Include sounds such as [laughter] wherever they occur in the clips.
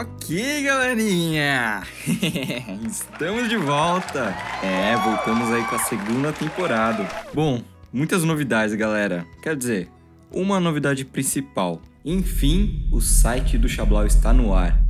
Ok, galerinha! [laughs] Estamos de volta! É, voltamos aí com a segunda temporada. Bom, muitas novidades, galera. Quer dizer, uma novidade principal. Enfim, o site do Xablau está no ar.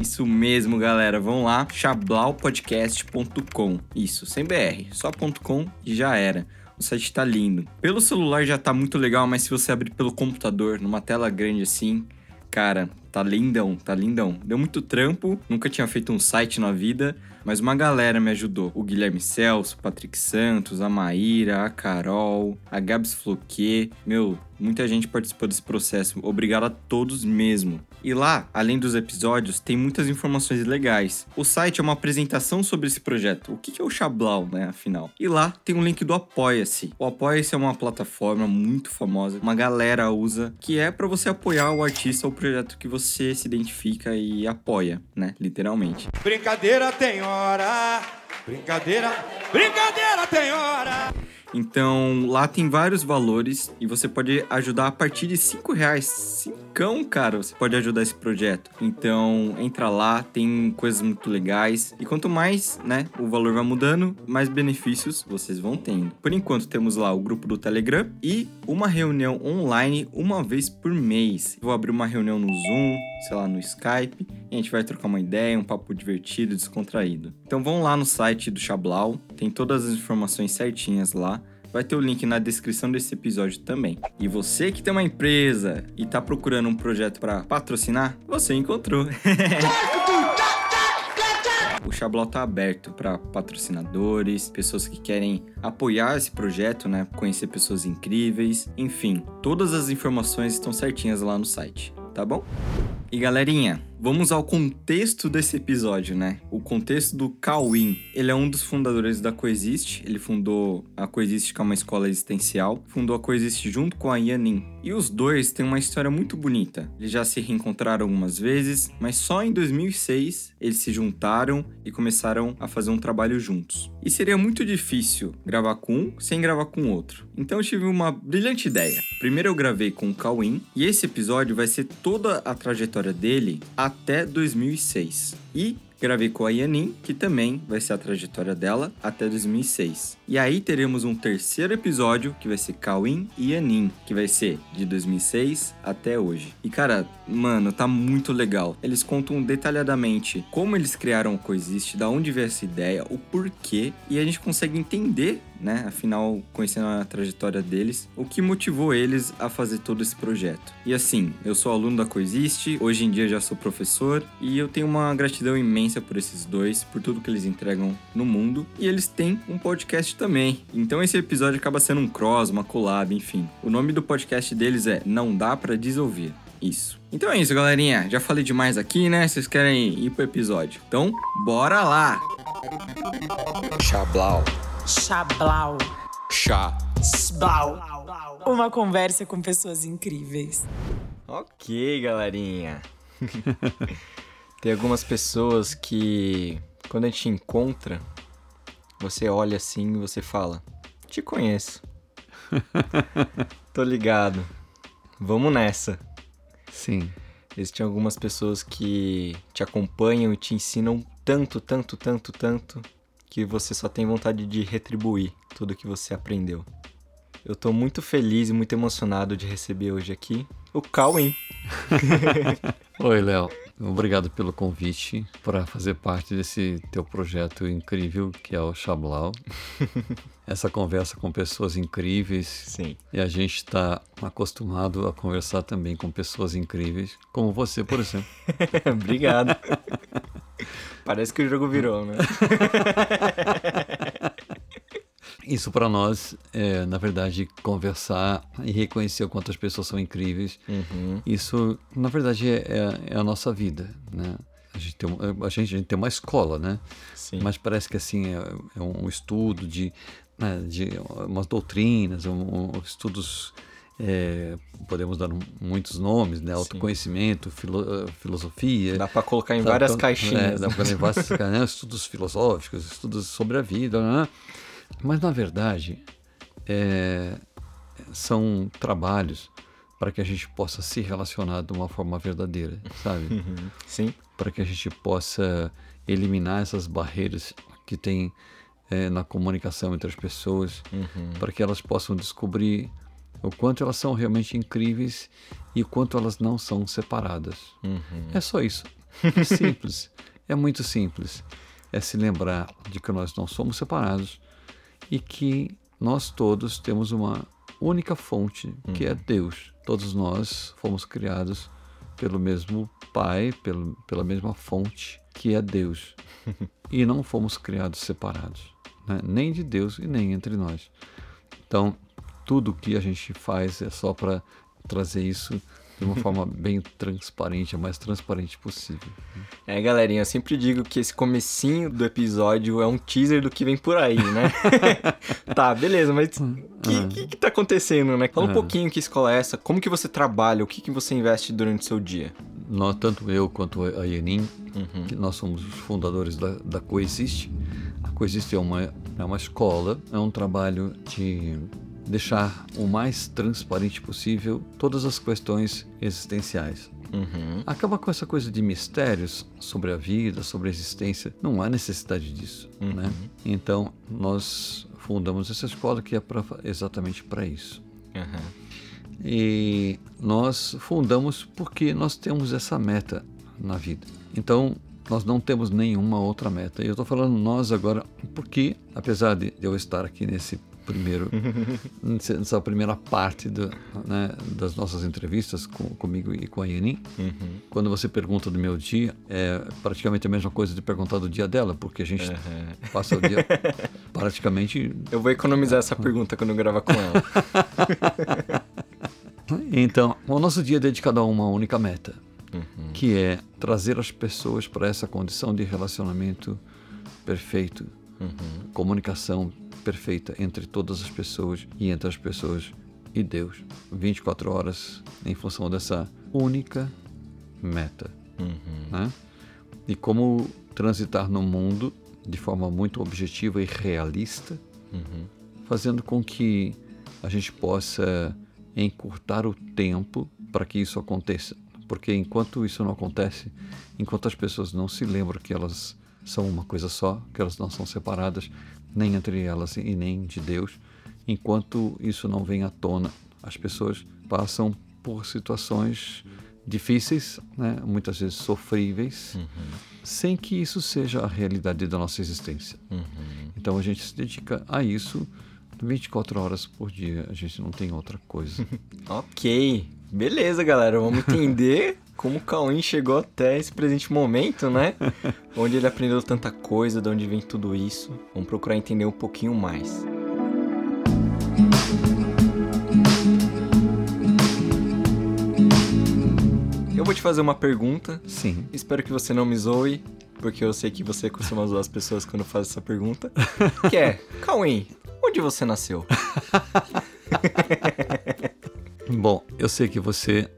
Isso mesmo, galera. Vão lá, chablaupodcast.com. Isso, sem BR, só .com e já era. O site tá lindo. Pelo celular já tá muito legal, mas se você abrir pelo computador, numa tela grande assim, cara, tá lindão, tá lindão. Deu muito trampo, nunca tinha feito um site na vida, mas uma galera me ajudou. O Guilherme Celso, Patrick Santos, a Maíra, a Carol, a Gabs Floquet. Meu, muita gente participou desse processo. Obrigado a todos mesmo. E lá, além dos episódios, tem muitas informações legais. O site é uma apresentação sobre esse projeto. O que é o Xablau, né, afinal? E lá tem um link do Apoia-se. O Apoia-se é uma plataforma muito famosa, uma galera usa, que é para você apoiar o artista ou o projeto que você se identifica e apoia, né, literalmente. Brincadeira tem hora, brincadeira, brincadeira tem hora. Então lá tem vários valores e você pode ajudar a partir de 5 reais. Cincão, cara, você pode ajudar esse projeto. Então entra lá, tem coisas muito legais. E quanto mais, né, o valor vai mudando, mais benefícios vocês vão tendo. Por enquanto temos lá o grupo do Telegram e uma reunião online uma vez por mês. Vou abrir uma reunião no Zoom, sei lá, no Skype. E a gente vai trocar uma ideia, um papo divertido, descontraído. Então vão lá no site do Xablau, tem todas as informações certinhas lá. Vai ter o link na descrição desse episódio também. E você que tem uma empresa e tá procurando um projeto para patrocinar, você encontrou. [laughs] O Xablau tá aberto para patrocinadores, pessoas que querem apoiar esse projeto, né? Conhecer pessoas incríveis, enfim, todas as informações estão certinhas lá no site, tá bom? E galerinha, vamos ao contexto desse episódio, né? O contexto do Cauim. Ele é um dos fundadores da Coexiste. Ele fundou a Coexiste, que é uma escola existencial. Fundou a Coexiste junto com a Yanin. E os dois têm uma história muito bonita. Eles já se reencontraram algumas vezes, mas só em 2006 eles se juntaram e começaram a fazer um trabalho juntos. E seria muito difícil gravar com um sem gravar com o outro. Então eu tive uma brilhante ideia. Primeiro eu gravei com o Cauim e esse episódio vai ser toda a trajetória dele até 2006. E gravei com a Yanin, que também vai ser a trajetória dela até 2006. E aí teremos um terceiro episódio, que vai ser Kawin e Yanin, que vai ser de 2006 até hoje. E cara, mano, tá muito legal. Eles contam detalhadamente como eles criaram o Coexiste, da onde veio essa ideia, o porquê, e a gente consegue entender né? Afinal, conhecendo a trajetória deles, o que motivou eles a fazer todo esse projeto. E assim, eu sou aluno da Coexiste, hoje em dia já sou professor e eu tenho uma gratidão imensa por esses dois, por tudo que eles entregam no mundo. E eles têm um podcast também. Então esse episódio acaba sendo um cross, uma collab, enfim. O nome do podcast deles é Não Dá Pra Desouvir. Isso. Então é isso, galerinha. Já falei demais aqui, né? Vocês querem ir pro episódio. Então, bora lá! Xablau. Chablau. Chá. Sblau. Uma conversa com pessoas incríveis. Ok, galerinha. [laughs] Tem algumas pessoas que, quando a gente encontra, você olha assim e você fala: Te conheço. [laughs] Tô ligado. Vamos nessa. Sim. Existem algumas pessoas que te acompanham e te ensinam tanto, tanto, tanto, tanto, que você só tem vontade de retribuir tudo que você aprendeu. Eu tô muito feliz e muito emocionado de receber hoje aqui o Cauim. [laughs] Oi, Léo. Obrigado pelo convite para fazer parte desse teu projeto incrível que é o Xablau. [laughs] Essa conversa com pessoas incríveis. Sim. E a gente está acostumado a conversar também com pessoas incríveis, como você, por exemplo. [laughs] Obrigado. Parece que o jogo virou, né? [laughs] Isso para nós é, na verdade, conversar e reconhecer o quanto as pessoas são incríveis. Uhum. Isso, na verdade, é, é, é a nossa vida, né? A gente, tem, um- a, gente, a gente tem uma escola, né? Sim. Mas parece que assim é, é um estudo de, né, de umas doutrinas, um, um- estudos, é, podemos dar muitos nomes, né? Autoconhecimento, filo- eh, filosofia. Dá pra colocar em várias pra- caixinhas. É, dá pra colocar em várias [laughs] caixinhas, né? estudos filosóficos, estudos sobre a vida, né? Mas na verdade é, são trabalhos para que a gente possa se relacionar de uma forma verdadeira, sabe? [laughs] Sim. Para que a gente possa eliminar essas barreiras que tem é, na comunicação entre as pessoas, para que elas possam descobrir o quanto elas são realmente incríveis e o quanto elas não são separadas. É só isso. É simples. [laughs] é muito simples. É se lembrar de que nós não somos separados e que nós todos temos uma única fonte, que é Deus. Todos nós fomos criados pelo mesmo Pai, pelo, pela mesma fonte, que é Deus. [laughs] e não fomos criados separados, né? nem de Deus e nem entre nós. Então, tudo que a gente faz é só para trazer isso de uma forma bem transparente, a mais transparente possível. É, galerinha, eu sempre digo que esse comecinho do episódio é um teaser do que vem por aí, né? [laughs] tá, beleza, mas o que, que, que tá acontecendo, né? Fala um pouquinho que escola é essa, como que você trabalha, o que, que você investe durante o seu dia? Nós, tanto eu quanto a Yenin, que nós somos os fundadores da, da Coexiste. A Coexiste é uma, é uma escola, é um trabalho de deixar o mais transparente possível todas as questões existenciais. Acaba com essa coisa de mistérios sobre a vida, sobre a existência. Não há necessidade disso, né? Então, nós fundamos essa escola que é pra, exatamente para isso. E nós fundamos porque nós temos essa meta na vida. Então, nós não temos nenhuma outra meta. E eu estou falando nós agora porque, apesar de eu estar aqui nesse primeiro, [laughs] nessa primeira parte do, né, das nossas entrevistas com, comigo e com a Yenin, quando você pergunta do meu dia, é praticamente a mesma coisa de perguntar do dia dela, porque a gente passa o dia [laughs] praticamente Eu vou economizar essa pergunta quando eu gravar com ela. [laughs] Então, o nosso dia é dedicado a uma única meta, que é trazer as pessoas para essa condição de relacionamento perfeito, comunicação perfeita entre todas as pessoas e entre as pessoas e Deus. 24 horas em função dessa única meta. Né? E como transitar no mundo de forma muito objetiva e realista, fazendo com que a gente possa encurtar o tempo para que isso aconteça. Porque enquanto isso não acontece, enquanto as pessoas não se lembram que elas são uma coisa só, que elas não são separadas, nem entre elas e nem de Deus, enquanto isso não vem à tona, as pessoas passam por situações difíceis, né? muitas vezes sofríveis, sem que isso seja a realidade da nossa existência. Então a gente se dedica a isso 24 horas por dia, a gente não tem outra coisa. [laughs] ok. Beleza, galera. Vamos entender como o Cauim chegou até esse presente momento, né? [laughs] Onde ele aprendeu tanta coisa, de onde vem tudo isso. Vamos procurar entender um pouquinho mais. Eu vou te fazer uma pergunta. Sim. Espero que você não me zoe, porque eu sei que você costuma zoar as pessoas quando faz essa pergunta. [laughs] Que é, Cauim, onde você nasceu? [laughs] Bom, eu sei que você.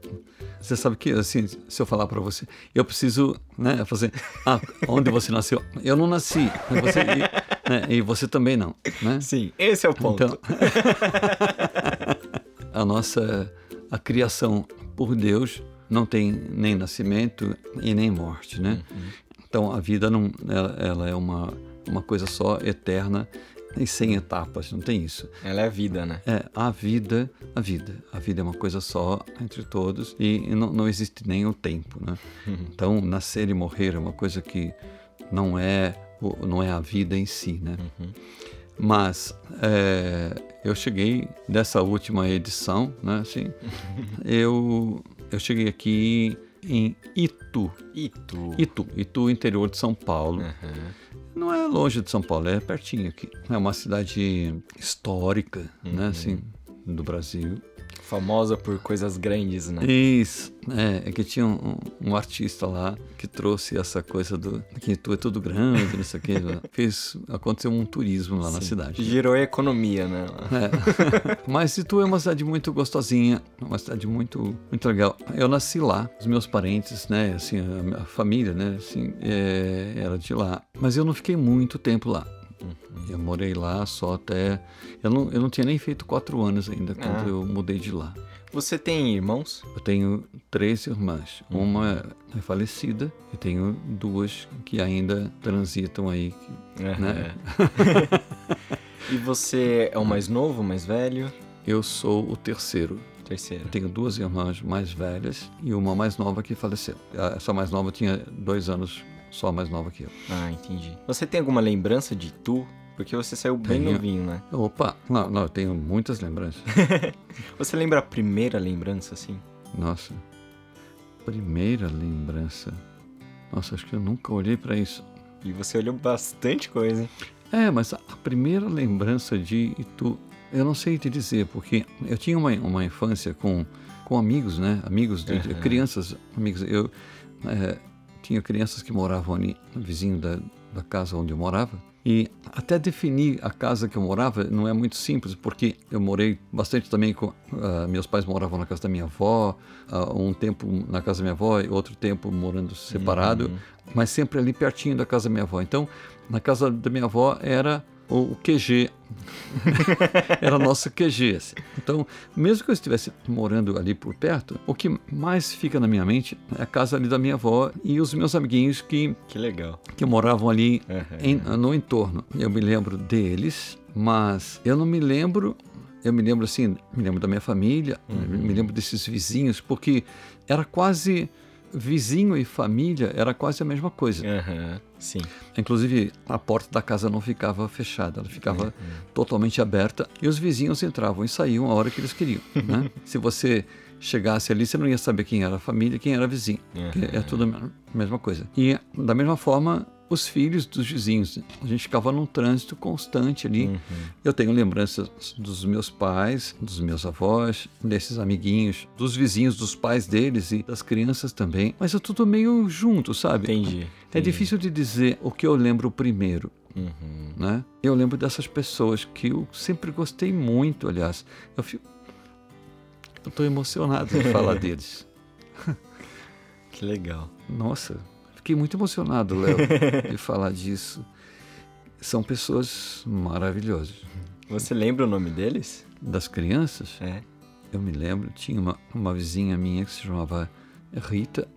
Você sabe que, assim, se eu falar pra você, eu preciso, né, fazer. Ah, onde você nasceu? Eu não nasci. E você, e, né, e você também não, né? Sim, esse é o ponto. Então, [laughs] a nossa a criação por Deus não tem nem nascimento e nem morte, né? Então a vida não, ela, ela é uma uma coisa só, eterna e sem etapas, não tem isso. Ela é a vida, né? É a vida, a vida. A vida é uma coisa só entre todos e não, não existe nem o tempo, né? Então nascer e morrer é uma coisa que não é não é a vida em si, né? Mas é, eu cheguei dessa última edição, né? Assim, [laughs] eu eu cheguei aqui em Itu, E tu? Itu, Itu, interior de São Paulo. Não é longe de São Paulo, é pertinho aqui. É uma cidade histórica, né, assim, do Brasil. Famosa por coisas grandes, né? Isso, é, é que tinha um, um artista lá que trouxe essa coisa do que tu é tudo grande, não sei o quê. [laughs] Fez, aconteceu um turismo lá na cidade. Girou a economia, né? É. [laughs] Mas Itu é uma cidade muito gostosinha, uma cidade muito, muito legal. Eu nasci lá, os meus parentes, né, assim, a, minha família, né, assim, é, era de lá. Mas eu não fiquei muito tempo lá. Eu morei lá só até. Eu não, eu não tinha nem feito quatro anos ainda quando Ah. eu mudei de lá. Você tem irmãos? Eu tenho três irmãs. Uma é falecida e tenho duas que ainda transitam aí. Né? [laughs] e você é o mais novo, o mais velho? Eu sou o terceiro. Terceiro. Eu tenho duas irmãs mais velhas e uma mais nova que faleceu. Essa mais nova tinha dois anos só mais nova que eu. Ah, entendi. Você tem alguma lembrança de tu? Porque você saiu bem Tenho. novinho, né? Opa, não, não, eu tenho muitas lembranças. [laughs] Você lembra a primeira lembrança, assim? Nossa, primeira lembrança. Nossa, acho que eu nunca olhei pra isso. E você olhou bastante coisa, hein? É, mas a primeira lembrança de Itu, eu não sei te dizer, porque eu tinha uma, uma infância com, com amigos, né? Amigos, de, Aham. crianças, amigos. Eu é, tinha crianças que moravam ali, vizinho da, da casa onde eu morava. E até definir a casa que eu morava não é muito simples, porque eu morei bastante também com. ah, meus pais moravam na casa da minha avó, ah, um tempo na casa da minha avó e outro tempo morando separado, mas sempre ali pertinho da casa da minha avó. Então, na casa da minha avó era o, QG, [laughs] era nosso QG. assim. Então, mesmo que eu estivesse morando ali por perto, o que mais fica na minha mente é a casa ali da minha avó e os meus amiguinhos que Que legal. que moravam ali Aham. em- no entorno. Eu me lembro deles, mas eu não me lembro. Eu me lembro assim, me lembro da minha família, me lembro desses vizinhos, porque era quase vizinho e família era quase a mesma coisa. Aham, sim. Inclusive, a porta da casa não ficava fechada, ela ficava totalmente aberta e os vizinhos entravam e saíam a hora que eles queriam. [laughs] né? Se você chegasse ali, você não ia saber quem era a família e quem era vizinho. porque É tudo a me- mesma coisa. E, da mesma forma, os filhos dos vizinhos. A gente ficava num trânsito constante ali. Eu tenho lembranças dos meus pais, dos meus avós, desses amiguinhos, dos vizinhos, dos pais deles e das crianças também. Mas é tudo meio junto, sabe? Entendi. É difícil de dizer o que eu lembro primeiro, Uhum. né? Eu lembro dessas pessoas que eu sempre gostei muito, aliás. Eu fico... Eu tô emocionado de falar [laughs] deles. Que legal. Nossa, fiquei muito emocionado, Léo, de [laughs] falar disso. São pessoas maravilhosas. Você lembra o nome deles? Das crianças, É. eu me lembro, tinha uma, uma vizinha minha que se chamava Rita.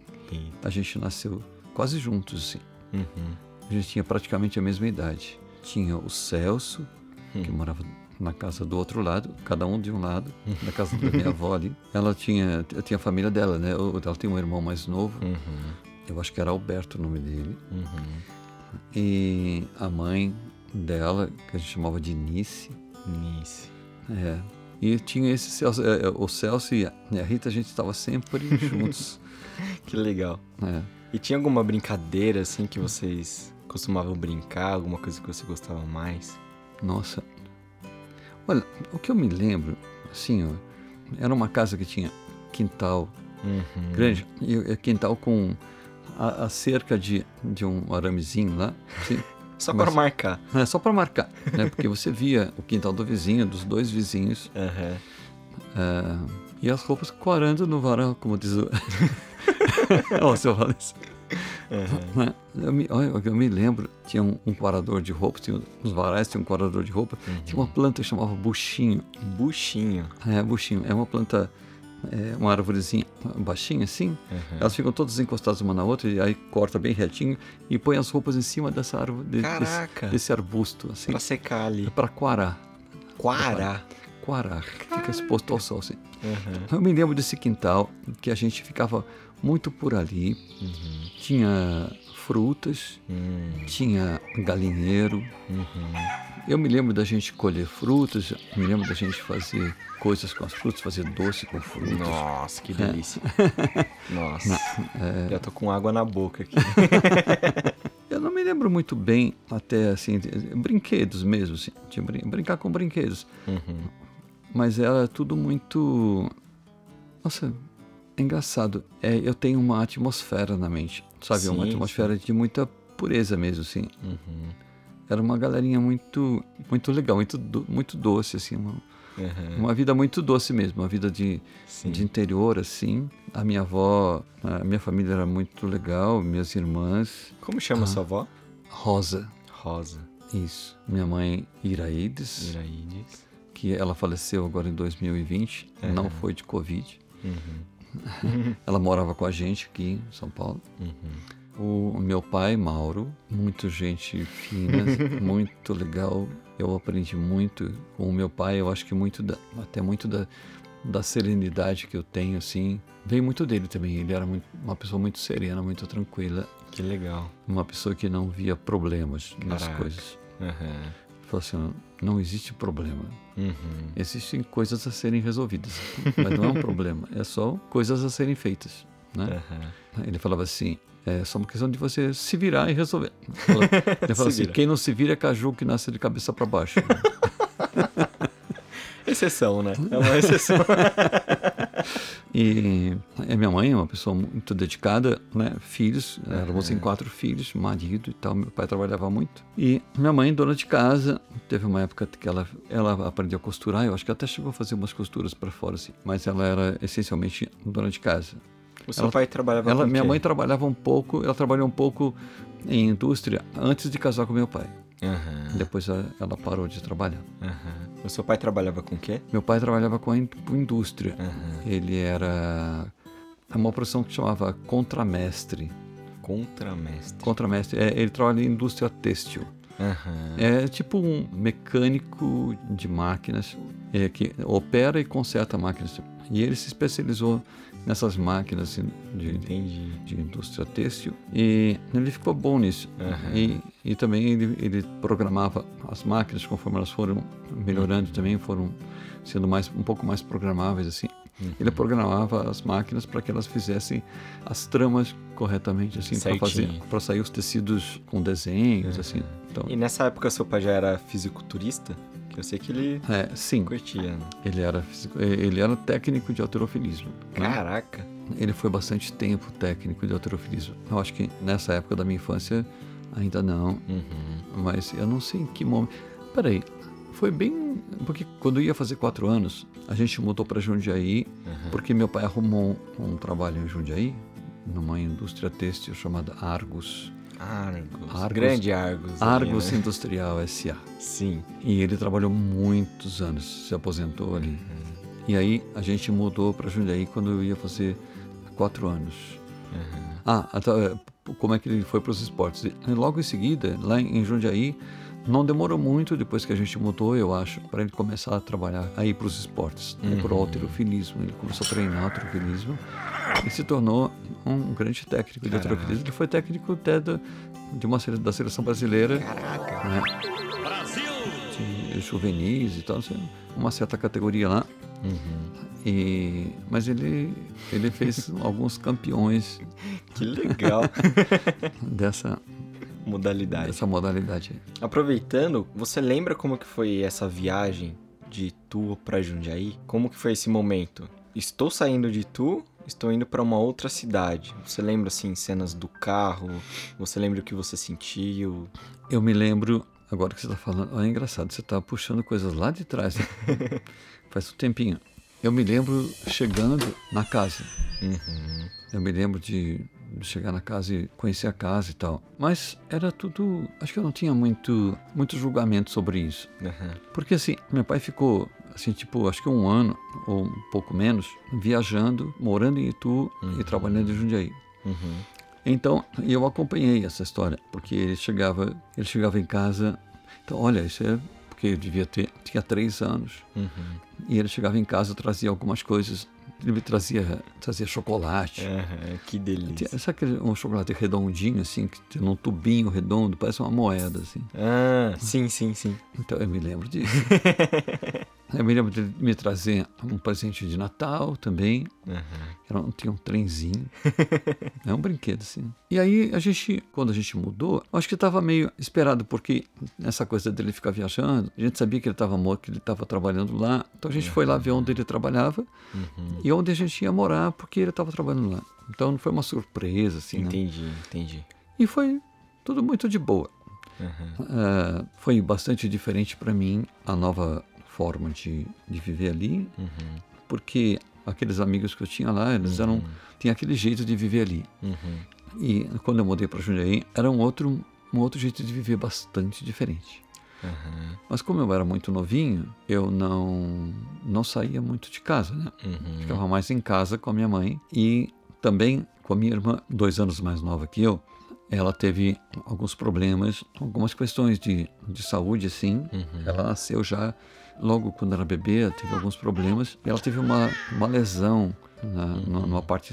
A gente nasceu quase juntos, assim. Uhum. A gente tinha praticamente a mesma idade. Tinha o Celso, que morava na casa do outro lado, cada um de um lado, na casa da minha [laughs] avó ali. Ela tinha, tinha a família dela, né? O- Ela tem um irmão mais novo, Uhum. eu acho que era Alberto o nome dele. Uhum. E a mãe dela, que a gente chamava de Nice, Nice. é. E tinha esse Celso, é, é, o Celso e a e a Rita, a gente estava sempre [laughs] juntos. Que legal. É. E tinha alguma brincadeira, assim, que vocês costumavam brincar? Alguma coisa que você gostava mais? Nossa. Olha, o que eu me lembro, assim, ó, era uma casa que tinha quintal Uhum. grande, e quintal com a, a cerca de, de um aramezinho lá, assim, [laughs] Só para marcar. é só para marcar, né? Porque você via o quintal do vizinho, dos dois vizinhos, Aham. é, e as roupas quarando no varal, como diz o. [laughs] [laughs] Ó, seu Wallace. Né? Eu me, olha, eu me lembro, tinha um, um quarador de roupa, tinha, nos varais tinha um quarador de roupa, tinha uma planta que chamava buchinho. Buchinho. É, buchinho. É uma planta, é uma árvorezinha baixinha assim. Elas ficam todas encostadas uma na outra e aí corta bem retinho e põe as roupas em cima dessa árvore, de- desse, desse arbusto, assim. Pra secar ali. É para quarar. Quará. Quarar. Fica exposto ao sol, assim. Uhum. Eu me lembro desse quintal que a gente ficava muito por ali. Tinha frutas, Hum. tinha galinheiro. Uhum. Eu me lembro da gente colher frutas, me lembro da gente fazer coisas com as frutas, fazer doce com frutas. Nossa, que delícia. [laughs] Nossa. É. Já tô com água na boca aqui. [laughs] Eu não me lembro muito bem, até assim, brinquedos mesmo, assim, brincar com brinquedos. Uhum. Mas era tudo muito. Nossa, é engraçado. É, eu tenho uma atmosfera na mente, sabe? uma Sim, atmosfera de muita pureza mesmo, assim. Uhum. Era uma galerinha muito, muito legal, muito, do- muito doce, assim. Uma, Uhum. uma vida muito doce mesmo, uma vida de, Sim. de interior, assim. A minha avó, a minha família era muito legal, minhas irmãs. Como chama sua avó? Rosa. Rosa. Isso. Minha mãe, Iraides, Iraides. que ela faleceu agora em 2020, Uhum. não foi de Covid. [laughs] ela morava com a gente aqui em São Paulo. Uhum. O meu pai, Mauro, muito gente fina, [laughs] muito legal. Eu aprendi muito com o meu pai, eu acho que muito da, até muito da, da serenidade que eu tenho, assim. Veio muito dele também. Ele era muito- uma pessoa muito serena, muito tranquila, Que legal. uma pessoa que não via problemas nas Caraca. coisas. Aham. Ele falou assim: não existe problema. Uhum. Existem coisas a serem resolvidas, mas não é um problema, é só coisas a serem feitas. Né? Aham. Ele falava assim: é só uma questão de você se virar e resolver. Ele [laughs] Se assim: vira. quem não se vira é caju que nasce de cabeça para baixo. [laughs] Exceção, né? É uma exceção. [laughs] E a minha mãe é uma pessoa muito dedicada, né? Filhos, éramos em quatro filhos, marido e tal. Meu pai trabalhava muito. E minha mãe, dona de casa, teve uma época que ela, ela aprendeu a costurar. Eu acho que até chegou a fazer umas costuras para fora, assim. Mas ela era essencialmente dona de casa. O seu Ela- pai trabalhava Ela, minha mãe trabalhava um pouco, ela trabalhou um pouco em indústria antes de casar com meu pai. Aham, Depois ela, parou de trabalhar. aham. O seu pai trabalhava com o quê? Meu pai trabalhava com a in- com indústria. Aham. Ele era é uma profissão que chamava contramestre. Contramestre. Contramestre, é, ele trabalha em indústria têxtil. É tipo um mecânico de máquinas é, que opera e conserta máquinas. E ele se especializou nessas máquinas assim, de, de indústria têxtil e ele ficou bom nisso. Aham. E, e também ele, ele programava as máquinas conforme elas foram melhorando também, foram sendo mais um pouco mais programáveis assim. Uhum. Ele programava as máquinas para que elas fizessem as tramas corretamente assim, para fazer para sair os tecidos com desenhos assim. Então, E nessa época seu pai já era fisiculturista? Eu sei que ele é, sim, curtia, né? ele era ele era técnico de alterofilismo. né? Caraca. Ele foi bastante tempo técnico de alterofilismo. Eu acho que nessa época da minha infância ainda não, Uhum. mas eu não sei em que momento. Peraí, foi bem. Porque quando eu ia fazer quatro anos, a gente mudou para Jundiaí, Uhum. porque meu pai arrumou um trabalho em Jundiaí, numa indústria têxtil chamada Argus. Argos. Argos. Grande Argos. ali, Argus né? Industrial S.A. Sim. E ele trabalhou muitos anos, se aposentou ali. E aí a gente mudou para Jundiaí quando eu ia fazer quatro anos. Ah, até, eh, como é que ele foi para os esportes? E Logo em seguida, lá em Jundiaí, não demorou muito depois que a gente mudou, eu acho, para ele começar a trabalhar aí para os esportes, né, para o alterofilismo. Ele começou a treinar alterofilismo e se tornou um grande técnico de Caraca. alterofilismo. Ele foi técnico até da, de uma da seleção brasileira. Caraca. Né? De juvenis e tal, assim, uma certa categoria lá. Uhum. E, mas ele, ele fez [laughs] alguns campeões Que legal. [laughs] dessa, Modalidade. dessa modalidade. aí. Aproveitando, você lembra como que foi essa viagem de Itu para Jundiaí? Como que foi esse momento? Estou saindo de Itu, estou indo para uma outra cidade. Você lembra assim cenas do carro? Você lembra o que você sentiu? Eu me lembro, agora que você está falando, é engraçado, você está puxando coisas lá de trás. né? [laughs] Faz um tempinho. Eu me lembro chegando na casa. Uhum. Eu me lembro de chegar na casa e conhecer a casa e tal. Mas era tudo. Acho que eu não tinha muito, muito julgamento sobre isso. Aham. Porque assim, meu pai ficou, assim, tipo, acho que um ano ou um pouco menos, viajando, morando em Itu e trabalhando em Jundiaí. Uhum. Então, eu acompanhei essa história, porque ele chegava, ele chegava em casa, então, olha, isso é porque eu devia ter, tinha três anos, Uhum. e ele chegava em casa, trazia algumas coisas, ele me trazia, trazia chocolate, Que delícia. Tinha- Sabe aquele um chocolate redondinho, assim, que tem um tubinho redondo, parece uma moeda, assim. Ah, sim, sim, sim. Então eu me lembro disso. [laughs] eu me lembro de me trazer um presente de Natal também. Aham. Era um, tinha um trenzinho. [laughs] é um brinquedo, assim. E aí a gente, quando a gente mudou, acho que estava meio esperado, porque essa coisa dele ficar viajando, a gente sabia que ele estava morto, que ele estava trabalhando lá. Então a gente foi lá ver onde ele trabalhava Uhum. e onde a gente ia morar, porque ele estava trabalhando lá. Então não foi uma surpresa, assim, né? Entendi, entendi. E foi tudo muito de boa. É, foi bastante diferente para mim a nova forma de, de viver ali, Uhum. porque aqueles amigos que eu tinha lá, eles eram tinha aquele jeito de viver ali. Uhum. E quando eu mudei para Jundiaí, era um outro um outro jeito de viver bastante diferente. Mas como eu era muito novinho, eu não não saía muito de casa, né? Ficava mais em casa com a minha mãe e também com a minha irmã, dois anos mais nova que eu. Ela teve alguns problemas, algumas questões de, de saúde, assim. Ela nasceu já logo quando era bebê, teve alguns problemas. Ela teve uma, uma lesão na, numa- numa parte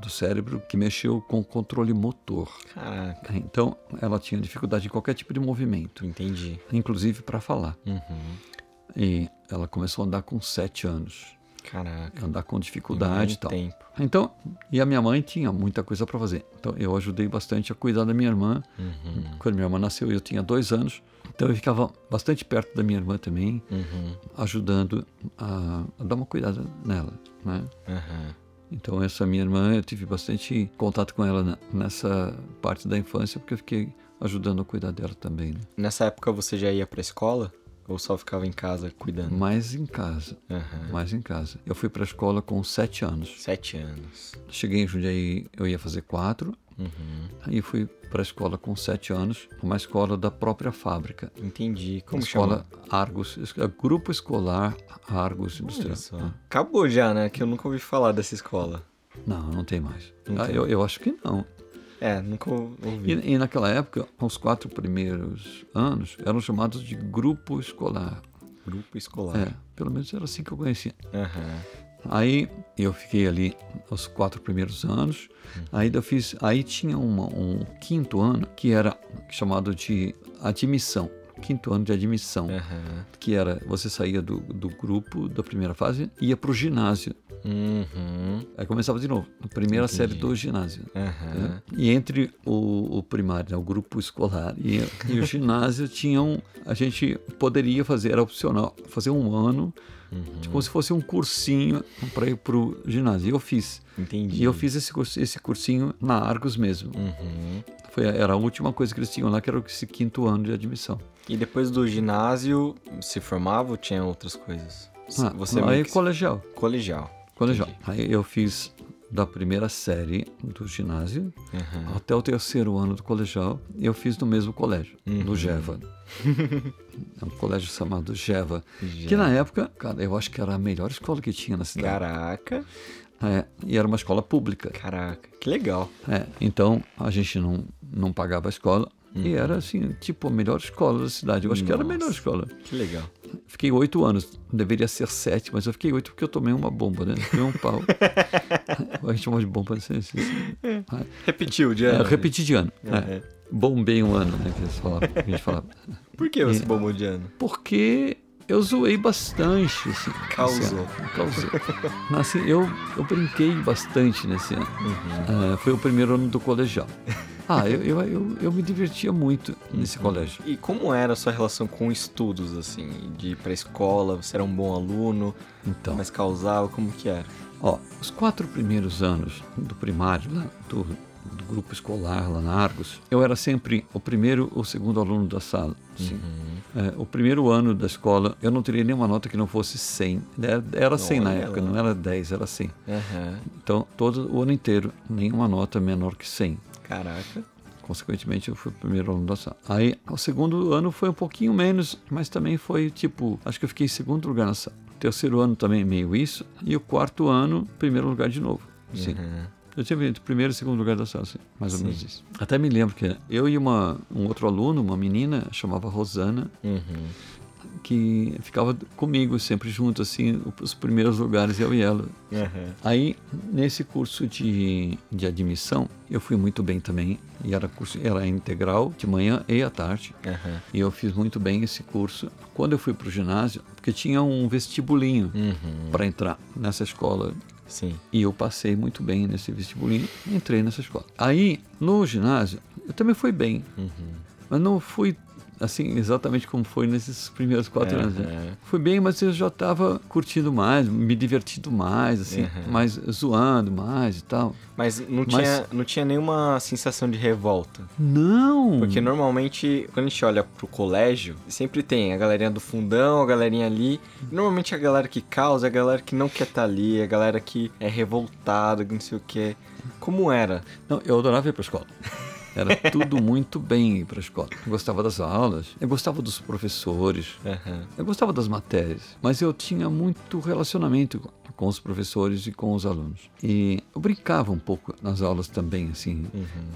do cérebro que mexeu com o controle motor. Caraca, Então, ela tinha dificuldade em qualquer tipo de movimento, entendi. inclusive para falar. Uhum. E ela começou a andar com sete anos, Caraca. andar com dificuldade e tal. tempo. Então, e a minha mãe tinha muita coisa para fazer. Então, eu ajudei bastante a cuidar da minha irmã. Uhum. Quando minha irmã nasceu, eu tinha dois anos. Então, eu ficava bastante perto da minha irmã também, Uhum. ajudando a, a dar uma cuidada nela, né? Uhum. Então, essa minha irmã, eu tive bastante contato com ela na- nessa parte da infância, porque eu fiquei ajudando a cuidar dela também, né? Nessa época você já ia pra escola? Ou só ficava em casa cuidando? Mais em casa, Aham. mais em casa. Eu fui para a escola com sete anos. Sete anos. Cheguei em Jundiaí, eu ia fazer quatro. Uhum. Aí fui para a escola com sete anos, uma escola da própria fábrica. Entendi. Como escola chama? Argos, é Grupo Escolar Argos Industrial. Acabou já, né? Que eu nunca ouvi falar dessa escola. Não, não tem mais. Não Ah, tem. eu, eu acho que não. É, nunca ouvi. E, e naquela época, os quatro primeiros anos eram chamados de grupo escolar. Grupo escolar. É, pelo menos era assim que eu conhecia. Aham. Aí eu fiquei ali os quatro primeiros anos. Aí eu fiz, aí tinha uma- um quinto ano que era chamado de admissão. Quinto ano de admissão, Aham. que era você saía do, do grupo da primeira fase e ia para o ginásio. Uhum. Aí começava de novo, a primeira série do ginásio. Aham. né? E entre o, o primário, né, o grupo escolar e, e o [laughs] ginásio tinham, a gente poderia fazer, era opcional, fazer um ano, tipo, como se fosse um cursinho para ir para o ginásio. E eu fiz. Entendi. E eu fiz esse, curso- esse cursinho na Argos mesmo. Uhum. Foi, era a última coisa que eles tinham lá, que era esse quinto ano de admissão. E depois do ginásio, se formava ou tinha outras coisas? Ah, Você aí que... colegial. colegial. Colegial. Entendi. Aí eu fiz da primeira série do ginásio Uhum. até o terceiro ano do colegial, eu fiz no mesmo colégio, Uhum. no Geva. [laughs] é um colégio chamado Geva. Que Já. na época, cara, eu acho que era a melhor escola que tinha na cidade. Caraca. É, e era uma escola pública. Caraca. Que legal. É, então a gente não, não pagava a escola. E era assim, tipo, a melhor escola da cidade. Eu acho que era a melhor Nossa. escola. Que legal. Fiquei oito anos, deveria ser sete, mas eu fiquei oito porque eu tomei uma bomba, né? Tomei um pau. [laughs] a gente chama de bomba. Assim, assim, assim. Repetiu, de É, ano. repeti de ano. é. É. Bombei um ano, né? Que, que a gente falava. Por que você bombou de ano? Porque eu zoei bastante. Assim, Causou. Causei. Assim, eu, eu brinquei bastante nesse ano. Uhum. Ah, foi o primeiro ano do colegial. Ah, eu, eu, eu, eu me divertia muito nesse colégio. E como era a sua relação com estudos, assim? De ir pra escola, você era um bom aluno, Então, mas causava, como que era? ó, os quatro primeiros anos do primário, lá, do, do grupo escolar lá na Argos, eu era sempre o primeiro ou segundo aluno da sala. assim. É, o primeiro ano da escola, eu não teria nenhuma nota que não fosse 100. Era, era 100 na Olha época, lá. não era 10, era 100. Aham. Então, todo o ano inteiro, nenhuma nota menor que 100. Caraca. Consequentemente, eu fui o primeiro aluno da sala. Aí, o segundo ano foi um pouquinho menos, mas também foi tipo, acho que eu fiquei em segundo lugar na sala. Terceiro ano também meio isso. E o quarto ano, primeiro lugar de novo. Sim. Uhum. Eu tive entre primeiro e segundo lugar da sala, assim, mais ou Sim. menos isso. Até me lembro que eu e uma, um outro aluno, uma menina, chamava Rosana, Uhum. que ficava comigo sempre junto, assim, os primeiros lugares, eu e ela. Uhum. Aí, nesse curso de, de admissão, eu fui muito bem também. E era curso era integral, de manhã e à tarde. Uhum. E eu fiz muito bem esse curso. Quando eu fui para o ginásio, porque tinha um vestibulinho Uhum. para entrar nessa escola. Sim. E eu passei muito bem nesse vestibulinho e entrei nessa escola. Aí, no ginásio, eu também fui bem. Uhum. Mas não fui assim exatamente como foi nesses primeiros quatro anos. né? Uhum. Fui bem, mas eu já estava curtindo mais, me divertindo mais, assim, Uhum. mais zoando mais e tal. Mas não Mas- tinha, não tinha nenhuma sensação de revolta. Não! Porque normalmente, quando a gente olha pro colégio, sempre tem a galerinha do fundão, a galerinha ali. Normalmente a galera que causa é a galera que não quer estar ali, a galera que é revoltada, que não sei o quê. Como era? Não, eu adorava ir pra escola. [laughs] Era tudo muito bem ir para a escola. Eu gostava das aulas, eu gostava dos professores, Aham. eu gostava das matérias, mas eu tinha muito relacionamento com- os professores e com os alunos. E eu brincava um pouco nas aulas também, assim,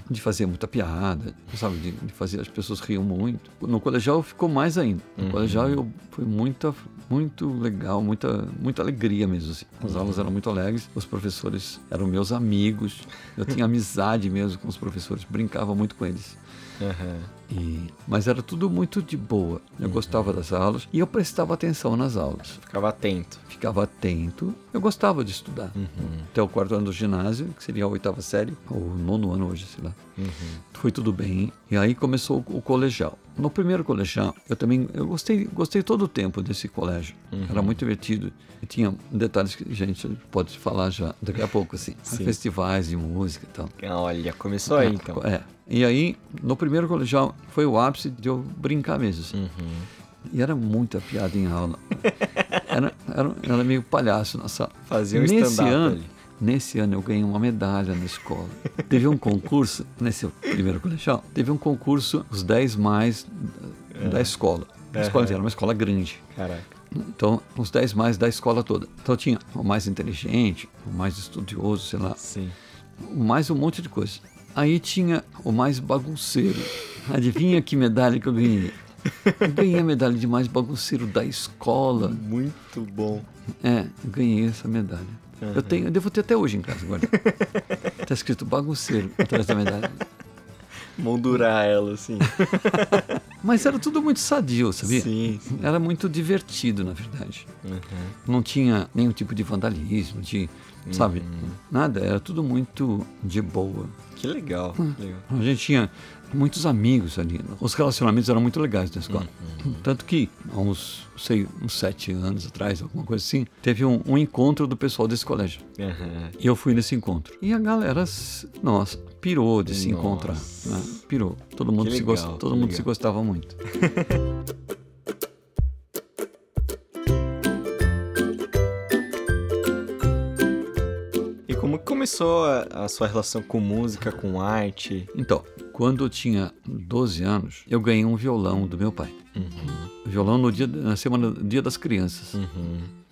de fazer muita piada, sabe, de, de fazer as pessoas riam muito. No colegial ficou mais ainda. No colegial eu foi muita, muito legal, muita, muita alegria mesmo. Assim. As aulas eram muito alegres, os professores eram meus amigos, eu tinha amizade mesmo com os professores, brincava muito com eles. Aham. E, mas era tudo muito de boa. Eu gostava das aulas e eu prestava atenção nas aulas. Ficava atento. Ficava atento. Eu gostava de estudar. Até o quarto ano do ginásio, que seria a oitava série, ou nono ano hoje, sei lá. Foi tudo bem. E aí começou o, o colegial. No primeiro colegial, eu também eu gostei, gostei todo o tempo desse colégio. Era muito divertido. E tinha detalhes que a gente pode falar já daqui a [laughs] pouco, assim. Sim. Festivais de música e tal. Olha, começou aí então. É. E aí, no primeiro colegial, foi o ápice de eu brincar mesmo. assim. Uhum. E era muita piada em aula. [laughs] Era, era, era meio palhaço na sala. Fazia um nesse ano, ali. Nesse ano eu ganhei uma medalha na escola. Teve um concurso, nesse primeiro colegial, teve um concurso, os 10 mais da escola. A escola Aham. era uma escola grande. Caraca. Então, os 10 mais da escola toda. Então tinha o mais inteligente, o mais estudioso, sei lá, Sim. mais um monte de coisa. Aí tinha o mais bagunceiro. Adivinha que medalha que eu ganhei? Eu ganhei a medalha de mais bagunceiro da escola. Muito bom. É, eu ganhei essa medalha. Eu tenho, eu devo ter até hoje em casa agora. [laughs] tá escrito bagunceiro atrás da medalha. Moldurar ela, assim. [laughs] Mas era tudo muito sadio, sabia? Sim, sim. Era muito divertido, na verdade. Não tinha nenhum tipo de vandalismo, de, sabe? Nada, era tudo muito de boa. Que legal. que legal. A gente tinha muitos amigos ali. Os relacionamentos eram muito legais na escola. Tanto que, há uns, sei, uns sete anos atrás, alguma coisa assim, teve um, um encontro do pessoal desse colégio. Aham. E eu fui nesse encontro. E a galera, nossa, pirou de se Nossa. encontrar. né? Pirou. Todo mundo, Que se, legal, gost... todo mundo legal. se gostava muito. [laughs] começou a, a sua relação com música, com arte? Então, quando eu tinha 12 anos, eu ganhei um violão do meu pai. Uhum. Violão no dia, na semana Dia das Crianças.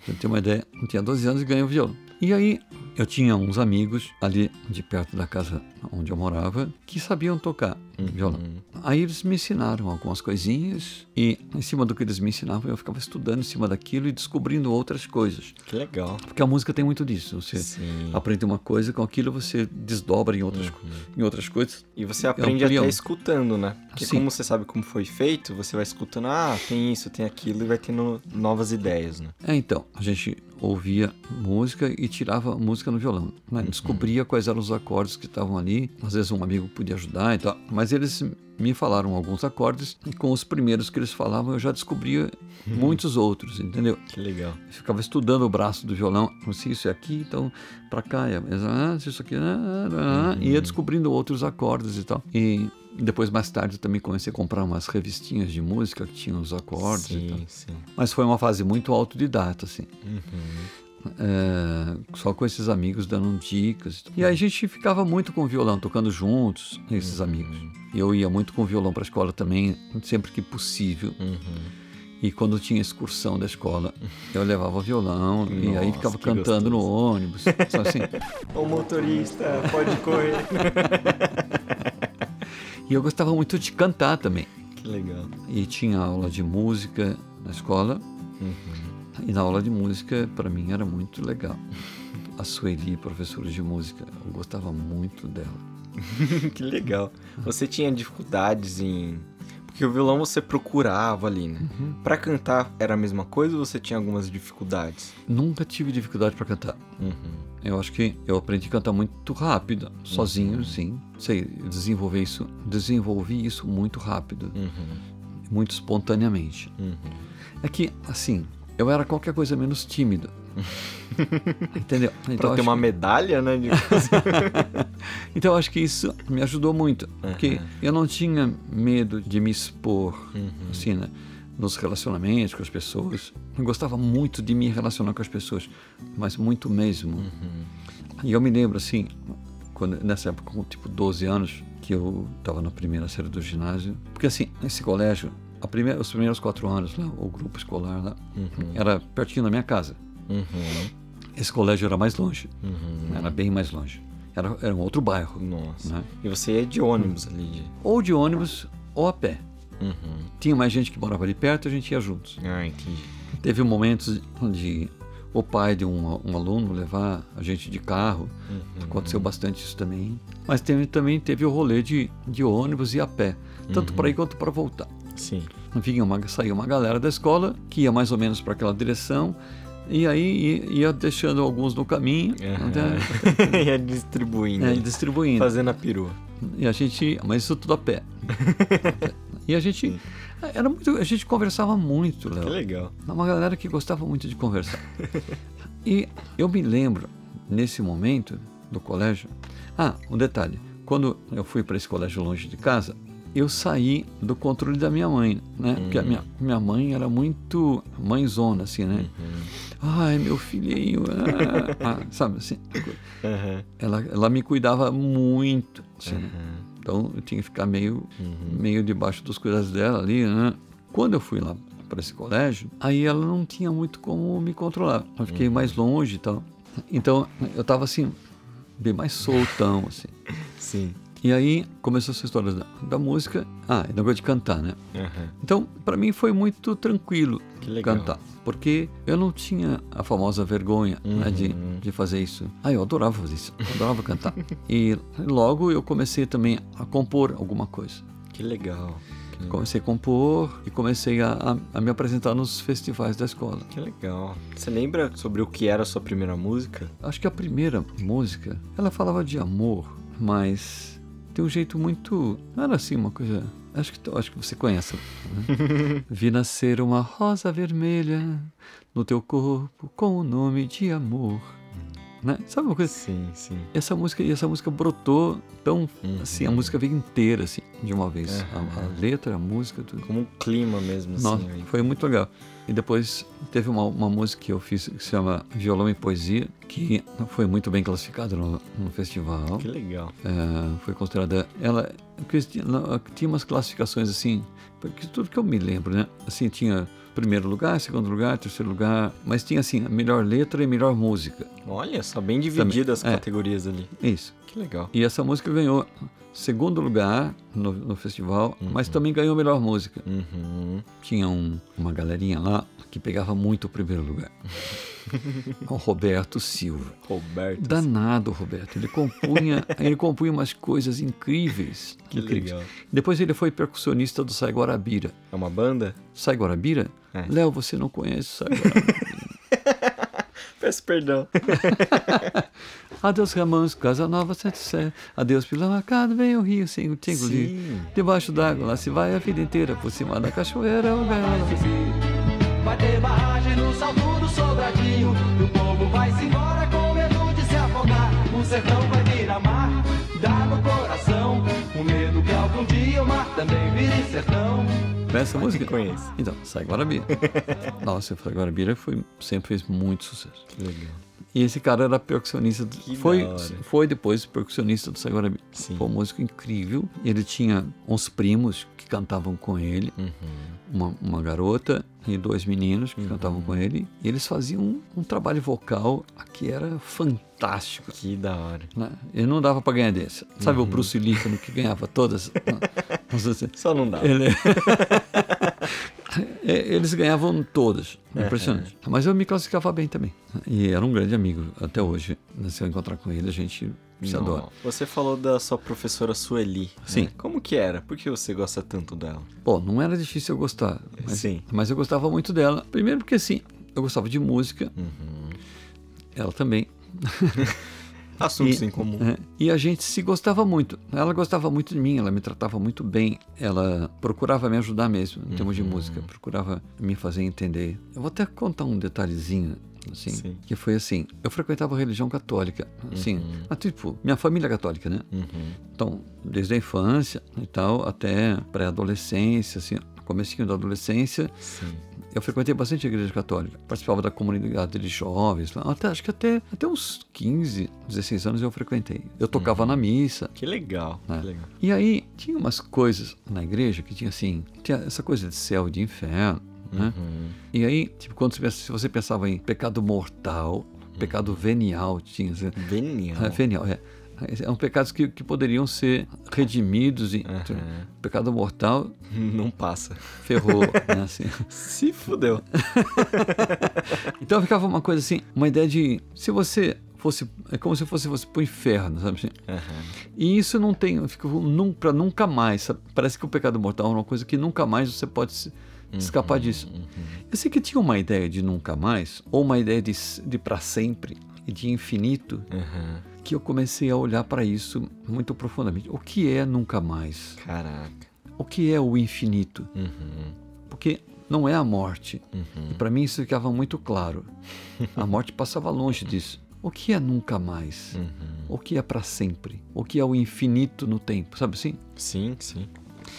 Pra ter uma ideia, eu tinha 12 anos e ganhei o violão. E aí, eu tinha uns amigos ali de perto da casa onde eu morava que sabiam tocar violão. Aí eles me ensinaram algumas coisinhas e em cima do que eles me ensinavam eu ficava estudando em cima daquilo e descobrindo outras coisas. Que legal. Porque a música tem muito disso. Você Sim. aprende uma coisa, com aquilo você desdobra em outras, co- em outras coisas. E você aprende amplia. até escutando, né? Porque Sim. como você sabe como foi feito, você vai escutando, ah, tem isso, tem aquilo, e vai tendo novas ideias, né? É, então, a gente ouvia música e tirava música no violão. né? Descobria quais eram os acordes que estavam ali. Às vezes um amigo podia ajudar e tal. Mas eles me falaram alguns acordes e com os primeiros que eles falavam eu já descobria muitos outros, entendeu? Que legal. Eu ficava estudando o braço do violão. Se isso é aqui, então pra cá é. Se isso aqui. ah, ah, e ia descobrindo outros acordes e tal. E depois, mais tarde, eu também comecei a comprar umas revistinhas de música que tinham os acordes e tal. Sim, sim. Mas foi uma fase muito autodidata, assim. Uhum. É, só com esses amigos dando dicas. E aí a gente ficava muito com o violão, tocando juntos, esses amigos. E eu ia muito com o violão para a escola também, sempre que possível. Uhum. E quando tinha excursão da escola, eu levava o violão e aí Nossa, ficava cantando no gostoso. ônibus. Só assim. [laughs] Ô motorista, pode correr. [laughs] E eu gostava muito de cantar também. que legal. E tinha aula de música na escola. E na aula de música, para mim, era muito legal. A Sueli, professora de música, eu gostava muito dela. [laughs] que legal. Você tinha dificuldades em. Porque o violão você procurava ali, né? Pra cantar era a mesma coisa ou você tinha algumas dificuldades? Nunca tive dificuldade para cantar. Eu acho que eu aprendi a cantar muito rápido, sozinho, sim. Sei, desenvolver isso, desenvolvi isso muito rápido, muito espontaneamente. É que, assim, eu era qualquer coisa menos tímido. [laughs] Entendeu? Então, Pra ter uma que- medalha, né? [laughs] então eu acho que isso me ajudou muito, porque eu não tinha medo de me expor, assim, né? Nos relacionamentos com as pessoas. Eu gostava muito de me relacionar com as pessoas, mas muito mesmo. E eu me lembro, assim, quando, nessa época, com tipo 12 anos, que eu estava na primeira série do ginásio. Porque assim, nesse colégio, a primeira, os primeiros quatro anos, lá, o grupo escolar lá, era pertinho da minha casa. Uhum. Esse colégio era mais longe, Uhum. era bem mais longe. Era, era um outro bairro. Nossa. Né? E você ia de ônibus ali? De... Ou de ônibus ou a pé. Uhum. Tinha mais gente que morava ali perto, a gente ia juntos. Ah, entendi. Teve momentos de o pai de um, um aluno levar a gente de carro. Aconteceu bastante isso também. Mas teve, também teve o rolê de, de ônibus e a pé. Tanto para ir quanto para voltar. Sim. Vinha uma, saía uma galera da escola que ia mais ou menos para aquela direção. E aí ia, deixando alguns no caminho, até, [laughs] ia distribuindo. é, distribuindo. Fazendo a perua. E a gente, mas isso tudo a pé. [laughs] e a gente, era muito, a gente conversava muito, Léo. Que legal. Uma galera que gostava muito de conversar. [laughs] e eu me lembro, nesse momento do colégio. Ah, um detalhe. Quando eu fui para esse colégio longe de casa, eu saí do controle da minha mãe, né? Porque a minha, minha mãe era muito mãezona, assim, né? Ai, meu filhinho, ah, ah, sabe assim? Aham. Ela, ela me cuidava muito, assim, né? Uhum. Então eu tinha que ficar meio, meio debaixo dos cuidados dela ali, né? Quando eu fui lá para esse colégio, aí ela não tinha muito como me controlar. Eu fiquei mais longe e tal. Então eu tava assim, bem mais soltão, assim. Sim. E aí começou essa história da, da música. Ah, e negócio de cantar, né? Aham. Então, para mim foi muito tranquilo cantar, porque eu não tinha a famosa vergonha né, de, Uhum. de fazer isso. Ah, eu adorava fazer isso, adorava cantar. [laughs] E logo eu comecei também a compor alguma coisa. Que legal. Que legal. Comecei a compor e comecei a, a- a me apresentar nos festivais da escola. Que legal. Você lembra sobre o que era a sua primeira música? Acho que a primeira música, ela falava de amor, mas tem um jeito muito. Não era assim uma coisa. Acho que, acho que você conhece. Né? [laughs] Vi nascer uma rosa vermelha no teu corpo com o nome de amor. Né? Sabe uma coisa? Sim, sim. Essa música, e essa música brotou tão. Uhum. Assim, a música veio inteira, assim, de uma vez. A, a letra, a música, tudo. Como um clima mesmo, assim. Nossa, aí. foi muito legal. E depois teve uma, uma música que eu fiz que se chama Violão e Poesia, que foi muito bem classificada no, no festival. Que legal. É, foi considerada. Ela tinha, tinha umas classificações assim, porque tudo que eu me lembro, né? Assim, tinha primeiro lugar, segundo lugar, terceiro lugar, mas tinha assim, a melhor letra e melhor música. Olha só, bem divididas as é. categorias ali. Isso. Que legal. E essa música ganhou segundo lugar no, no festival, mas também ganhou melhor música. Uhum. tinha um- uma galerinha lá que pegava muito o primeiro lugar. [laughs] o Roberto Silva. Roberto. Danado, Roberto. Ele compunha, [laughs] ele compunha umas coisas incríveis. Que incríveis. legal. Depois ele foi percussionista do Sai Guarabira. É uma banda? Sai Guarabira? É. Léo, você não conhece Sai Guarabira? [laughs] Peço perdão. [laughs] Adeus, Ramães, Casa Nova, Sete Sé. Adeus, Pilão Arcado, vem o rio, sem o tingo Sim. Debaixo d'água, lá se vai a vida inteira. Por cima da cachoeira, o gaiola. Vai ter barragem no salto sobradinho E o povo vai se embora com medo de se afogar. O sertão vai virar mar, dá no coração O medo que algum dia o mar também vire sertão essa música? Conheço. Então, Sai Guarabira. [laughs] Nossa, o Sai Guarabira foi, sempre fez muito sucesso. Que legal. E esse cara era percussionista. do- Que foi, foi depois percussionista do Sai Guarabira. Sim. Foi um músico incrível. Ele tinha uns primos que cantavam com ele. Uhum. Uma, uma garota e dois meninos que cantavam com ele. E eles faziam um, um trabalho vocal que era fantástico. Que da hora. né? Ele não dava pra ganhar desse. Sabe o Bruce Lee que ganhava todas? [laughs] Se- Só não dá. ele... É, [laughs] Eles ganhavam todas, impressionante. Mas eu me classificava bem também. E era um grande amigo até hoje. Se eu encontrar com ele, a gente se Não. adora. Você falou da sua professora Sueli. né? Sim. Como que era? Por que você gosta tanto dela? Pô, não era difícil eu gostar. Mas, Sim. mas eu gostava muito dela. Primeiro porque, assim, eu gostava de música. Uhum. Ela também. [laughs] Assuntos E- em comum. É, e a gente se gostava muito. Ela gostava muito de mim, ela me tratava muito bem. Ela procurava me ajudar mesmo, em termos de Uhum. música. Procurava me fazer entender. Eu vou até contar um detalhezinho, assim, Sim. que foi assim. Eu frequentava a religião católica, assim. ah, tipo, minha família é católica, né? Uhum. Então, desde a infância e tal, até pré-adolescência, assim, comecinho da adolescência, Sim. eu frequentei bastante a igreja católica, participava da comunidade de jovens, até, acho que até, até uns 15, 16 anos eu frequentei. Eu tocava na missa. Que legal, né? que legal. E aí tinha umas coisas na igreja que tinha assim, tinha essa coisa de céu e de inferno, né? Uhum. E aí, tipo, quando você, se você pensava em pecado mortal, pecado venial, tinha assim, Venial. é, venial, é. São pecados que, que poderiam ser redimidos. E, Aham. Pecado mortal [laughs] Não passa. ferrou, [laughs] né? Assim. Se fudeu. [laughs] Então ficava uma coisa assim, uma ideia de se você fosse, é como se fosse fosse pro inferno, sabe? assim? Aham. E isso não tem, fica para nunca mais. sabe? Parece que o pecado mortal é uma coisa que nunca mais você pode se- escapar disso. Eu sei que tinha uma ideia de nunca mais, ou uma ideia de, de para sempre e de infinito, Aham. Que eu comecei a olhar para isso muito profundamente. O que é nunca mais? Caraca. O que é o infinito? Uhum. Porque não é a morte. Uhum. E para mim isso ficava muito claro. A morte passava longe disso. O que é nunca mais? Uhum. O que é para sempre? O que é o infinito no tempo? Sabe assim? Sim, sim.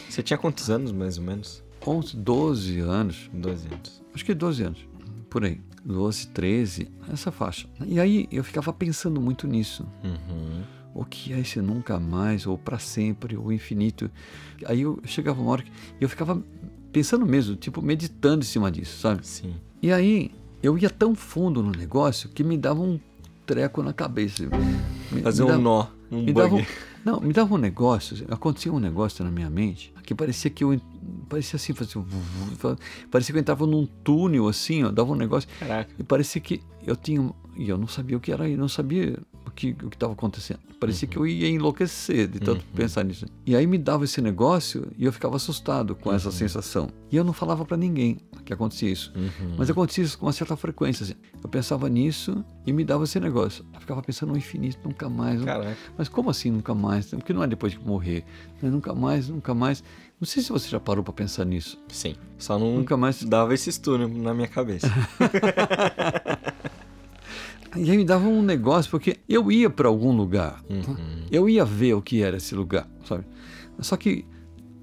Você tinha quantos anos, mais ou menos? 11, 12 anos. 12 anos. Acho que 12 anos. Por aí. 12, 13, essa faixa. E aí eu ficava pensando muito nisso. Uhum. O que é esse nunca mais, ou para sempre, ou infinito? Aí eu chegava uma hora que eu ficava pensando mesmo, tipo, meditando em cima disso, sabe? Sim. E aí eu ia tão fundo no negócio que me dava um treco na cabeça. Me- Fazer me um dava- nó, um me dava um- não, me dava um negócio, acontecia um negócio na minha mente que parecia que eu parecia assim, fazia, parecia que eu entrava num túnel assim, ó, dava um negócio Caraca. e parecia que eu tinha e eu não sabia o que era, eu não sabia o que o que estava acontecendo. Parecia que eu ia enlouquecer de tanto pensar nisso. E aí me dava esse negócio e eu ficava assustado com essa sensação. E eu não falava para ninguém que acontecia isso. Uhum. Mas acontecia isso com uma certa frequência. assim. Eu pensava nisso e me dava esse negócio. Eu ficava pensando no infinito, nunca mais. Caraca. Mas como assim nunca mais? Porque não é depois de morrer. Né? Nunca mais, nunca mais. Não sei se você já parou para pensar nisso. Sim. Só não Nunca mais. dava esse túnel na minha cabeça. [laughs] E aí me dava um negócio, porque eu ia para algum lugar. Uhum. Eu ia ver o que era esse lugar, sabe? Só que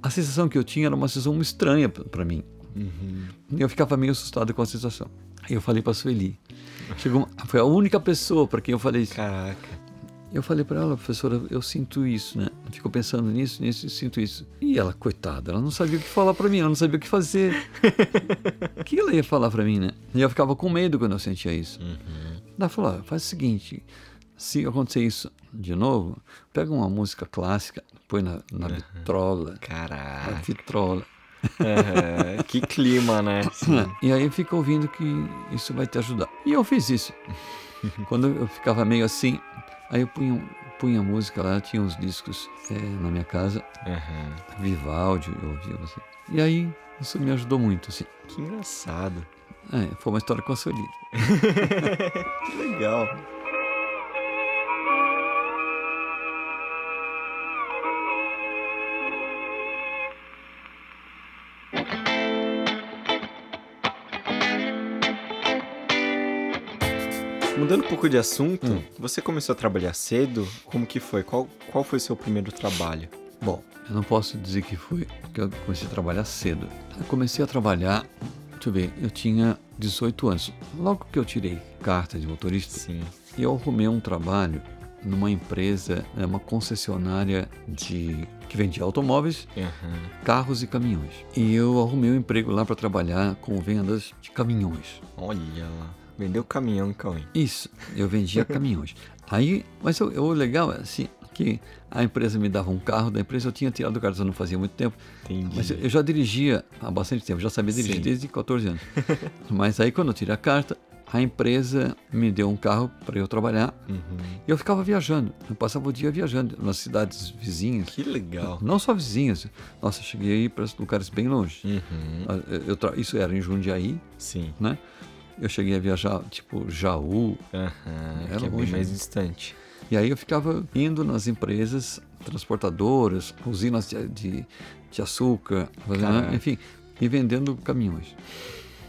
a sensação que eu tinha era uma sensação estranha para mim. Uhum. Eu ficava meio assustado com a sensação. Aí eu falei para Sueli. Chegou uma- foi a única pessoa para quem eu falei isso. Caraca. Eu falei para ela, professora, eu sinto isso, né? Eu fico pensando nisso, nisso e sinto isso. E ela, coitada, ela não sabia o que falar para mim, ela não sabia o que fazer. [laughs] o que ela ia falar para mim, né? E eu ficava com medo quando eu sentia isso. Ela falou, "Ó, faz o seguinte, se acontecer isso de novo, pega uma música clássica, põe na, na vitrola, na Caraca. vitrola. Aham. [laughs] que clima, né? Sim. E aí fica ouvindo que isso vai te ajudar. E eu fiz isso. [laughs] Quando eu ficava meio assim, aí eu punha, punha música lá, tinha uns discos eh, na minha casa, Aham. Vivaldi, eu ouvia assim. E aí isso me ajudou muito, assim. Que engraçado. É, foi uma história com a. Que legal. Mudando um pouco de assunto, Hum. você começou a trabalhar cedo? Como que foi? Qual, qual foi o seu primeiro trabalho? Bom, eu não posso dizer que foi porque eu comecei a trabalhar cedo. Eu comecei a trabalhar, deixa eu ver, eu tinha 18 anos. Logo que eu tirei carta de motorista, Sim. eu arrumei um trabalho numa empresa, é uma concessionária de que vendia automóveis, Aham. carros e caminhões. E eu arrumei um emprego lá para trabalhar com vendas de caminhões. Olha lá. Vendeu caminhão, Cauê. Isso, eu vendia [laughs] caminhões. Aí, mas o legal é assim, que a empresa me dava um carro da empresa, eu tinha tirado o carro, não fazia muito tempo, Entendi. mas eu, já dirigia há bastante tempo, já sabia dirigir Sim. desde 14 anos. [laughs] mas aí quando eu tirei a carta, a empresa me deu um carro para eu trabalhar Uhum. e eu ficava viajando. Eu passava o dia viajando nas cidades vizinhas. Que legal. Não só vizinhas. Nossa, eu cheguei aí para lugares bem longe. Uhum. Ah, eu- eu isso era em Jundiaí, Sim. né? Eu cheguei a viajar, tipo, Jaú, Aham. Era Que é bem longe, mais né? distante. E aí eu ficava indo nas empresas transportadoras, usinas de, de, de açúcar, enfim, e vendendo caminhões.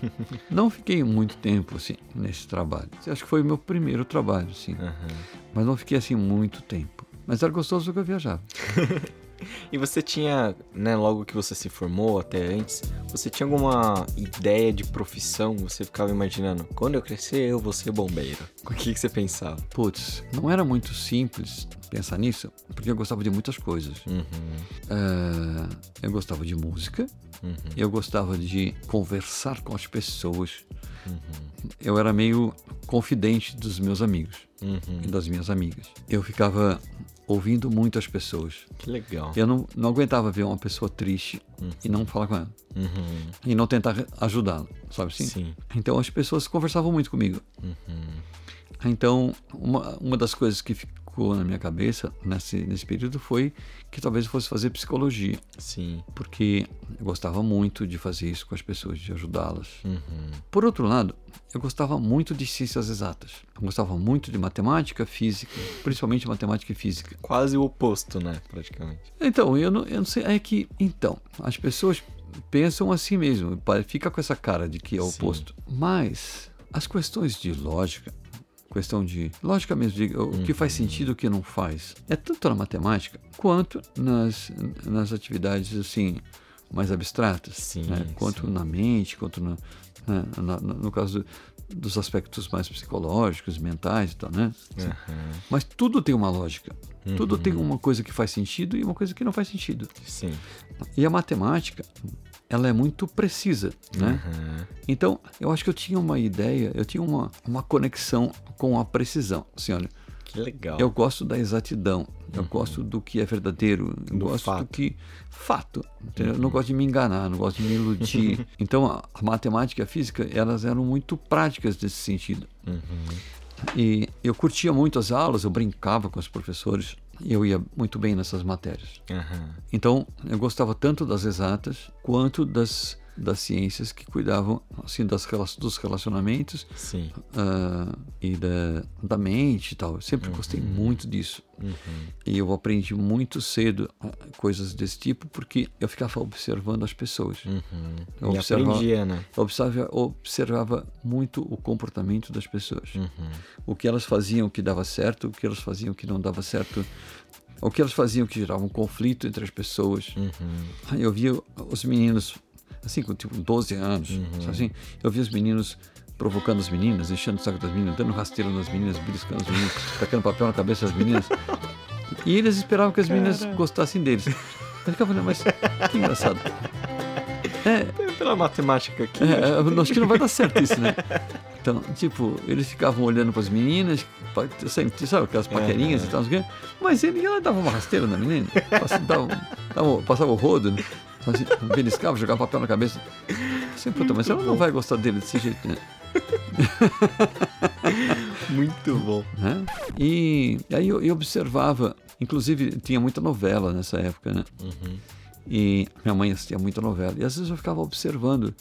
[laughs] Não fiquei muito tempo assim nesse trabalho. Acho que foi o meu primeiro trabalho, assim. Aham. Mas não fiquei assim muito tempo. Mas era gostoso que eu viajava. [laughs] [laughs] E você tinha, né, logo que você se formou, até antes, você tinha alguma ideia de profissão? Você ficava imaginando, quando eu crescer eu vou ser bombeiro. O que, que você pensava? Putz, não era muito simples pensar nisso, porque eu gostava de muitas coisas. Uhum, Eh, eu gostava de música, uhum, eu gostava de conversar com as pessoas. uhum, Eu era meio confidente dos meus amigos uhum. e das minhas amigas. Eu ficava ouvindo muito as pessoas. Que legal. Eu não, não aguentava ver uma pessoa triste e não falar com ela. Uhum, E não tentar ajudá-la, sabe assim? Sim. Então as pessoas conversavam muito comigo. Uhum, Então, uma, uma das coisas que ficou na minha cabeça nesse, nesse período foi que talvez eu fosse fazer psicologia, Sim. porque eu gostava muito de fazer isso com as pessoas, de ajudá-las. Uhum, Por outro lado, eu gostava muito de ciências exatas. Eu gostava muito de matemática, física, principalmente matemática e física. Quase o oposto, né, praticamente. Então, eu não, eu não sei. É que, então, as pessoas pensam assim mesmo, fica com essa cara de que é o oposto. Mas as questões de lógica, questão de lógica mesmo, de o que faz sentido e o que não faz, é tanto na matemática quanto nas, nas atividades assim mais abstratas, Sim, né? quanto sim. na mente, quanto na, né? na- na- no caso do- dos aspectos mais psicológicos, mentais e tal, né? Uhum. Mas tudo tem uma lógica. Tudo tem uma coisa que faz sentido e uma coisa que não faz sentido. Sim. E a matemática, ela é muito precisa, né? Uhum. Então, eu acho que eu tinha uma ideia, eu tinha uma, uma conexão com a precisão. Assim, olha, Que legal. eu gosto da exatidão, eu gosto do que é verdadeiro, eu Do gosto fato. do que... Fato. entendeu? Eu não gosto de me enganar, não gosto de me iludir. [laughs] então, a, a matemática e a física, elas eram muito práticas nesse sentido. E eu curtia muito as aulas, eu brincava com os professores, eu ia muito bem nessas matérias. Uhum. Então, eu gostava tanto das exatas quanto das, das ciências que cuidavam assim das, dos relacionamentos ah, e da, da mente e tal. Eu sempre gostei muito disso. E eu aprendi muito cedo ah, coisas desse tipo porque eu ficava observando as pessoas. Eu Uhum. E aprendia, né? eu observava, observava muito o comportamento das pessoas. Uhum. O que elas faziam que dava certo, o que elas faziam que não dava certo. O que elas faziam que gerava um conflito entre as pessoas. Uhum. Eu via os meninos, assim, com tipo 12 anos, Uhum. assim, eu via os meninos provocando as meninas, enchendo o saco das meninas, dando rasteiro nas meninas, beliscando as meninas, [laughs] tacando papel na cabeça das meninas. E eles esperavam que as meninas gostassem deles. Eu ficava olhando, mas que engraçado. É, Pela matemática aqui. é, eu acho que não vai dar certo isso, né? [laughs] Então, tipo, eles ficavam olhando para as meninas, sempre, sabe, aquelas paquerinhas e tal, mas ele ia lá e dava uma rasteira na menina, passa- dava, dava- passava o rodo, né? Assim, [laughs] beliscava, jogava papel na cabeça. Assim, puta, mas ela não vai gostar dele desse jeito, né? [laughs] Muito bom. né? E aí eu, eu observava, inclusive tinha muita novela nessa época, né? E minha mãe assistia muita novela. E às vezes eu ficava observando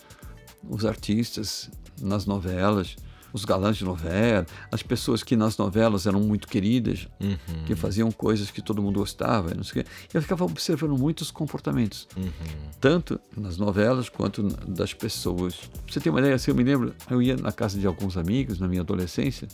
os artistas nas novelas, os galãs de novela, as pessoas que nas novelas eram muito queridas, que faziam coisas que todo mundo gostava, não sei o quê. Eu ficava observando muitos comportamentos, tanto nas novelas quanto das pessoas. Pra você ter uma ideia, assim, eu me lembro, eu ia na casa de alguns amigos na minha adolescência,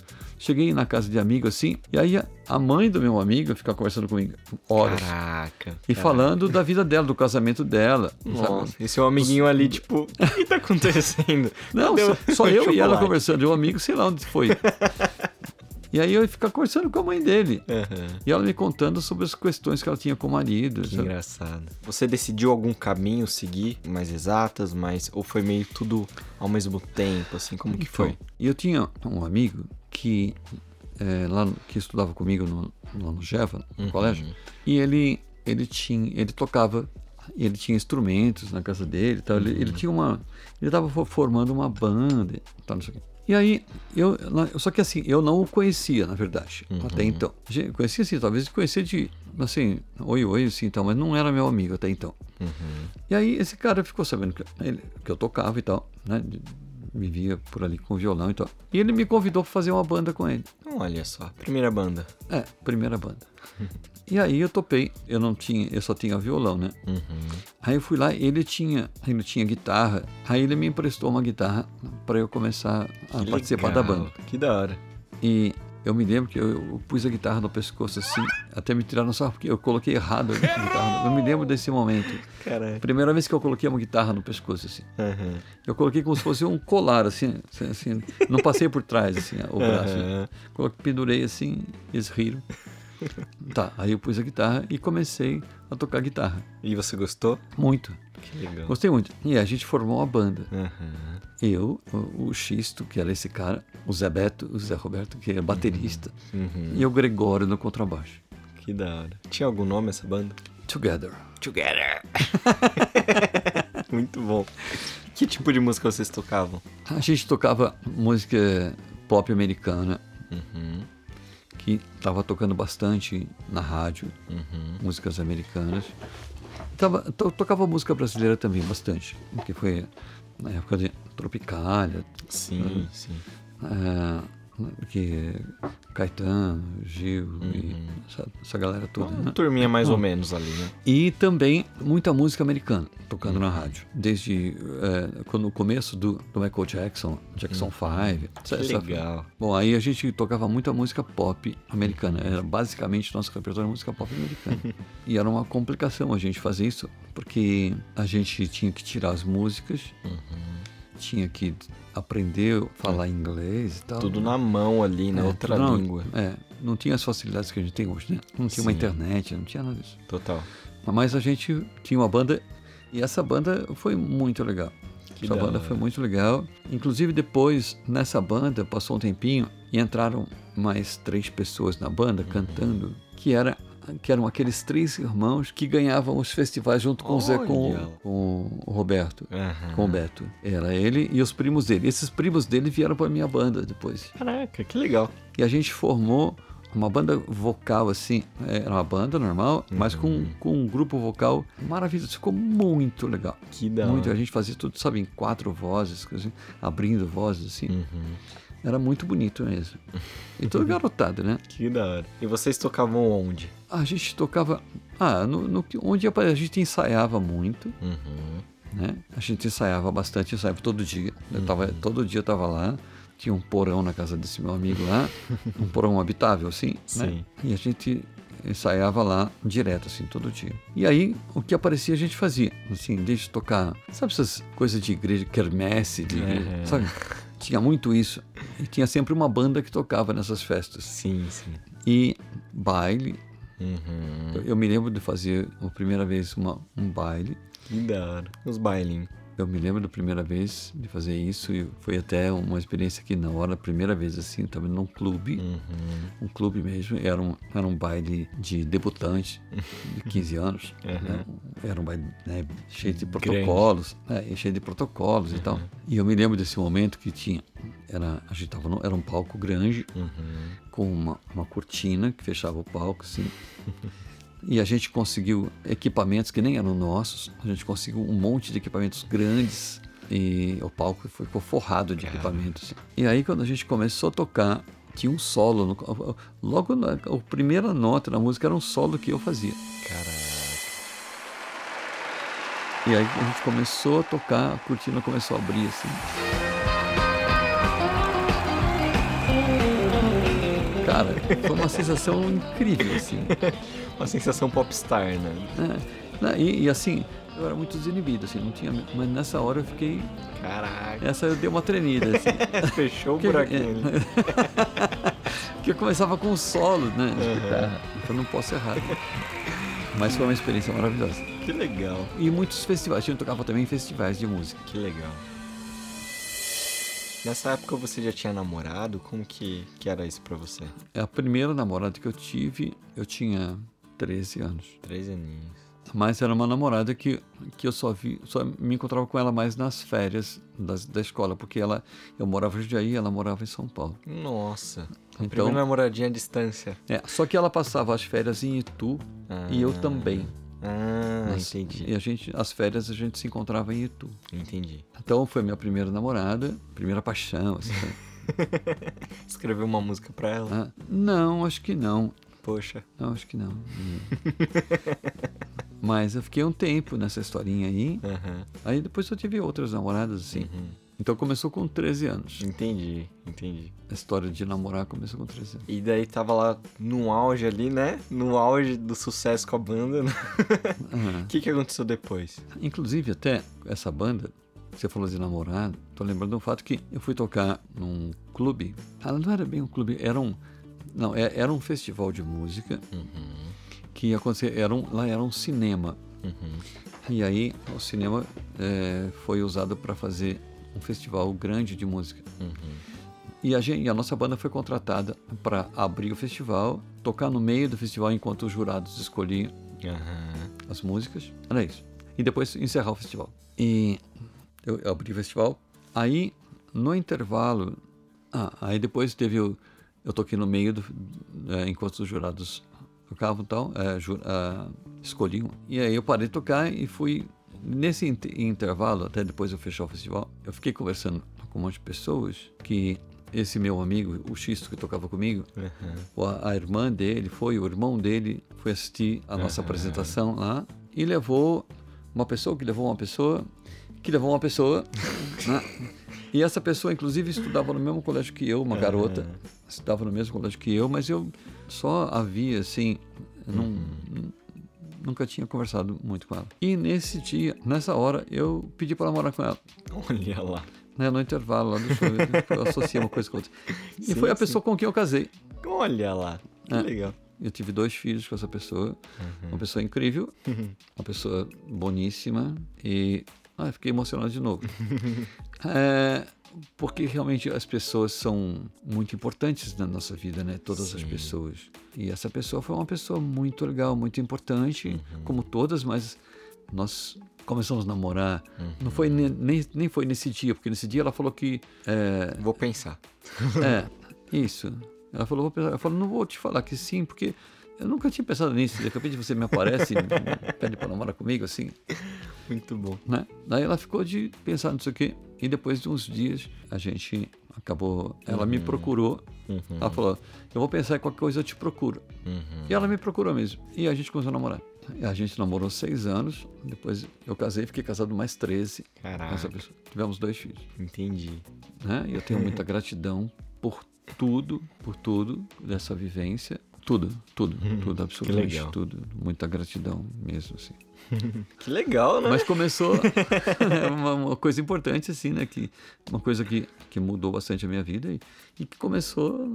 cheguei na casa de amigo assim, e aí a- mãe do meu amigo ficava conversando comigo horas. Caraca. E falando da vida dela, do casamento dela. sabe? Nossa, e seu amiguinho ali, tipo, o que tá acontecendo? Não, Cadê só, o- só [laughs] eu e ela conversando, e o amigo, sei lá onde foi. [laughs] e aí eu ia ficar conversando com a mãe dele. Aham. E ela me contando sobre as questões que ela tinha com o marido. Que sabe? engraçado. Você decidiu algum caminho seguir, mais exatas, mais ou foi meio tudo ao mesmo tempo, assim, como que foi? E eu tinha um amigo que, é, lá, que estudava comigo no, lá no Jeva, no colégio, e ele, ele, tinha, ele tocava, ele tinha instrumentos na casa dele tal. Ele, ele tinha uma. Ele estava formando uma banda tal, não sei o quê. E aí, eu, só que assim, eu não o conhecia, na verdade, até então. Conhecia assim, talvez conhecia de, assim, oi, oi, assim, tal, mas não era meu amigo até então. E aí esse cara ficou sabendo que, ele- que eu tocava e tal, né? Me via por ali com violão e tal. E ele me convidou para fazer uma banda com ele. Então, olha só, primeira banda. É, primeira banda. [laughs] E aí eu topei, eu não tinha, eu só tinha violão, né? Aí eu fui lá, ele tinha, ele tinha guitarra, aí ele me emprestou uma guitarra para eu começar a Que participar da legal, banda. Que da hora. E Eu me lembro que eu, eu pus a guitarra no pescoço assim, até me tiraram só porque eu coloquei errado a guitarra. Eu me lembro desse momento. Caralho. Primeira vez que eu coloquei uma guitarra no pescoço assim. Aham. Eu coloquei como se fosse um colar assim, assim, assim. não passei por trás assim, o braço. Aham. Coloquei, pendurei assim, eles riram. [laughs] Tá, aí eu pus a guitarra e comecei a tocar guitarra. E você gostou? Muito. Que legal. Gostei muito. E a gente formou uma banda. Aham. Eu, o, o Xisto, que era esse cara, o Zé Beto, o Zé Roberto, que é baterista, Uhum. e o Gregório no contrabaixo. Que da hora. Tinha algum nome essa banda? Together. Together. [laughs] Muito bom. Que tipo de música vocês tocavam? A gente tocava música pop americana, Uhum. Que estava tocando bastante na rádio, Uhum. músicas americanas. Tava, to- tocava música brasileira também bastante, que foi na época de Tropicália, Sim, sim. é, que Caetano, Gil e essa, essa galera toda. Uma né? turminha mais ou menos ali, né? E também muita música americana tocando na rádio. Desde é, quando, no começo do, do Michael Jackson, Jackson 5. essa- Que essa- legal. Bom, aí a gente tocava muita música pop americana. Era basicamente nosso repertório música pop americana. [laughs] e era uma complicação a gente fazer isso, porque a gente tinha que tirar as músicas, tinha que aprender a falar inglês e tal. Tudo na mão ali, né? É, Outra na- língua. É, não tinha as facilidades que a gente tem hoje, né? Não tinha uma Sim. internet, não tinha nada disso. Total. Mas a gente tinha uma banda e essa banda foi muito legal. Que essa da banda foi muito legal. Inclusive depois, nessa banda, passou um tempinho e entraram mais três pessoas na Uhum. banda cantando, que era que eram aqueles três irmãos que ganhavam os festivais junto com o Zé, com, com o Roberto, Aham. com o Beto. Era ele e os primos dele. Esses primos dele vieram para minha banda depois. Caraca, que legal. E a gente formou uma banda vocal assim, era uma banda normal, mas com, com um grupo vocal maravilhoso. Ficou muito legal. Que da Muito. A gente fazia tudo, sabe, em quatro vozes, assim, abrindo vozes assim. Uhum. Era muito bonito mesmo. E tudo garotado, né? [laughs] Que da hora. E vocês tocavam onde? A gente tocava. Ah, no, no- onde a gente ensaiava muito, Uhum. né? A gente ensaiava bastante, ensaiava todo dia. Eu tava, todo dia eu tava lá. Tinha um porão na casa desse meu amigo lá, um porão habitável, assim, né? Sim. E a gente ensaiava lá direto, assim, todo dia. E aí, o que aparecia a gente fazia, assim, desde tocar, sabe essas coisas de igreja, quermesse, de igreja, É. sabe? Tinha muito isso. E tinha sempre uma banda que tocava nessas festas. Sim, sim. E baile, Uhum. eu, eu me lembro de fazer a primeira vez uma, um baile. Que da hora. Os bailinhos. Eu me lembro da primeira vez de fazer isso e foi até uma experiência que na hora, a primeira vez assim, estava num clube, Uhum. um clube mesmo, era um, era um baile de debutante de [laughs] 15 anos, né? era um baile né, cheio de protocolos, né, cheio de protocolos e tal. E eu me lembro desse momento que tinha, era, a gente tava no, era um palco grande, Uhum. com uma, uma cortina que fechava o palco, assim. [laughs] E a gente conseguiu equipamentos que nem eram nossos. A gente conseguiu um monte de equipamentos grandes. E o palco ficou forrado de equipamentos. E aí, quando a gente começou a tocar, tinha um solo. No, logo na a primeira nota da música era um solo que eu fazia. Caraca. E aí a gente começou a tocar, a cortina começou a abrir assim. Cara, foi uma sensação incrível, assim. [laughs] Uma sensação popstar, né? É, né, e, e, assim, eu era muito desinibido, assim, não tinha. Mas nessa hora eu fiquei. Caraca. Essa eu dei uma tremida, assim. [laughs] Fechou o Que- buraquinho. ali. [laughs] Porque eu começava com um solo, né? De guitarra. Então eu não posso errar. Mas foi uma experiência maravilhosa. Que legal. E muitos festivais. A gente tocava também em festivais de música. Que legal. Nessa época você já tinha namorado? Como que, que era isso pra você? A primeira namorada que eu tive, eu tinha 13 anos. Três aninhos. Mas era uma namorada que, que eu só vi, só me encontrava com ela mais nas férias das, da escola, porque ela, eu morava em Jundiaí, ela morava em São Paulo. Nossa. A Então- primeira namoradinha à distância. É, só que ela passava as férias em Itu e eu também. Ah, entendi. E a gente, as férias a gente se encontrava em Itu. Entendi. Então foi minha primeira namorada, primeira paixão. Assim, [laughs] Escreveu uma música pra ela? Ah, não, acho que não. Poxa. Não, acho que não. Hum. [laughs] Mas eu fiquei um tempo nessa historinha aí. Aham. Aí depois eu tive outras namoradas, assim. Uhum. Então começou com 13 anos. Entendi, entendi. A história de namorar começou com 13 anos. E daí tava lá no auge ali, né? No auge do sucesso com a banda. né? [laughs] O que, que aconteceu depois? Inclusive, até essa banda, você falou de namorar, tô lembrando um fato que eu fui tocar num clube. Ah, não era bem um clube, era um. Não, é- era um festival de música que ia acontecer. Era um, lá era um cinema. E aí, o cinema é, foi usado para fazer um festival grande de música. E a, gente, e a nossa banda foi contratada para abrir o festival, tocar no meio do festival enquanto os jurados escolhiam as músicas. Era isso. E depois encerrar o festival. E eu, eu abri o festival. Aí, no intervalo. Ah, aí depois teve o. Eu toquei no meio do. é, enquanto os jurados tocavam tal. é, ju- ah, escolhiam. E aí eu parei de tocar e fui. Nesse inter- intervalo, até depois eu fechar o festival, eu fiquei conversando com um monte de pessoas que esse meu amigo, o Xisto que tocava comigo, o- a, a irmã dele foi, o irmão dele foi assistir a nossa apresentação lá e levou uma pessoa que levou uma pessoa que levou uma pessoa. [laughs] né? E essa pessoa, inclusive, estudava no mesmo colégio que eu, uma garota, estudava no mesmo colégio que eu, mas eu só a via assim, eu não, nu- nunca tinha conversado muito com ela. E nesse dia, nessa hora, eu pedi para namorar com ela Olha lá. né, no intervalo lá do show. Eu associei uma coisa com outra. E Sim, foi a sim. pessoa com quem eu casei. Olha lá. Que É. legal. Eu tive dois filhos com essa pessoa. Uma pessoa incrível, uma pessoa boníssima. E ah, fiquei emocionado de novo. [laughs] É, porque realmente as pessoas são muito importantes na nossa vida, né? Todas as Sim. pessoas. E essa pessoa foi uma pessoa muito legal, muito importante, como todas, mas nós começamos a namorar. Não foi ne- nem, nem foi nesse dia, porque nesse dia ela falou que é, Vou pensar. é, [laughs] isso. Ela falou, vou pensar. Eu falei, não vou te falar que sim, porque eu nunca tinha pensado nisso. De repente você me aparece e [laughs] me pede pra namorar comigo, assim, Muito bom. né? Daí ela ficou de pensar nisso aqui. E depois de uns dias, a gente acabou... Ela me procurou. Ela falou, eu vou pensar em qualquer coisa, eu te procuro. E ela me procurou mesmo. E a gente começou a namorar. E a gente namorou seis anos. Depois eu casei, fiquei casado mais 13 com Caraca. Tivemos dois filhos Entendi. né? E eu tenho muita gratidão por tudo, por tudo dessa vivência. Tudo, tudo, tudo, absolutamente tudo. Muita gratidão mesmo, assim. [laughs] Que legal, né? Mas começou [laughs] uma, uma coisa importante, assim, né? Que, uma coisa que, que mudou bastante a minha vida e, e que começou,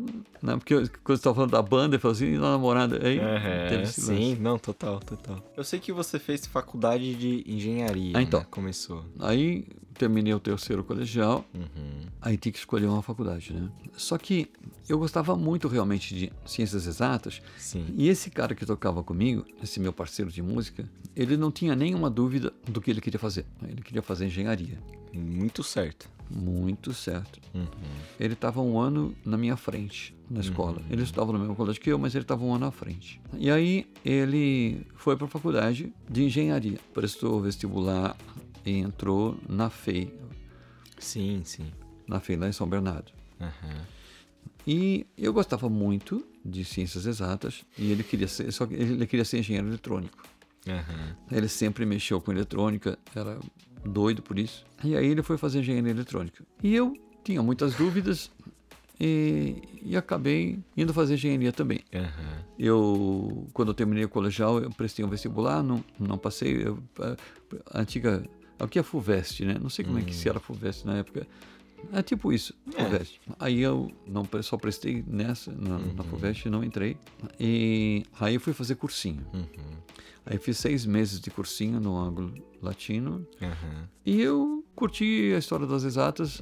né? Porque eu- quando você estava falando da banda, eu falei assim, e da namorada, aí É, teve esse sim, lance. não, total, total. Eu sei que você fez faculdade de engenharia, Ah, então. né? Começou. Aí terminei o terceiro colegial, Uhum. aí tinha que escolher uma faculdade, né? Só que eu gostava muito realmente de ciências exatas Sim. E esse cara que tocava comigo, esse meu parceiro de música, ele não tinha nenhuma dúvida do que ele queria fazer. Ele queria fazer engenharia. Muito certo. Muito certo. Uhum. Ele estava um ano na minha frente na escola. Ele estudava no mesmo colégio que eu, mas ele estava um ano à frente. E aí ele foi para a faculdade de engenharia, prestou vestibular e entrou na FEI, Sim, sim. na FEI lá em São Bernardo. Aham. E eu gostava muito de ciências exatas e ele queria ser, só que ele queria ser engenheiro eletrônico. Aham. Ele sempre mexeu com eletrônica, era doido por isso. E aí ele foi fazer engenharia eletrônica. E eu tinha muitas dúvidas e, e acabei indo fazer engenharia também. Aham. Eu, quando eu terminei o colegial, eu prestei um vestibular, não, não passei. Eu, a, a antiga. O que é FUVEST, né? Não sei como é que se era FUVEST na época. É tipo isso, FUVEST. Aí eu não, só prestei nessa, na, na FUVEST, não entrei. E aí eu fui fazer cursinho. Aí fiz seis meses de cursinho no ângulo latino. Aham. E eu curti a história das exatas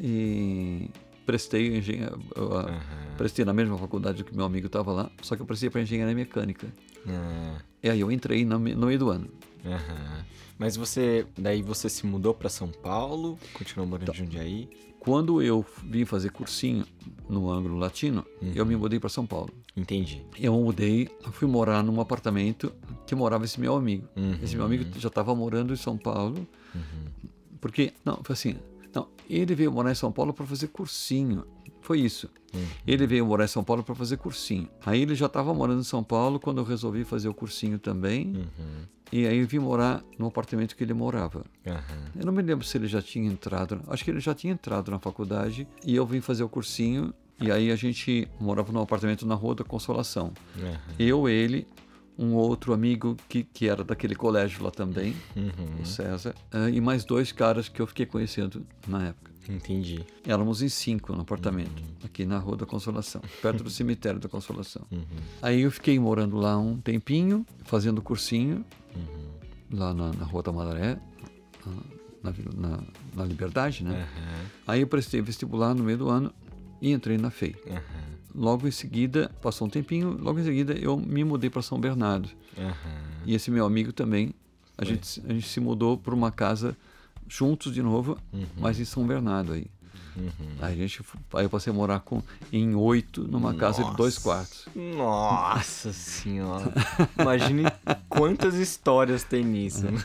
e prestei engenharia, prestei na mesma faculdade que meu amigo estava lá, só que eu prestei para engenharia mecânica. Ah, E aí eu entrei no, no meio do ano. Aham. Mas você, daí você se mudou pra São Paulo, continuou morando Tá. em Jundiaí? Quando eu vim fazer cursinho no ângulo latino, eu me mudei para São Paulo. Entendi. Eu mudei, fui morar num apartamento que morava esse meu amigo. Uhum. Esse meu amigo já estava morando em São Paulo. Porque, não, foi assim, Não, ele veio morar em São Paulo para fazer cursinho. Foi isso. Ele veio morar em São Paulo para fazer cursinho. Aí ele já estava morando em São Paulo quando eu resolvi fazer o cursinho também. E aí eu vim morar no apartamento que ele morava. Aham. Eu não me lembro se ele já tinha entrado. Acho que ele já tinha entrado na faculdade. E eu vim fazer o cursinho. E aí a gente morava num apartamento na Rua da Consolação. Aham. Eu, ele, um outro amigo que, que era daquele colégio lá também, Uhum. o César, eh, e mais dois caras que eu fiquei conhecendo na época. Entendi. Éramos em cinco no apartamento, aqui na Rua da Consolação, perto do [laughs] cemitério da Consolação. Aí eu fiquei morando lá um tempinho, fazendo cursinho, lá na, na Rua da Madaré, na, na, na- na Liberdade, né? Aí eu prestei vestibular no meio do ano e entrei na FEI. Aham. Logo em seguida, passou um tempinho, logo em seguida eu me mudei para São Bernardo. Aham. E esse meu amigo também, a, gente, a gente se mudou para uma casa juntos de novo, mas em São Bernardo aí. Aí, a gente, aí eu passei a morar com, em oito numa casa de dois quartos. Nossa senhora. Imagine quantas histórias tem nisso. né?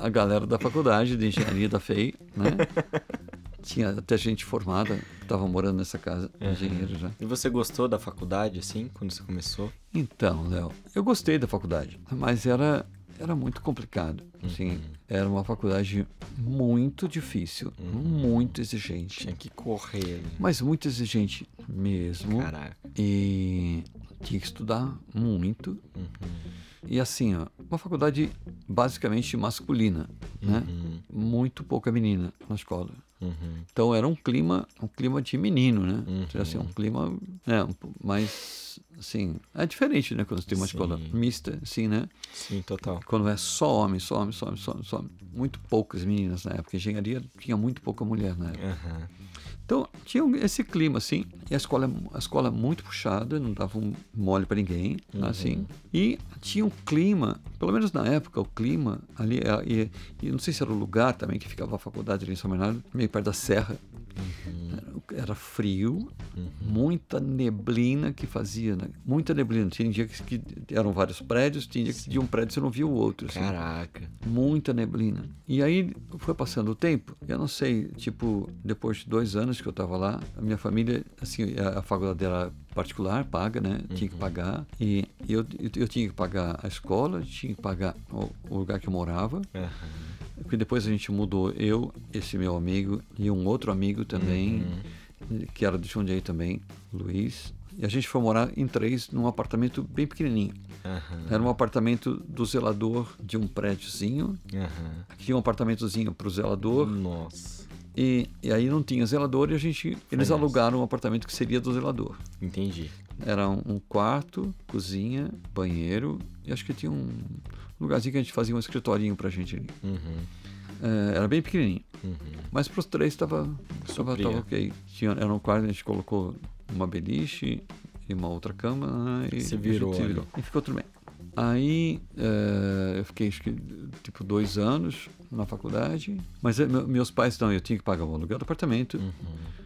A galera da faculdade de engenharia da FEI, né? [laughs] Tinha até gente formada, estava morando nessa casa, engenheiro já. E você gostou da faculdade, assim, quando você começou? Então, Léo, eu gostei da faculdade, mas era, era muito complicado. Assim, era uma faculdade muito difícil, muito exigente. Tinha que correr. né? Mas muito exigente mesmo. Caraca. E tinha que estudar muito. E assim, ó, uma faculdade basicamente masculina, né? Muito pouca menina na escola. Então era um clima, um clima de menino, né? Assim, um clima, né, mais assim, é diferente, né, quando você tem uma escola mista, assim, né? Sim, total. Quando é só homem, só homem, só homem, só homem, só homem. Muito poucas meninas na época. Engenharia tinha muito pouca mulher na época. Aham. Então, tinha esse clima, assim, e a escola, a escola muito puxada, não dava um mole para ninguém, assim. E tinha um clima, pelo menos na época, o clima ali, é, e, e não sei se era o lugar também que ficava a faculdade ali em São Bernardo, meio perto da serra. Era, era frio, muita neblina que fazia, né? muita neblina. Tinha dia que, que eram vários prédios, tinha dia que de um prédio você não via o outro. assim Caraca. muita neblina. E aí foi passando o tempo, eu não sei, tipo, depois de dois anos que eu estava lá, a minha família, assim, a, a faculdade era particular, paga, né? Tinha que pagar. E eu, eu, eu tinha que pagar a escola, tinha que pagar o, o lugar que eu morava. Aham. Porque depois a gente mudou, eu, esse meu amigo e um outro amigo também, que era de Jundiaí também, Luiz. E a gente foi morar em três num apartamento bem pequenininho. Aham. Era um apartamento do zelador de um prédiozinho. Aham. Tinha um apartamentozinho para o zelador. Nossa. E, e aí não tinha zelador e a gente eles alugaram um apartamento que seria do zelador. Entendi. Era um, um quarto, cozinha, banheiro e acho que tinha um lugarzinho que a gente fazia um escritorinho pra gente ali. Uhum. É, era bem pequenininho. Uhum. Mas pros três estava tava, Supria. tava ok. Tinha, era um quarto, a gente colocou uma beliche e uma outra cama e Se virou virou. E ficou tudo bem. Aí é, eu fiquei acho que tipo dois anos na faculdade, mas é, meu- meus pais não, eu tinha que pagar o aluguel do apartamento. Uhum.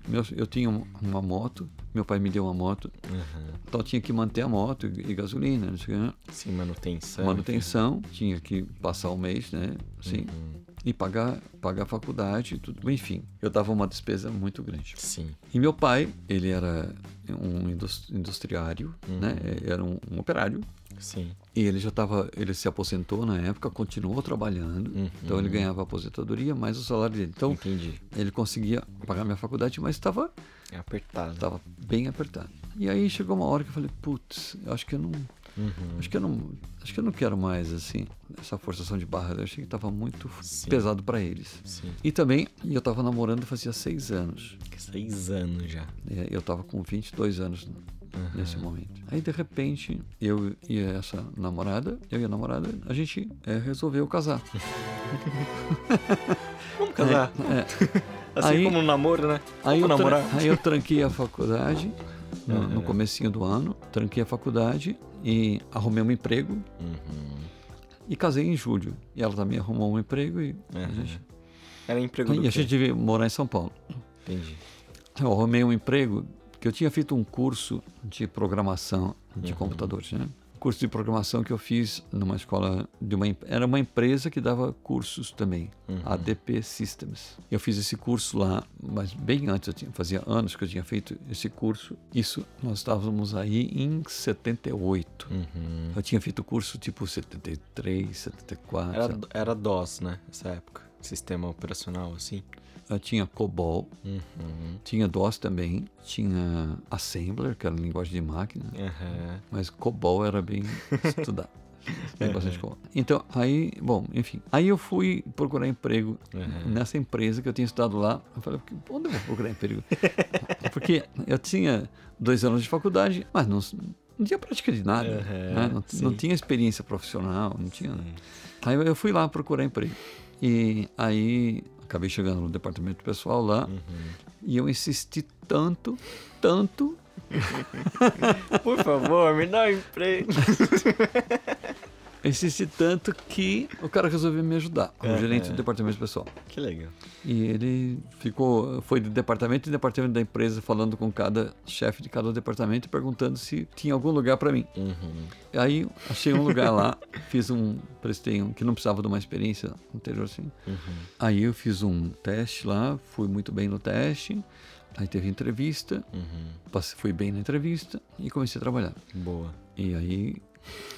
Meus- eu tinha um- uma moto, meu pai me deu uma moto, Uhum. então eu tinha que manter a moto e, e gasolina, não sei o que, né? Sim, manutenção. manutenção, tinha que passar o mês, né? Assim, Uhum. e pagar, pagar a faculdade, tudo. Enfim, eu dava uma despesa muito grande. Sim. E meu pai, ele era um indus- industriário, né? Era um, um operário. Sim. E ele já estava, ele se aposentou na época, continuou trabalhando, Uhum. então ele ganhava a aposentadoria mais o salário dele. Então Entendi. ele conseguia pagar minha faculdade, mas estava É apertado. tava bem apertado. E aí chegou uma hora que eu falei, putz, eu acho que eu não, Uhum. acho que eu não, acho que eu não quero mais assim essa forçação de barra. Eu achei que estava muito Sim. pesado para eles. Sim. E também eu estava namorando fazia seis anos. Seis anos já. É, Eu estava com 22 anos nesse momento. Aí de repente eu e essa namorada, eu e a namorada, a gente é, resolveu casar. [laughs] Vamos casar. É. Assim Aí- como um namoro, né? Aí eu, namorar. aí eu tranquei a faculdade no, no comecinho do ano, tranquei a faculdade e arrumei um emprego Uhum. e casei em julho. E ela também arrumou um emprego e a Uhum. gente, Era emprego e a gente veio morar em São Paulo. Entendi. Eu arrumei um emprego que eu tinha feito um curso de programação de Uhum. computadores, né? curso de programação que eu fiz numa escola de uma era uma empresa que dava cursos também, ADP Systems. Eu fiz esse curso lá, mas bem antes, eu tinha, fazia anos que eu tinha feito esse curso. Isso nós estávamos aí em 78. Uhum. Eu tinha feito o curso tipo 73, 74. Era, era DOS, né? Essa época. Sistema operacional, assim. Eu tinha COBOL, Uhum. tinha DOS também, tinha Assembler, que era linguagem de máquina. Aham. Mas COBOL era bem [laughs] estudado. Tem bastante COBOL. Então, aí, bom, enfim. Aí eu fui procurar emprego Uhum. nessa empresa que eu tinha estudado lá. Eu falei, onde eu vou procurar emprego? [laughs] Porque eu tinha dois anos de faculdade, mas não, não tinha prática de nada. Uhum, né? não, sim. não tinha experiência profissional, não tinha. Aí eu fui lá procurar emprego. E aí acabei chegando no departamento pessoal lá Uhum. e eu insisti tanto, tanto [laughs] Por favor, me dá um emprego. [laughs] Insisti tanto que o cara resolveu me ajudar, como É, gerente é. do departamento pessoal. Que legal. E ele ficou, foi de departamento em departamento da empresa, falando com cada chefe de cada departamento, perguntando se tinha algum lugar para mim. Uhum. Aí achei um lugar lá, [laughs] fiz um, prestei um, que não precisava de uma experiência anterior assim. Uhum. Aí eu fiz um teste lá, fui muito bem no teste. Aí teve entrevista, Uhum. passei, fui bem na entrevista e comecei a trabalhar. Boa. E aí,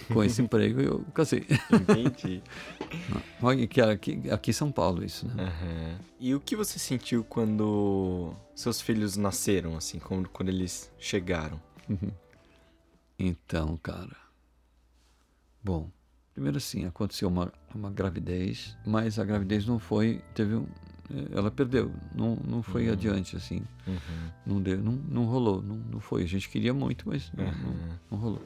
com esse emprego, eu casei. Entendi. [laughs] Era aqui, aqui em São Paulo isso, né? Aham. E o que você sentiu quando seus filhos nasceram, assim, quando, quando eles chegaram? Então, cara. Bom, primeiro assim, aconteceu uma, uma gravidez, mas a gravidez não foi, teve um, ela perdeu, não, não foi adiante assim, Uhum. não deu, não, não rolou, não, não foi. A gente queria muito, mas não, não, Uhum. não rolou.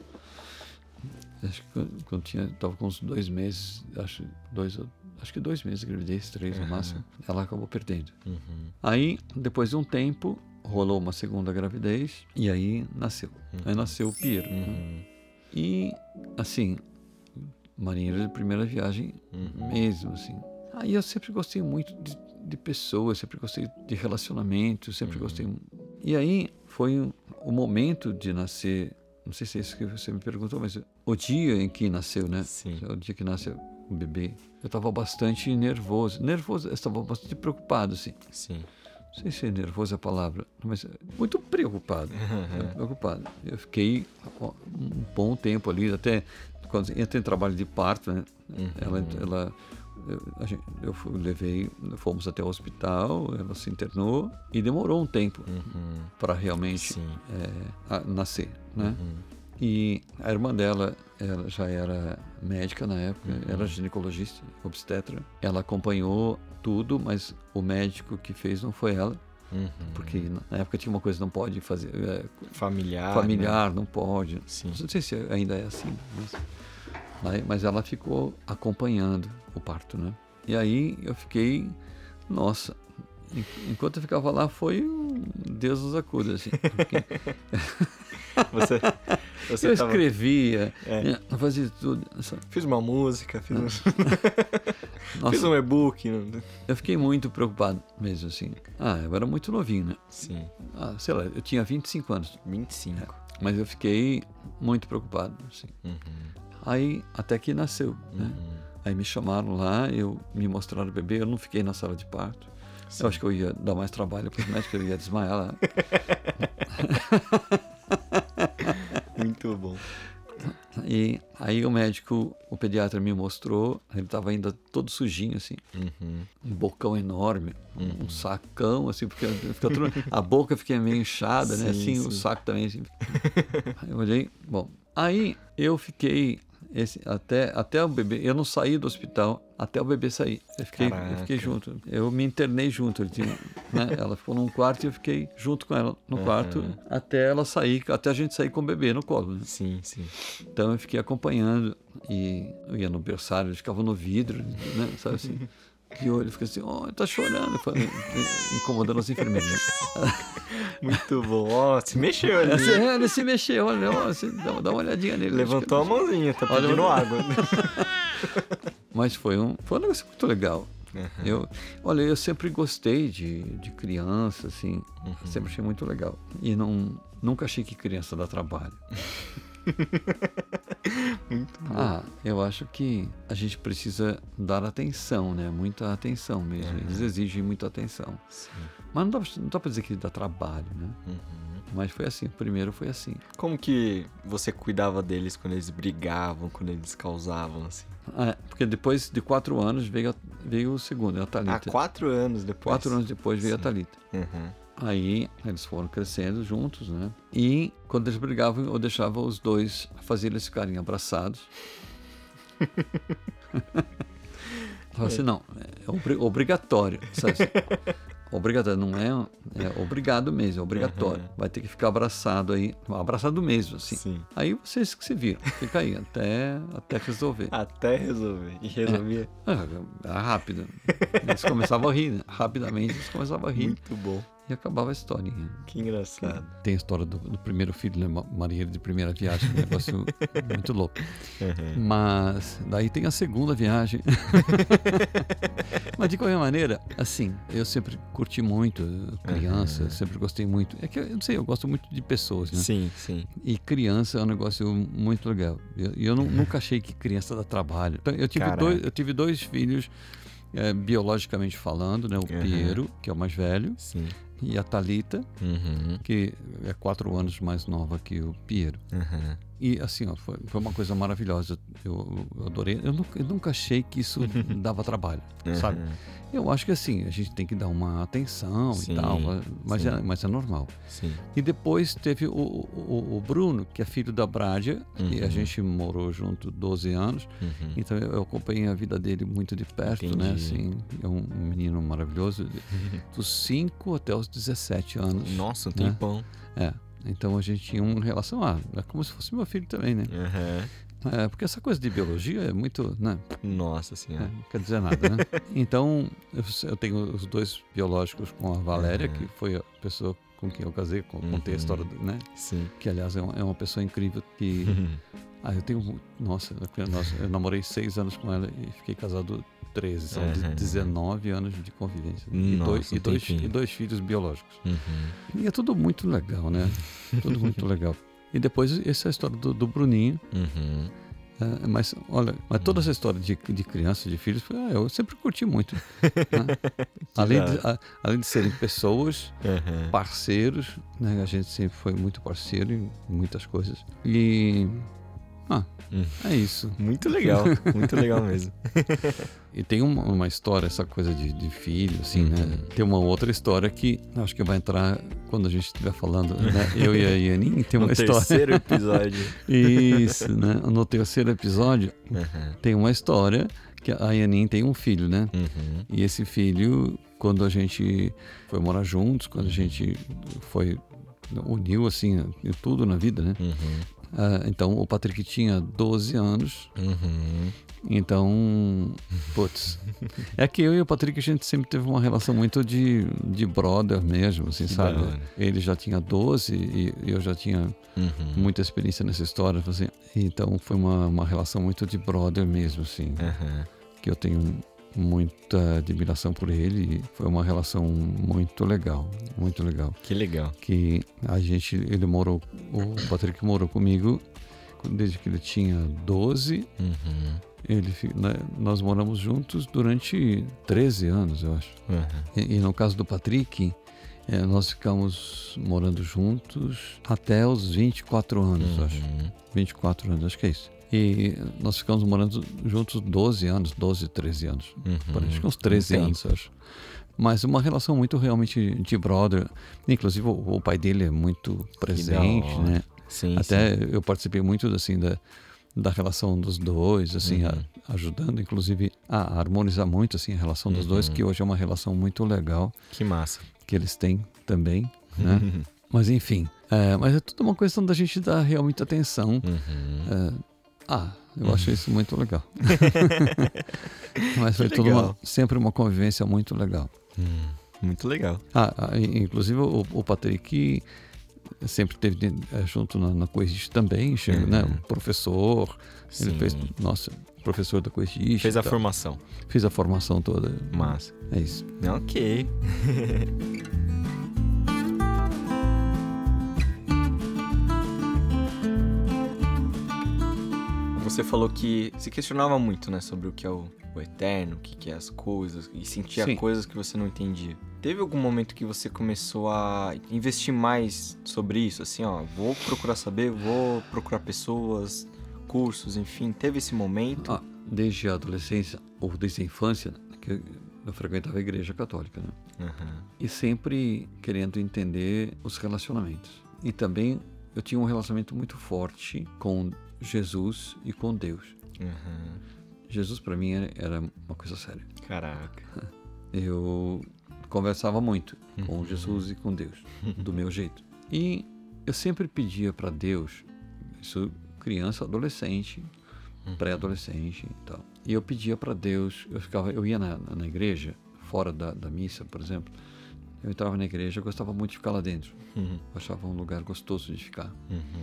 Acho que quando, tinha, tava com uns dois meses, acho dois, acho que dois meses de gravidez, três no máximo, ela acabou perdendo. Uhum. Aí, depois de um tempo, rolou uma segunda gravidez e aí nasceu. Aí nasceu o Piero. né? Uhum. E, assim, marinheiro de primeira viagem Uhum. mesmo, assim. Aí eu sempre gostei muito de, de pessoas, sempre gostei de relacionamento, sempre gostei. E aí foi o- o momento de nascer, não sei se é isso que você me perguntou, mas o dia em que nasceu, né? Sim. O dia que nasceu o bebê, eu estava bastante nervoso. Nervoso, eu estava bastante preocupado, assim. Sim. Não sei se é nervoso é a palavra, mas muito preocupado. [laughs] muito preocupado. Eu fiquei um bom tempo ali, até quando entra em trabalho de parto, né? Ela, ela eu, gente- eu fui- levei, fomos até o hospital, ela se internou e demorou um tempo Uhum. para realmente é, a- nascer, né? E a irmã dela, ela já era médica na época, era ginecologista, obstetra. Ela acompanhou tudo, mas o médico que fez não foi ela, Uhum. porque na época tinha uma coisa que não pode fazer, é, Familiar. familiar, não pode. Sim. Não sei se ainda é assim, mas, mas- ela ficou acompanhando o parto, né? E aí eu fiquei, nossa, en- enquanto eu ficava lá foi Deus nos acuda, assim. porque Né? [laughs] Você, você eu tava- escrevia, É. né, fazia tudo. Fiz uma música, fiz, um... [laughs] Nossa, fiz um e-book. não- eu fiquei muito preocupado mesmo, assim. Ah, eu era muito novinho, né? Sim. Ah, sei lá, eu tinha 25 anos, 25. mas eu fiquei muito preocupado, assim. Uhum. Aí, até que nasceu, né? Aí me chamaram lá, eu me mostraram o bebê, eu não fiquei na sala de parto. Eu acho que eu ia dar mais trabalho para os médicos, eu ia desmaiar lá. [laughs] Muito bom. E aí o médico, o pediatra me mostrou, ele estava ainda todo sujinho, assim, Uhum. um bocão enorme, um sacão, assim, porque fica tudo- a boca fica meio inchada, né? Sim, Assim, o sim. saco também, assim. Aí eu olhei, bom, aí eu fiquei esse, até, até o bebê, eu não saí do hospital até o bebê sair. Eu fiquei, eu fiquei junto. Eu me internei junto. Ele tinha, né? Ela ficou num quarto e eu fiquei junto com ela no quarto até ela sair, até a gente sair com o bebê no colo. Né? Sim, sim. Então eu fiquei acompanhando e eu ia no berçário, ele ficava no vidro, né? Sabe assim? [laughs] De olho, fica assim, oh, tá chorando, incomodando as enfermeiras. né? [laughs] Muito bom. Ó, se mexeu ali. É, ele se mexeu, olha, ó, você dá, dá uma olhadinha nele. Levantou a que- mãozinha, tá Olha, pedindo eu- água. [laughs] Mas foi um, foi um negócio muito legal. Uhum. Eu, olha, eu sempre gostei de, de criança, assim, Uhum. sempre achei muito legal. E não, nunca achei que criança dá trabalho. [laughs] [laughs] Ah, eu acho que a gente precisa dar atenção, né? Muita atenção mesmo. Eles exigem muita atenção. Mas não dá, não dá pra dizer que dá trabalho, né? Mas foi assim, o primeiro foi assim. Como que você cuidava deles quando eles brigavam, quando eles causavam, assim? Ah, porque depois de quatro anos veio, veio o segundo, a Thalita. quatro anos depois. Quatro anos depois veio a Thalita. Uhum. Aí eles foram crescendo juntos, né? E quando eles brigavam, eu deixava os dois fazer eles ficarem abraçados. [laughs] Falava assim, não, é obri- obrigatório. Sabe? assim? [laughs] Obrigatório, não é, é obrigado mesmo, é obrigatório. Vai ter que ficar abraçado aí, abraçado mesmo, assim. Sim. Aí vocês que se viram, fica aí, até, até resolver. Até resolver. E resolvia. Ah, Era rápido. Eles começavam a rir, né? Rapidamente eles começavam a rir Muito bom. E acabava a historinha. Que engraçado. Tem a história do, do primeiro filho, né? Ma- Maria de primeira viagem, um negócio [laughs] muito louco. Mas daí tem a segunda viagem. [laughs] Mas de qualquer maneira, assim, eu sempre curti muito criança, sempre gostei muito. É que eu não sei, eu gosto muito de pessoas, né? Sim, sim. E criança é um negócio muito legal. E eu, eu nu- nunca achei que criança dá trabalho. Então, eu, tive Caraca. dois, eu tive dois filhos, eh, biologicamente falando, né? O Uhum. Piero, que é o mais velho, Sim. E a Talita, Uhum. que é quatro anos mais nova que o Piero. Uhum. E assim, ó, foi, foi uma coisa maravilhosa. Eu, eu adorei. Eu nunca, eu nunca achei que isso [laughs] dava trabalho, sabe? Eu acho que assim, a gente tem que dar uma atenção Sim, e tal, mas é, mas é normal. Sim. E depois teve o, o, o Bruno, que é filho da Brádia, e a Uhum. gente morou junto 12 anos, Uhum. então eu acompanhei a vida dele muito de perto, né? Entendi. Assim, é um menino maravilhoso, [laughs] dos 5 até os 17 anos. Nossa, um né? tempão. É. Então a gente tinha uma relação, ah, é como se fosse meu filho também, né? Uhum. É, porque essa coisa de biologia é muito, né? Nossa É, senhora. não quer dizer nada, né? [laughs] Então, eu, tenho os dois biológicos com a Valéria, que foi a pessoa com quem eu casei, contei a Uhum. história, do- né? Sim. Que, aliás, é uma, é uma pessoa incrível que... [laughs] Ah, eu tenho... Nossa, nossa, eu namorei seis anos com ela e fiquei casado 13. São Uhum. 19 anos de convivência. e, Nossa, dois, um e, dois, e dois filhos biológicos. Uhum. E é tudo muito legal, né? tudo muito [laughs] legal. E depois, essa é a história do, do Bruninho. Uhum. É, mas, olha, mas toda essa história de, de criança, de filhos, ah, eu sempre curti muito. né? [laughs] além, de, a- além de serem pessoas, Uhum. parceiros, né? A gente sempre foi muito parceiro em muitas coisas. E. Ah, Hum. é isso. Muito legal. Muito legal mesmo. [laughs] E tem uma, uma história, essa coisa de, de filho, assim, Uhum. né? Tem uma outra história que acho que vai entrar quando a gente estiver falando, né? Eu e a [laughs] Yanin tem uma no história. terceiro episódio. [laughs] Isso, né? No terceiro episódio Uhum. tem uma história que a Yanin tem um filho, né? Uhum. E esse filho, quando a gente foi morar juntos, quando a gente foi uniu assim tudo na vida, né? Uhum. Ah, então o Patrick tinha 12 anos, Uhum. então, putz. É que eu e o Patrick a gente sempre teve uma relação muito de, de brother mesmo, assim, sabe? Ele já tinha 12 e eu já tinha Uhum. muita experiência nessa história, assim. Então foi uma, uma relação muito de brother mesmo, assim Uhum. que eu tenho muita admiração por ele. e Foi uma relação muito legal, muito legal. Que legal. Que a gente, ele morou, o Patrick morou comigo desde que ele tinha 12. Uhum. Ele, né, nós moramos juntos durante 13 anos, eu acho. Uhum. E, e no caso do Patrick, eh, nós ficamos morando juntos até os 24 anos, eu acho. Uhum. 24 anos, acho que é isso. E nós ficamos morando juntos 12 anos, 12, 13 anos. Uhum. Acho que uns 13 Tempo. anos, acho. Mas uma relação muito realmente de brother. Inclusive, o, o pai dele é muito presente, né? Sim, Até eu participei muito, assim, da, da relação dos dois, assim, Uhum. a- ajudando, inclusive, a harmonizar muito, assim, a relação dos dois, Uhum. que hoje é uma relação muito legal Que massa. que eles têm também, né? Uhum. [laughs] Mas enfim, é, mas é tudo uma questão da gente dar realmente atenção. Uhum. É, ah, eu acho isso muito legal. [laughs] mas foi tudo uma, sempre uma convivência muito legal. Hum, Muito legal. Ah, ah, inclusive o, o Patrick sempre teve eh, junto na, na Coexiste também, chega, né? Uhum. Um professor, ele Sim. fez, nossa, professor da Coexiste. Fez a tal. formação. Fez a formação toda. Massa. É isso. Ok. [laughs] Você falou que se questionava muito, né, sobre o que é o, o eterno, o que, que é as coisas, e sentia Sim. coisas que você não entendia. Teve algum momento que você começou a investir mais sobre isso? Assim, ó, vou procurar saber, vou procurar pessoas, cursos, enfim. Teve esse momento? Ah, desde a adolescência, ou desde a infância, que eu, frequentava a igreja católica, né? Aham. E sempre querendo entender os relacionamentos. E também eu tinha um relacionamento muito forte com Jesus e com Deus. Aham. Jesus para mim era, era uma coisa séria. Caraca. [laughs] Eu conversava muito com Jesus e com Deus, [laughs] do meu jeito. E eu sempre pedia para Deus, isso criança, adolescente, pré-adolescente e tal. E eu pedia para Deus, eu ficava, eu ia na, na igreja, fora da, da missa, por exemplo. Eu entrava na igreja, eu gostava muito de ficar lá dentro. Uhum. Eu achava um lugar gostoso de ficar. Uhum.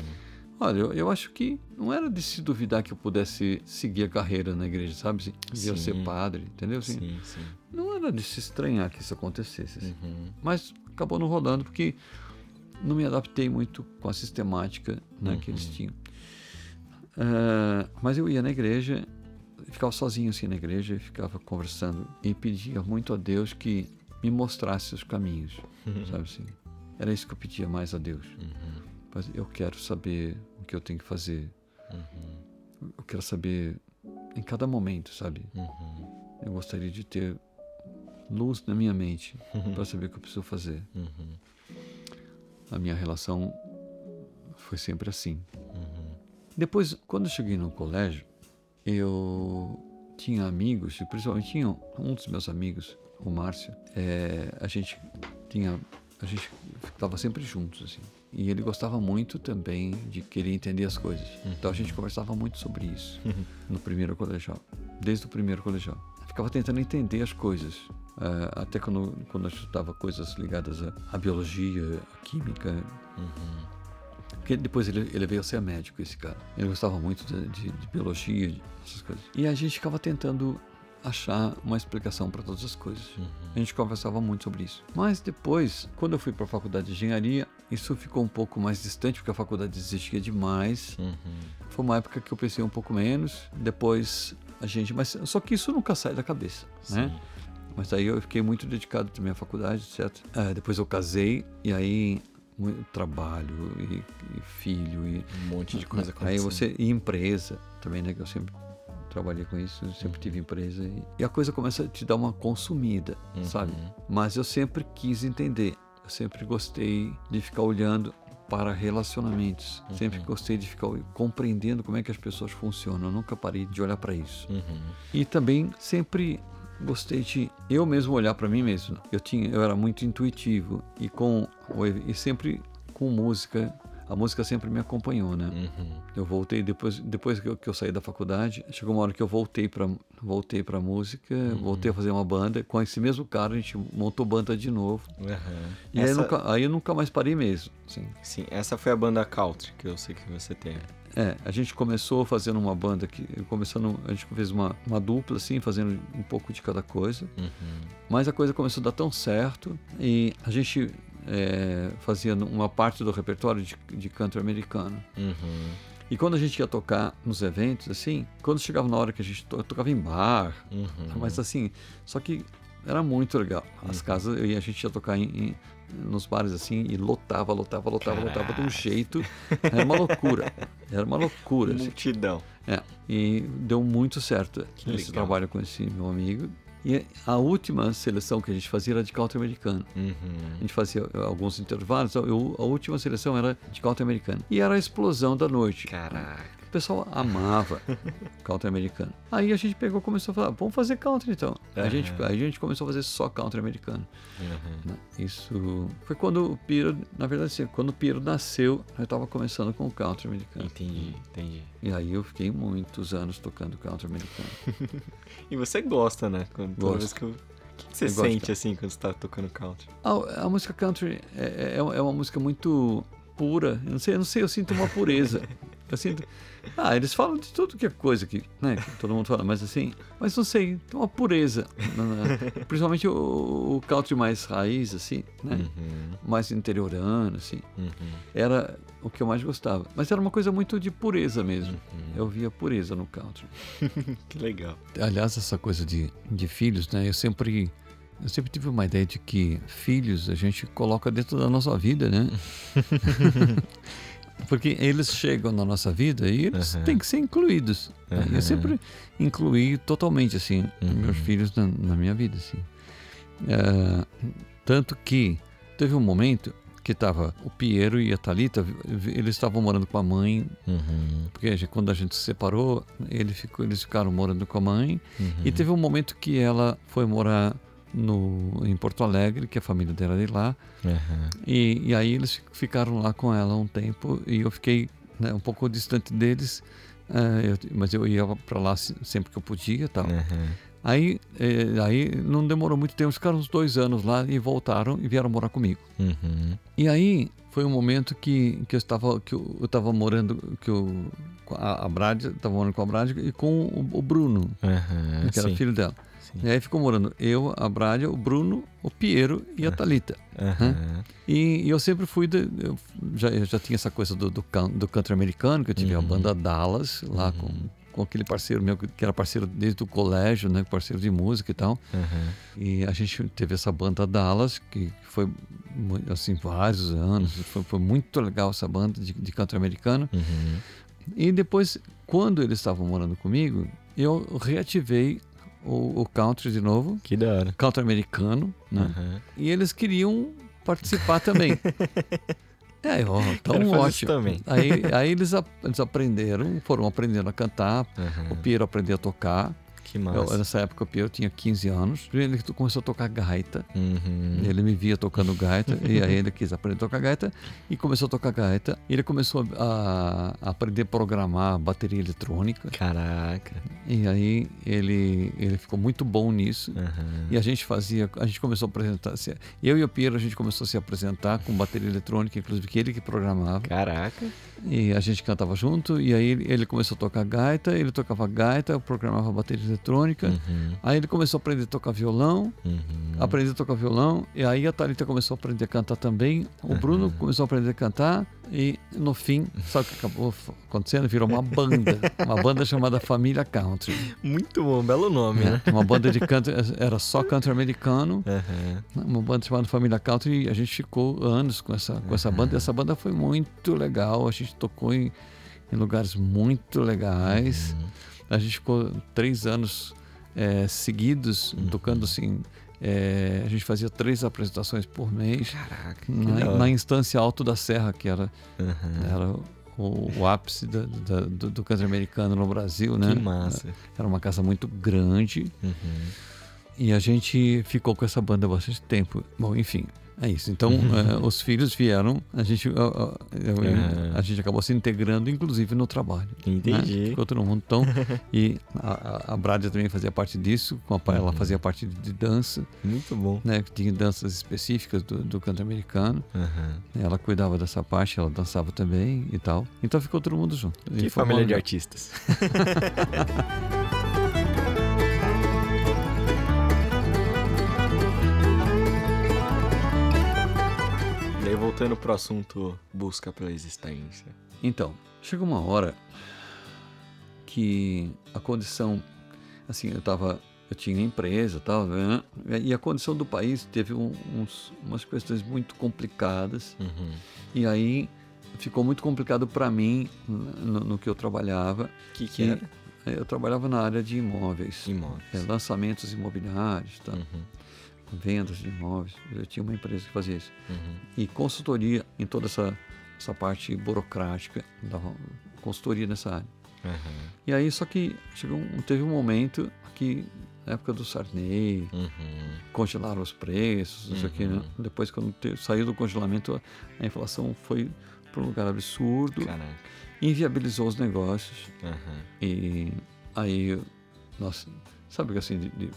Olha, eu, eu acho que não era de se duvidar que eu pudesse seguir a carreira na igreja, sabe? Se- De eu ser padre, entendeu? Assim, Sim, sim. Não era de se estranhar que isso acontecesse. assim. Uhum. Mas acabou não rolando porque não me adaptei muito com a sistemática né, que Uhum. eles tinham. Ah, mas eu ia na igreja, ficava sozinho assim na igreja, e ficava conversando e pedia muito a Deus que me mostrasse os caminhos, sabe assim? Era isso que eu pedia mais a Deus. Uhum. Mas eu quero saber que eu tenho que fazer. Uhum. Eu quero saber em cada momento, sabe? Uhum. Eu gostaria de ter luz na minha mente [laughs] para saber o que eu preciso fazer. Uhum. A minha relação foi sempre assim. Uhum. Depois, quando eu cheguei no colégio, eu tinha amigos, e principalmente tinha um dos meus amigos, o Márcio. é, a gente tinha, a gente estava sempre juntos assim. E ele gostava muito também de querer entender as coisas. Então a gente conversava muito sobre isso no primeiro colegial, desde o primeiro colegial. Ficava tentando entender as coisas. É, até quando, quando eu estudava coisas ligadas à, à biologia, à química, porque depois ele, ele veio a ser médico, esse cara. Ele gostava muito de, de- de biologia, essas coisas. E a gente ficava tentando achar uma explicação para todas as coisas. A gente conversava muito sobre isso. Mas depois, quando eu fui para a faculdade de engenharia, isso ficou um pouco mais distante, porque a faculdade existia demais. Uhum. Foi uma época que eu pensei um pouco menos. Depois a gente. Mas só que isso nunca sai da cabeça, né? Mas aí eu fiquei muito dedicado também à faculdade, etc. É, depois eu casei e aí trabalho e, e filho e Um monte de coisa aí acontecendo. você e empresa também, né? Que eu sempre trabalhei com isso, sempre tive empresa e, a coisa começa a te dar uma consumida, sabe? Mas eu sempre quis entender, eu sempre gostei de ficar olhando para relacionamentos, sempre gostei de ficar compreendendo como é que as pessoas funcionam, eu nunca parei de olhar para isso. Uhum. E também sempre gostei de eu mesmo olhar para mim mesmo. Eu tinha, eu era muito intuitivo e com e sempre com música. A música sempre me acompanhou, né? Uhum. Eu voltei depois, depois que eu, que eu saí da faculdade, chegou uma hora que eu voltei para voltei para música, voltei a fazer uma banda com esse mesmo cara, a gente montou banda de novo. Uhum. E aí, eu Essa- nunca, aí eu nunca mais parei mesmo, assim. Sim, essa foi a banda Country que eu sei que você tem. É, a gente começou fazendo uma banda que começando, a gente fez uma, uma dupla assim, fazendo um pouco de cada coisa. Uhum. Mas a coisa começou a dar tão certo e a gente é, fazia uma parte do repertório de, de canto americano. Uhum. E quando a gente ia tocar nos eventos, assim, quando chegava na hora que a gente to- eu tocava em bar, Uhum. mas assim, só que era muito legal. As casas, e a gente ia tocar em, em- nos bares assim e lotava, lotava, lotava, lotava de um jeito. [laughs] Era uma loucura. Era uma loucura. assim. Multidão. É, e deu muito certo esse legal. trabalho com esse meu amigo. E a última seleção que a gente fazia era de country americano. A Uhum. gente fazia eh, alguns intervalos, eu- a última seleção era de country americano. E era a explosão da noite. Caraca. O pessoal amava [laughs] country americano. Aí a gente pegou e começou a falar, vamos fazer country então. A, gente, aí a gente começou a fazer só country americano. Uhum. Isso foi quando o Piro, na verdade, assim, quando o Piro nasceu, eu estava começando com o country americano. Entendi, entendi. E aí eu fiquei muitos anos tocando country americano. [laughs] E você gosta, né? Quando, toda vez que eu... O que, você Eu sente assim quando você tá tocando country? A, a música country é, é, é uma música muito pura. Eu não sei, eu não sei, eu sinto uma pureza. [laughs] Assim, ah, eles falam de tudo que é coisa que, né, que todo mundo fala, mas assim, mas não sei, tem uma pureza, né, principalmente o, o country mais raiz, assim, né, mais interiorano, assim, era o que eu mais gostava. Mas era uma coisa muito de pureza mesmo. Eu via pureza no country. [laughs] Que legal. Aliás, essa coisa de, de filhos, né? Eu sempre, eu sempre tive uma ideia de que filhos a gente coloca dentro da nossa vida, né? [laughs] Porque eles chegam na nossa vida e eles Uhum. têm que ser incluídos. né? Eu sempre incluí totalmente, assim, meus filhos na, na minha vida, assim. É, tanto que teve um momento que tava o Piero e a Thalita, eles estavam morando com a mãe Uhum. porque quando a gente se separou, ele ficou, eles ficaram morando com a mãe. E teve um momento que ela foi morar no, em Porto Alegre, que a família dela é de lá. Uhum. E, e aí eles ficaram lá com ela um tempo e eu fiquei né, um pouco distante deles. eh, eu- mas eu ia para lá se- sempre que eu podia tal. Uhum. Aí, eh, aí não demorou muito tempo, ficaram uns dois anos lá e voltaram e vieram morar comigo. Uhum. E aí foi um momento que, que eu estava que eu, eu estava morando que eu a, a Brad estava morando com a Brad e com o, o Bruno, que era Sim. filho dela. Sim. E aí ficou morando eu, a Brad, o Bruno, o Piero e a Talita. Uhum. E, e eu sempre fui de, eu já eu já tinha essa coisa do do, can- do country americano, que eu tive a banda Dallas lá com com aquele parceiro meu que era parceiro desde o colégio, né, parceiro de música e tal. Uhum. E a gente teve essa banda Dallas, que foi assim vários anos. Foi, foi muito legal essa banda de, de country americano. Uhum. E depois, quando eles estavam morando comigo, eu reativei o, o country de novo, Que da hora. country americano, né? Uhum. E eles queriam participar também. [laughs] É, ó, tão ótimo. também. Aí, aí eles, ap- eles aprenderam, foram aprendendo a cantar. Uhum. O Piero aprendeu a tocar. Que Eu- massa. nessa época o Piero tinha 15 anos. Ele começou a tocar gaita. Uhum. Ele me via tocando gaita e [laughs] aí ele quis aprender a tocar gaita e começou a tocar gaita. Ele começou a, a aprender a programar bateria eletrônica Caraca. e aí ele, ele ficou muito bom nisso. Uhum. E a gente fazia, a gente começou a apresentar, se- eu e o Piero a gente começou a se apresentar com bateria eletrônica, inclusive que ele que programava. Caraca. E a gente cantava junto e aí ele começou a tocar gaita, ele tocava gaita, eu programava bateria eletrônica. Uhum. Aí ele começou a aprender a tocar violão, Uhum. aprender a tocar violão, e aí a Thalita começou a aprender a cantar também, o Bruno começou a aprender a cantar, e no fim, sabe o que acabou acontecendo? Virou uma banda, uma banda chamada Família Country. Muito bom, belo nome, né? Uma banda de country, era só country americano, Uhum. uma banda chamada Família Country, e a gente ficou anos com essa, com essa banda, e essa banda foi muito legal, a gente tocou em, em lugares muito legais, a gente ficou três anos eh, seguidos tocando assim, eh, a gente fazia três apresentações por mês Caraca. na, na instância Alto da Serra, que era, Uhum. era o, o ápice da- da- do, do country americano no Brasil, né? Que massa. Era uma casa muito grande, Uhum. e a gente ficou com essa banda há bastante tempo. Bom, enfim, é isso. Então, eh, os filhos vieram, a gente, eu- Uhum. a gente acabou se integrando, inclusive, no trabalho. né? Entendi. Ficou todo mundo tão. [laughs] e a, a, Brádia também fazia parte disso, com a pai ela fazia parte de, dança, Muito bom. né? Tinha danças específicas do, do canto americano. Uhum. Ela cuidava dessa parte, ela dançava também e tal. Então ficou todo mundo junto. Que família de artistas. [laughs] voltando pro assunto busca pela existência. Então, chegou uma hora que a condição, assim, eu tava, eu tinha empresa, tal, né? e a condição do país teve um- uns, umas questões muito complicadas Uhum. e aí ficou muito complicado para mim no, no que eu trabalhava. O que, que que era? eu trabalhava na área de imóveis, Imóveis. é, lançamentos imobiliários, tá? Uhum. Vendas de imóveis. Eu tinha uma empresa que fazia isso. Uhum. E consultoria em toda essa, essa parte burocrática, da consultoria nessa área. Uhum. E aí, só que chegou um, teve um momento que, na época do Sarney, Uhum. congelaram os preços, não sei o que, né? Depois, quando te- saiu do congelamento, a, a inflação foi para um lugar absurdo, Caraca. inviabilizou os negócios. Uhum. E aí, nossa, sabe que assim, de, de,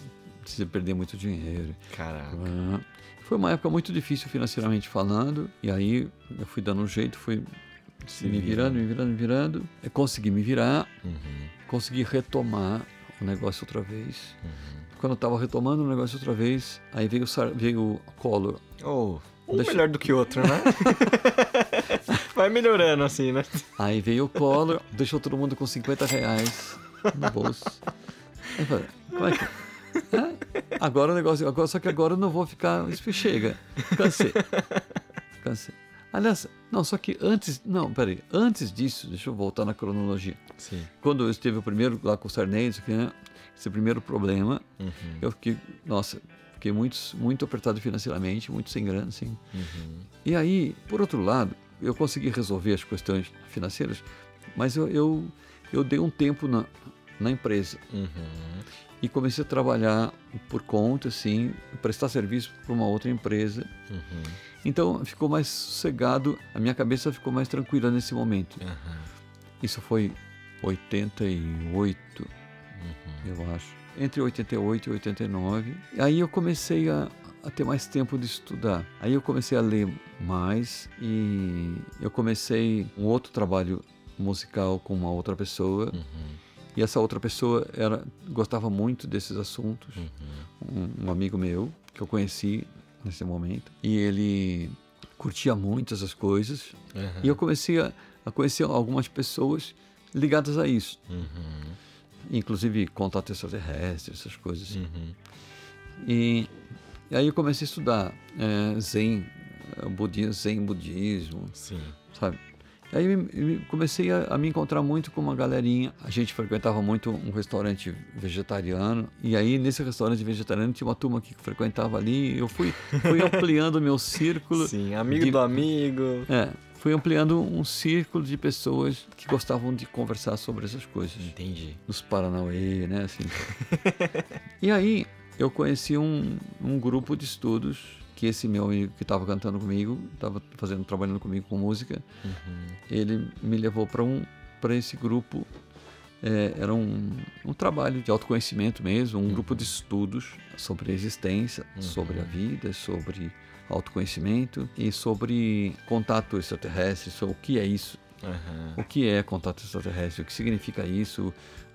você perder muito dinheiro. Caraca. Ah, Foi uma época muito difícil financeiramente falando, e aí eu fui dando um jeito, fui Se me vira. virando, me virando, me virando. Eu consegui me virar, Uhum, consegui retomar o negócio outra vez. uhum. Quando eu tava retomando o negócio outra vez, aí veio o, Sar- veio o Collor. Oh, um Deixa- melhor do que o outro, né? [laughs] Vai melhorando assim, né? Aí veio o Collor, deixou todo mundo com 50 reais no bolso. Aí falei, como é que. É, [laughs] agora o negócio. Agora, só que agora eu não vou ficar. Isso chega. Cansei. Cansei. Aliás, não, só que antes. Não, peraí. Antes disso, deixa eu voltar na cronologia. Sim. Quando eu estive o primeiro lá com o Sarney, né, esse primeiro problema, Uhum, eu fiquei. Nossa, fiquei muito, muito apertado financeiramente, muito sem grana, assim. uhum. E aí, por outro lado, eu consegui resolver as questões financeiras, mas eu, eu, eu dei um tempo na, na empresa Uhum. E comecei a trabalhar por conta, assim, prestar serviço para uma outra empresa. Uhum. Então ficou mais sossegado, a minha cabeça ficou mais tranquila nesse momento. Aham. Isso foi 88, eu acho. Entre 88 e 89. E aí eu comecei a, a ter mais tempo de estudar. Aí eu comecei a ler mais e eu comecei um outro trabalho musical com uma outra pessoa. Uhum. E essa outra pessoa era, gostava muito desses assuntos. Uhum. Um, um amigo meu que eu conheci nesse momento. E ele curtia muito essas coisas. Aham. E eu comecei a, a conhecer algumas pessoas ligadas a isso. Uhum. Inclusive contato extraterrestre, essas coisas. Uhum. E, e aí eu comecei a estudar é, Zen, budismo, Zen budismo, Sim. sabe? Aí me- me- comecei a, a me encontrar muito com uma galerinha. A gente frequentava muito um restaurante vegetariano. E aí nesse restaurante vegetariano tinha uma turma que frequentava ali. Eu fui, fui [laughs] ampliando o meu círculo. Sim, amigo de- do amigo. É, fui ampliando um círculo de pessoas que gostavam de conversar sobre essas coisas. Entendi. Dos Paranauê, né? Assim. [laughs] e aí eu conheci um, um grupo de estudos que esse meu amigo que estava cantando comigo, estava fazendo, trabalhando comigo com música, Uhum. ele me levou para um para esse grupo. É, era um, um trabalho de autoconhecimento mesmo, um grupo de estudos sobre a existência, sobre a vida, sobre autoconhecimento e sobre contato extraterrestre, sobre o que é isso, Aham. o que é contato extraterrestre, o que significa isso,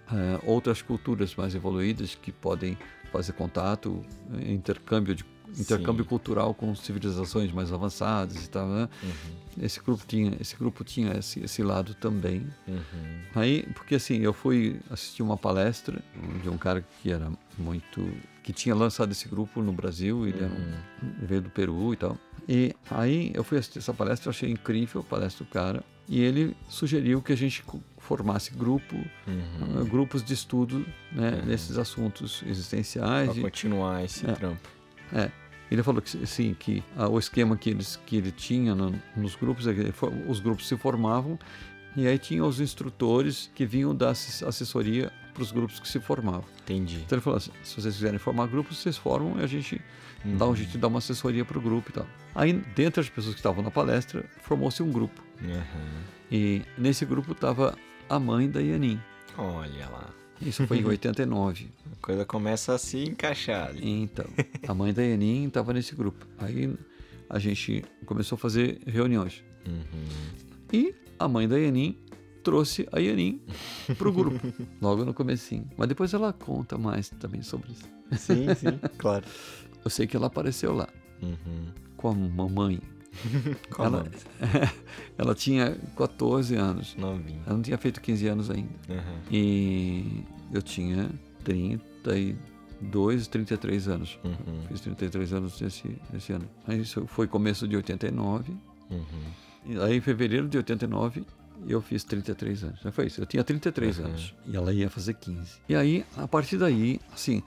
ah, outras culturas mais evoluídas que podem fazer contato, intercâmbio de intercâmbio Sim. cultural com civilizações mais avançadas e tal, né? Uhum. Esse grupo tinha esse grupo tinha esse, esse lado também. Uhum. Aí, porque assim, eu fui assistir uma palestra de um cara que era muito. que tinha lançado esse grupo no Brasil, ele, era um- veio do Peru e tal. E aí eu fui assistir essa palestra, achei incrível a palestra do cara, e ele sugeriu que a gente formasse grupo, Uhum. grupos de estudo né, nesses assuntos existenciais. Pra e- continuar esse É. trampo. é. Ele falou que sim, que ah, o esquema que, eles, que ele tinha no- nos grupos, é que os grupos se formavam e aí tinha os instrutores que vinham dar asses- assessoria para os grupos que se formavam. Entendi. Então ele falou assim, se vocês quiserem formar grupos, vocês formam e a gente dá um jeito de dar uma assessoria para o grupo e tal. Aí, dentre as pessoas que estavam na palestra, formou-se um grupo. Aham. E nesse grupo estava a mãe da Yanin. Olha lá. Isso foi em [laughs] 89. A coisa começa a se encaixar ali. Então, a mãe da Yanin estava nesse grupo. Aí a gente começou a fazer reuniões. Uhum. E a mãe da Yanin trouxe a Yanin pro grupo, [laughs] logo no comecinho. Mas depois ela conta mais também sobre isso. Sim, sim, [laughs] claro. Eu sei que ela apareceu lá Uhum. com a mamãe. [laughs] Qual ela, nome? [laughs] ela tinha 14 anos. Novinho. Ela não tinha feito 15 anos ainda. Aham. E eu tinha 32, 33 anos. Uhum. Fiz 33 anos esse, esse ano. Aí isso foi começo de 89. Uhum. E aí em fevereiro de 89 eu fiz 33 anos. Já foi isso. Eu tinha 33 Uhum. anos. E ela ia fazer 15. E aí, a partir daí, assim,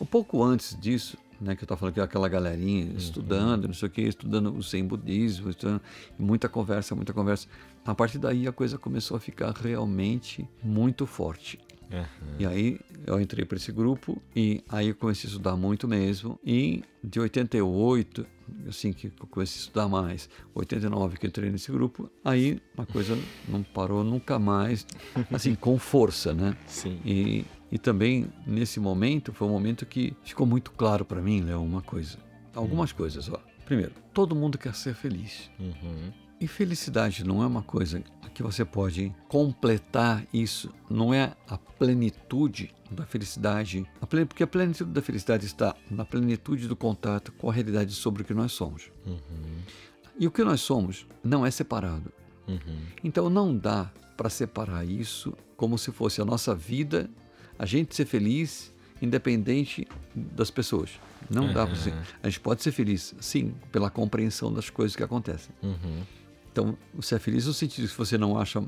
um pouco antes disso, né, que eu estava falando que aquela galerinha Uhum. estudando, não sei o que, estudando o Zen budismo, estudando, muita conversa, muita conversa. A partir daí a coisa começou a ficar realmente muito forte. Aham. E aí eu entrei para esse grupo e aí eu comecei a estudar muito mesmo. E de 88, assim que eu comecei a estudar mais, 89 que eu entrei nesse grupo, aí a coisa não parou nunca mais, assim, com força, né? Sim. E, e também nesse momento foi um momento que ficou muito claro para mim, Léo, uma coisa. Algumas coisas, ó. Primeiro, todo mundo quer ser feliz. Uhum. E felicidade não é uma coisa que você pode completar isso, não é a plenitude da felicidade, a plen- porque a plenitude da felicidade está na plenitude do contato com a realidade sobre o que nós somos. E o que nós somos não é separado. Então não dá para separar isso como se fosse a nossa vida, a gente ser feliz independente das pessoas. Não dá para ser. A gente pode ser feliz, sim, pela compreensão das coisas que acontecem. Então, você é feliz no sentido que você não acha,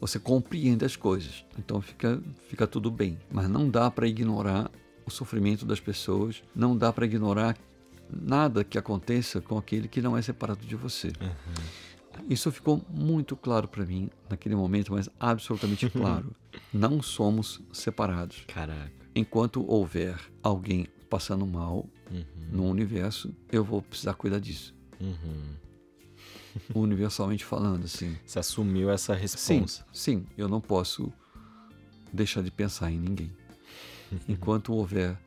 você compreende as coisas. Então fica, fica tudo bem. Mas não dá para ignorar o sofrimento das pessoas, não dá para ignorar nada que aconteça com aquele que não é separado de você. Isso ficou muito claro para mim naquele momento, mas absolutamente [laughs] claro. Não somos separados. Caraca. Enquanto houver alguém passando mal no universo, eu vou precisar cuidar disso. [laughs] Universalmente falando, assim. Você assumiu essa Sim, responsa. sim, eu não posso deixar de pensar em ninguém. [laughs] Enquanto houver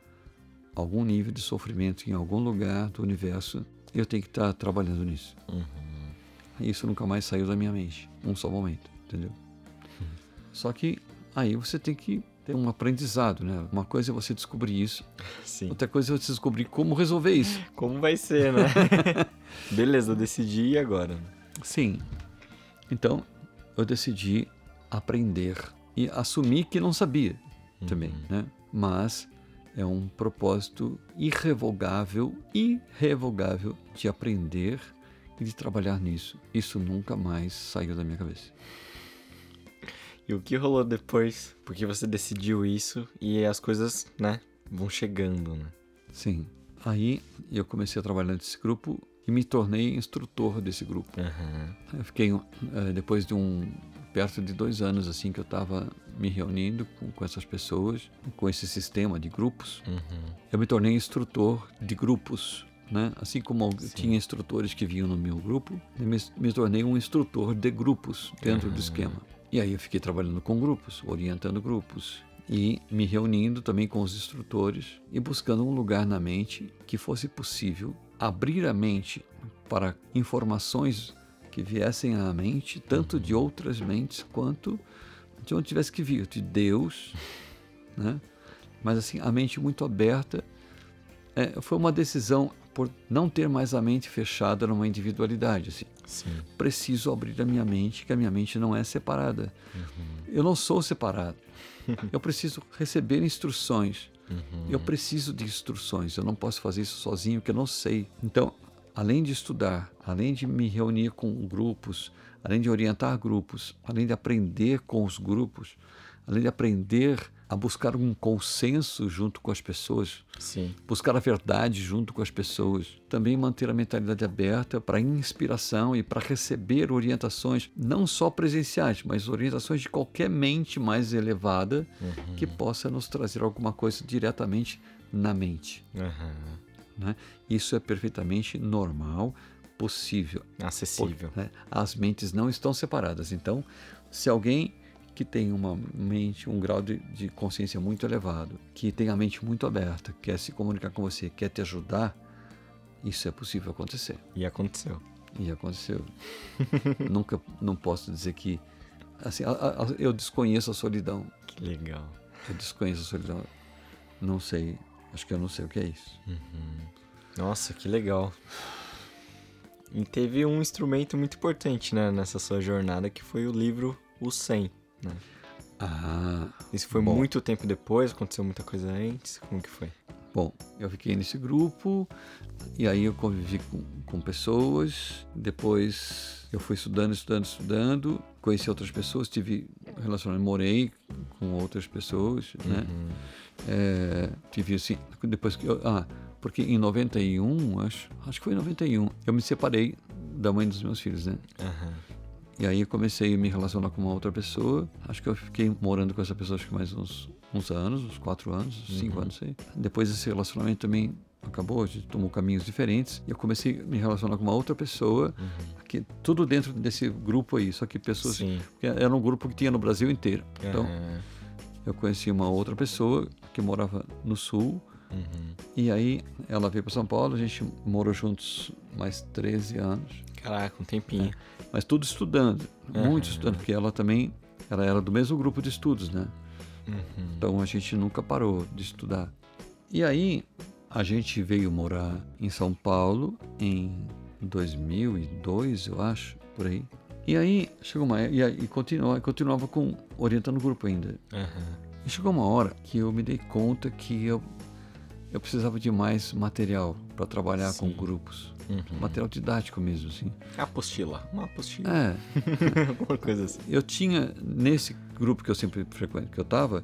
algum nível de sofrimento em algum lugar do universo, eu tenho que estar trabalhando nisso. Isso nunca mais saiu da minha mente, um só momento, entendeu? Só que aí você tem que ter um aprendizado, né? Uma coisa é você descobrir isso, Sim. outra coisa é você descobrir como resolver isso. Como vai ser, né? [laughs] Beleza, eu decidi ir agora. Sim. Então, eu decidi aprender e assumir que não sabia também, né? Mas é um propósito irrevogável, irrevogável de aprender e de trabalhar nisso. Isso nunca mais saiu da minha cabeça. E o que rolou depois? Porque você decidiu isso e as coisas, né, vão chegando, né? Sim. Aí eu comecei a trabalhar nesse grupo e me tornei instrutor desse grupo. Aham. Eu fiquei, eh, depois de um, perto de dois anos, assim, que eu estava me reunindo com, com essas pessoas, com esse sistema de grupos, eu me tornei instrutor de grupos, né? Assim como eu tinha instrutores que vinham no meu grupo, me, me tornei um instrutor de grupos dentro do esquema. E aí eu fiquei trabalhando com grupos, orientando grupos e me reunindo também com os instrutores e buscando um lugar na mente que fosse possível abrir a mente para informações que viessem à mente, tanto de outras mentes quanto de onde tivesse que vir, de Deus, né? Mas assim, a mente muito aberta. É, foi uma decisão por não ter mais a mente fechada numa individualidade. Assim. Sim. Preciso abrir a minha mente, que a minha mente não é separada. Eu não sou separado. [laughs] Eu preciso receber instruções. Eu preciso de instruções. Eu não posso fazer isso sozinho, que eu não sei. Então, além de estudar, além de me reunir com grupos, além de orientar grupos, além de aprender com os grupos, além de aprender a buscar um consenso junto com as pessoas, Sim. buscar a verdade junto com as pessoas, também manter a mentalidade aberta para inspiração e para receber orientações, não só presenciais, mas orientações de qualquer mente mais elevada que possa nos trazer alguma coisa diretamente na mente. Aham. né? Isso é perfeitamente normal, possível. Acessível. né? As mentes não estão separadas. Então, se alguém que tem uma mente, um grau de, de consciência muito elevado, que tem a mente muito aberta, quer se comunicar com você, quer te ajudar, isso é possível acontecer. E aconteceu. E aconteceu. [laughs] Nunca, não posso dizer que, assim, a- a- eu desconheço a solidão. Que legal. Eu desconheço a solidão. Não sei. Acho que eu não sei o que é isso. Nossa, que legal. E teve um instrumento muito importante, né, nessa sua jornada, que foi o livro O 100, né? Ah, Isso foi Bom. muito tempo depois, aconteceu muita coisa antes, como que foi? Bom, eu fiquei nesse grupo e aí eu convivi com, com pessoas. Depois eu fui estudando, estudando, estudando. Conheci outras pessoas, tive relacionamento, morei com outras pessoas, né? É, tive assim, depois que eu, ah, porque em 91, acho, acho que foi em 91, eu me separei da mãe dos meus filhos, né? Aham. E aí eu comecei a me relacionar com uma outra pessoa. Acho que eu fiquei morando com essa pessoa acho que mais uns, uns anos, uns quatro anos, cinco anos, sei. Depois esse relacionamento também acabou, a gente tomou caminhos diferentes. E eu comecei a me relacionar com uma outra pessoa, que tudo dentro desse grupo aí, só que pessoas... Sim. que Era um grupo que tinha no Brasil inteiro. Então, Aham. eu conheci uma outra pessoa que morava no sul. Uhum. E aí ela veio para São Paulo, a gente morou juntos mais 13 anos. Caraca, um tempinho. Mas tudo estudando, Aham. muito estudando, porque ela também, ela era do mesmo grupo de estudos, né? Uhum. Então a gente nunca parou de estudar. E aí a gente veio morar em São Paulo em 2002, eu acho, por aí. E aí chegou uma e, aí, continuava, continuava com orientando o grupo ainda. Aham. E chegou uma hora que eu me dei conta que eu eu precisava de mais material para trabalhar com Sim. grupos, Uhum. material didático mesmo, assim. Apostila. Uma apostila. É, [laughs] Alguma coisa assim. eu tinha nesse grupo que eu sempre frequento, que eu tava,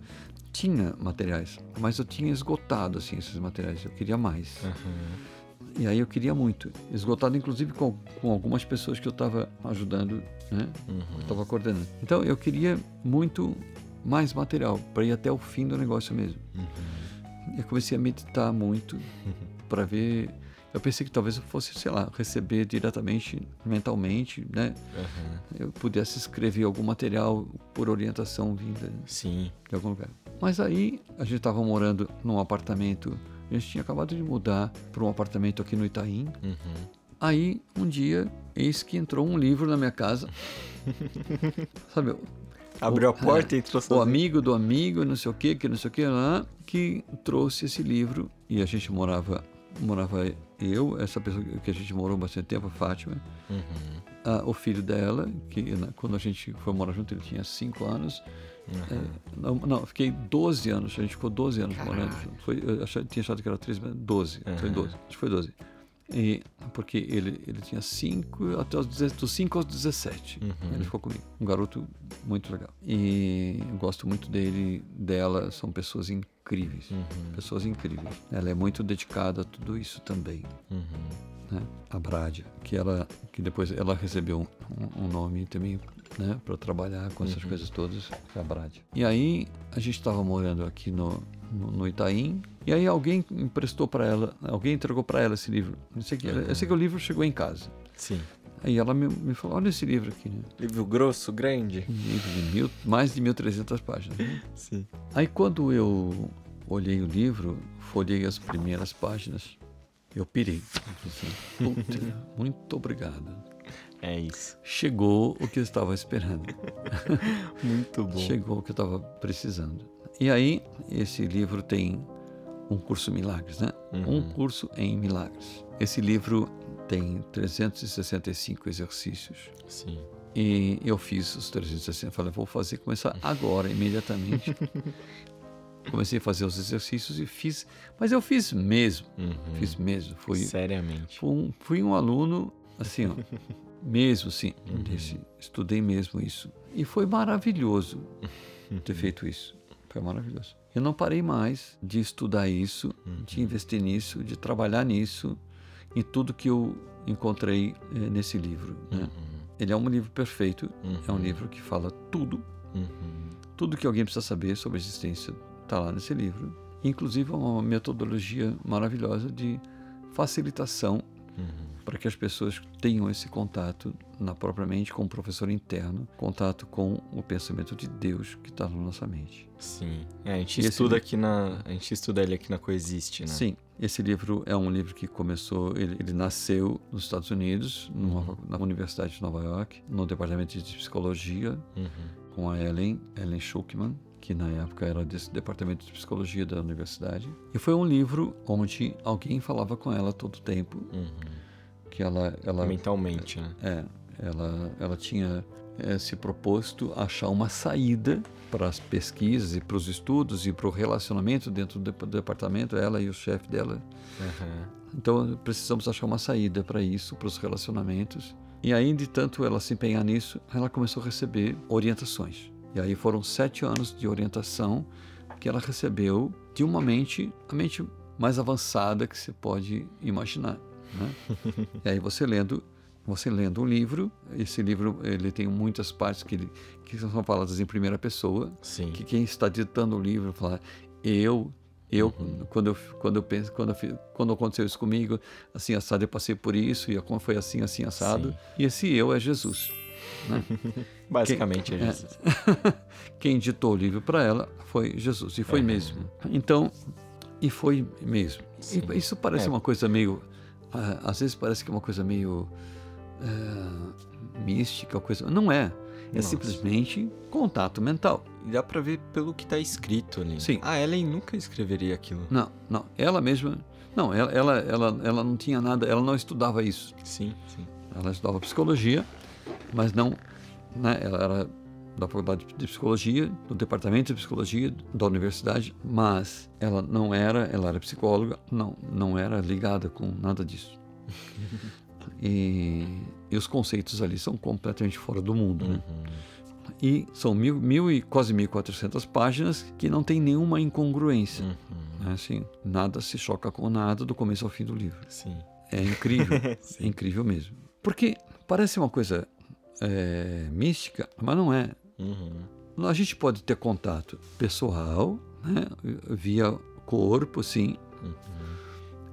tinha materiais, mas eu tinha esgotado assim esses materiais. Eu queria mais. Aham. E aí eu queria muito, esgotado inclusive com, com algumas pessoas que eu estava ajudando, né? Uhum. Eu estava coordenando. Então eu queria muito mais material para ir até o fim do negócio mesmo. Uhum. Eu comecei a meditar muito [laughs] para ver. Eu pensei que talvez eu fosse, sei lá, receber diretamente, mentalmente, né? Aham. Eu pudesse escrever algum material por orientação vinda Sim. de algum lugar. Mas aí a gente estava morando num apartamento, a gente tinha acabado de mudar para um apartamento aqui no Itaim. Uhum. Aí um dia, eis que entrou um livro na minha casa. [laughs] Sabe, Abriu a porta é, e entrou o sozinho. amigo do amigo, não sei o que, que não sei o que lá, que trouxe esse livro e a gente morava, morava eu, essa pessoa que a gente morou bastante tempo, a Fátima, Uhum. ah, o filho dela, que né, quando a gente foi morar junto ele tinha 5 anos. Uhum. É, não, não, fiquei 12 anos, a gente ficou 12 anos morando junto. Foi, eu achava, tinha achado que era 13, mas 12, foi Uhum. 12, acho que foi 12. E, porque ele, ele tinha 5 até os 17, dos 5 aos 17. Uhum. Ele ficou comigo. Um garoto muito legal. E eu gosto muito dele, dela, são pessoas incríveis. Uhum. Pessoas incríveis. Ela é muito dedicada a tudo isso também. Uhum. Né? A Bradia, que ela que depois ela recebeu um, um nome também, né, para trabalhar com essas coisas todas, é a Bradia. E aí a gente estava morando aqui no, no, Itaim, e aí alguém emprestou para ela, alguém entregou para ela esse livro. Eu sei, que, eu sei que o livro chegou em casa. Sim. Aí ela me, me falou: Olha esse livro aqui, né? Livro grosso, grande. Um livro de mil, mais de 1.300 páginas. Sim. Aí quando eu olhei o livro, folhei as primeiras páginas, eu pirei. Assim, Puta, [laughs] muito obrigado. É isso. Chegou o que eu estava esperando. [laughs] Muito bom. Chegou o que eu estava precisando. E aí, esse livro tem um curso Milagres, né? Uhum. Um curso em Milagres. Esse livro tem 365 exercícios. Sim. E eu fiz os 360. Falei, vou fazer, começar [laughs] agora, imediatamente. [laughs] Comecei a fazer os exercícios e fiz. Mas eu fiz mesmo. Uhum. Fiz mesmo. Fui, Seriamente. fui, um, fui um aluno, assim, ó, [laughs] mesmo, sim. Uhum. Desse, estudei mesmo isso. E foi maravilhoso ter feito isso. Foi maravilhoso. Eu não parei mais de estudar isso, de investir nisso, de trabalhar nisso, em tudo que eu encontrei eh, nesse livro. Né? Ele é um livro perfeito, é um livro que fala tudo, Uhum. tudo que alguém precisa saber sobre a existência está lá nesse livro. Inclusive é uma metodologia maravilhosa de facilitação para que as pessoas tenham esse contato na própria mente com o professor interno, contato com o pensamento de Deus que está na nossa mente. Sim. É, a gente esse estuda livro- aqui na. A gente estuda ele aqui na Coexiste, né? Sim, esse livro é um livro que começou, ele, ele nasceu nos Estados Unidos, numa- na Universidade de Nova York, no departamento de psicologia, Uhum. com a Ellen, Ellen Schuckman, que na época era desse departamento de psicologia da universidade. E foi um livro onde alguém falava com ela todo o tempo, Uhum. que ela ela Mentalmente, né? é, ela ela tinha eh, se proposto a achar uma saída para as pesquisas e para os estudos e para o relacionamento dentro do departamento, ela e o chefe dela. Uhum. Então precisamos achar uma saída para isso, para os relacionamentos. E aí, de tanto ela se empenhar nisso, ela começou a receber orientações. E aí foram sete anos de orientação que ela recebeu de uma mente, a mente mais avançada que você pode imaginar. Né? [laughs] e aí você lendo, você lendo um livro, esse livro ele tem muitas partes que, ele, que são faladas em primeira pessoa, Sim. que quem está ditando o livro fala eu eu quando eu quando eu penso quando eu, quando aconteceu isso comigo assim assado eu passei por isso e como foi assim assim assado Sim. e esse eu é Jesus [laughs] Basicamente é Quem- isso. [laughs] quem ditou o livro para ela foi Jesus e foi É. mesmo então e foi mesmo. E isso parece É. uma coisa meio ah, às vezes parece que é uma coisa meio é, mística, coisa. Não é. É Nossa. simplesmente contato mental. E dá pra ver pelo que tá escrito ali. Sim. A Ellen nunca escreveria aquilo. Não, não. Ela mesma. Não, ela, ela, ela, ela não tinha nada, ela não estudava isso. Sim, sim. Ela estudava psicologia, mas não. Né, ela era da faculdade de psicologia, do departamento de psicologia da universidade, mas ela não era, ela era psicóloga, não, não era ligada com nada disso. [laughs] e, e os conceitos ali são completamente fora do mundo, né? E são mil, mil e quase 1.400 páginas que não tem nenhuma incongruência. Uhum. né, Assim, nada se choca com nada do começo ao fim do livro. Sim. É incrível, [laughs] é incrível mesmo. Porque parece uma coisa é, mística, mas não é. Uhum. A gente pode ter contato pessoal, né, via corpo, sim.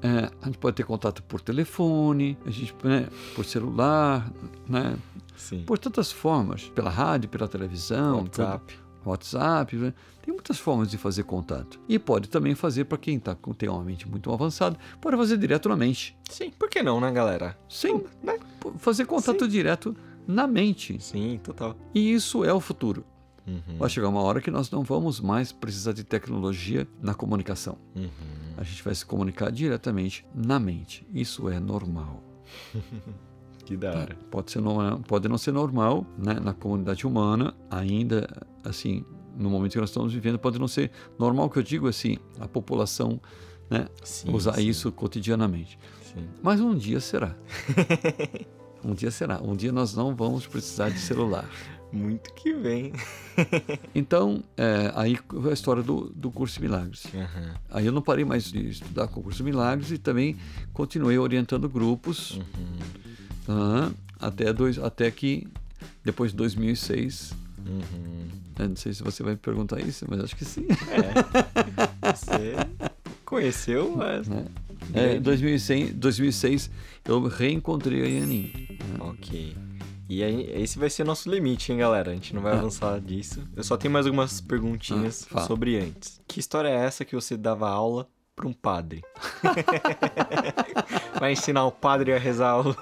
É, a gente pode ter contato por telefone, a gente, né, por celular, né, Sim. por tantas formas, pela rádio, pela televisão, WhatsApp. tudo. WhatsApp, né? tem muitas formas de fazer contato. E pode também fazer para quem tá, com- tem uma mente muito avançada, pode fazer direto na mente. Sim, por que não, né, galera? Sim, Né? fazer contato direto na mente. Sim, total. E isso é o futuro. Uhum. Vai chegar uma hora que nós não vamos mais precisar de tecnologia na comunicação. Uhum. A gente vai se comunicar diretamente na mente. Isso é normal. [laughs] Que da hora. Pode, ser pode não ser normal né, na comunidade humana, ainda assim, no momento que nós estamos vivendo, pode não ser normal, que eu digo assim, a população né, Sim, usar sim. isso cotidianamente. Sim. Mas um dia será. [laughs] um dia será. Um dia nós não vamos precisar de celular. [laughs] Muito que vem. [laughs] Então, é, aí a história do, do curso de milagres. Uhum. Aí eu não parei mais de estudar com o curso de milagres e também continuei orientando grupos Uhum. até, dois, até que depois de 2006. Uhum. eu Não sei se você vai me perguntar isso, mas acho que sim. Você conheceu, mas... [laughs] né? É, 2006, 2006 eu reencontrei a Yanin. né? Ok. E aí, esse vai ser nosso limite, hein, galera? A gente não vai Ah. avançar disso. Eu só tenho mais algumas perguntinhas Ah, sobre antes. Que história é essa que você dava aula pra um padre? [laughs] vai ensinar o padre a rezar o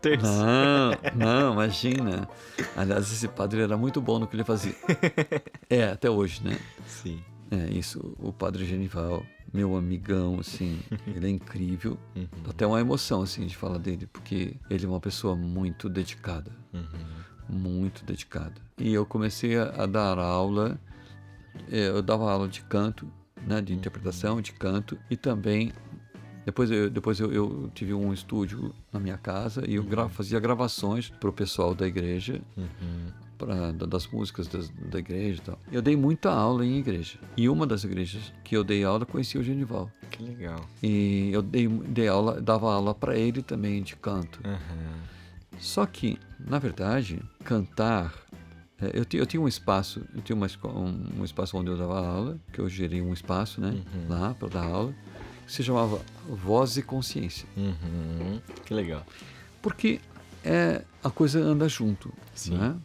terço? Não, não, imagina. Aliás, esse padre era muito bom no que ele fazia. [laughs] É, até hoje, né? Sim. É, isso, o padre Genival, meu amigão, assim, [laughs] ele é incrível. Dá Até uma emoção, assim, de falar dele, porque ele é uma pessoa muito dedicada. Muito dedicada. E eu comecei a, a dar aula, é, eu dava aula de canto, né, de interpretação, de canto, e também. Depois, eu, depois eu, eu tive um estúdio na minha casa e eu gra- fazia gravações para o pessoal da igreja pra, da- das músicas das- da igreja e tal. Eu dei muita aula em igreja. E uma das igrejas que eu dei aula conheci o Genival. Que legal. E eu dei, dei aula, dava aula para ele também de canto. Aham. Só que, na verdade, cantar. é, eu, eu tinha um espaço, eu tinha uma, um, um espaço onde eu dava aula, que eu gerei um espaço, né, lá para dar aula, que se chamava Voz e Consciência. Uhum. Que legal. Porque é, a coisa anda junto, Sim. né?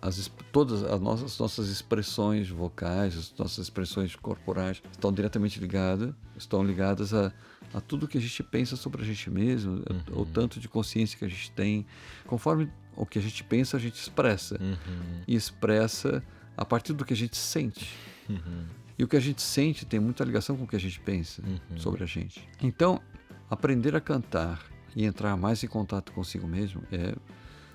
As, todas as nossas, as nossas expressões vocais, as nossas expressões corporais estão diretamente ligadas, estão ligadas a, a tudo que a gente pensa sobre a gente mesmo, o tanto de consciência que a gente tem. Conforme o que a gente pensa, a gente expressa. Uhum. E expressa a partir do que a gente sente. E o que a gente sente tem muita ligação com o que a gente pensa sobre a gente. Então, aprender a cantar e entrar mais em contato consigo mesmo é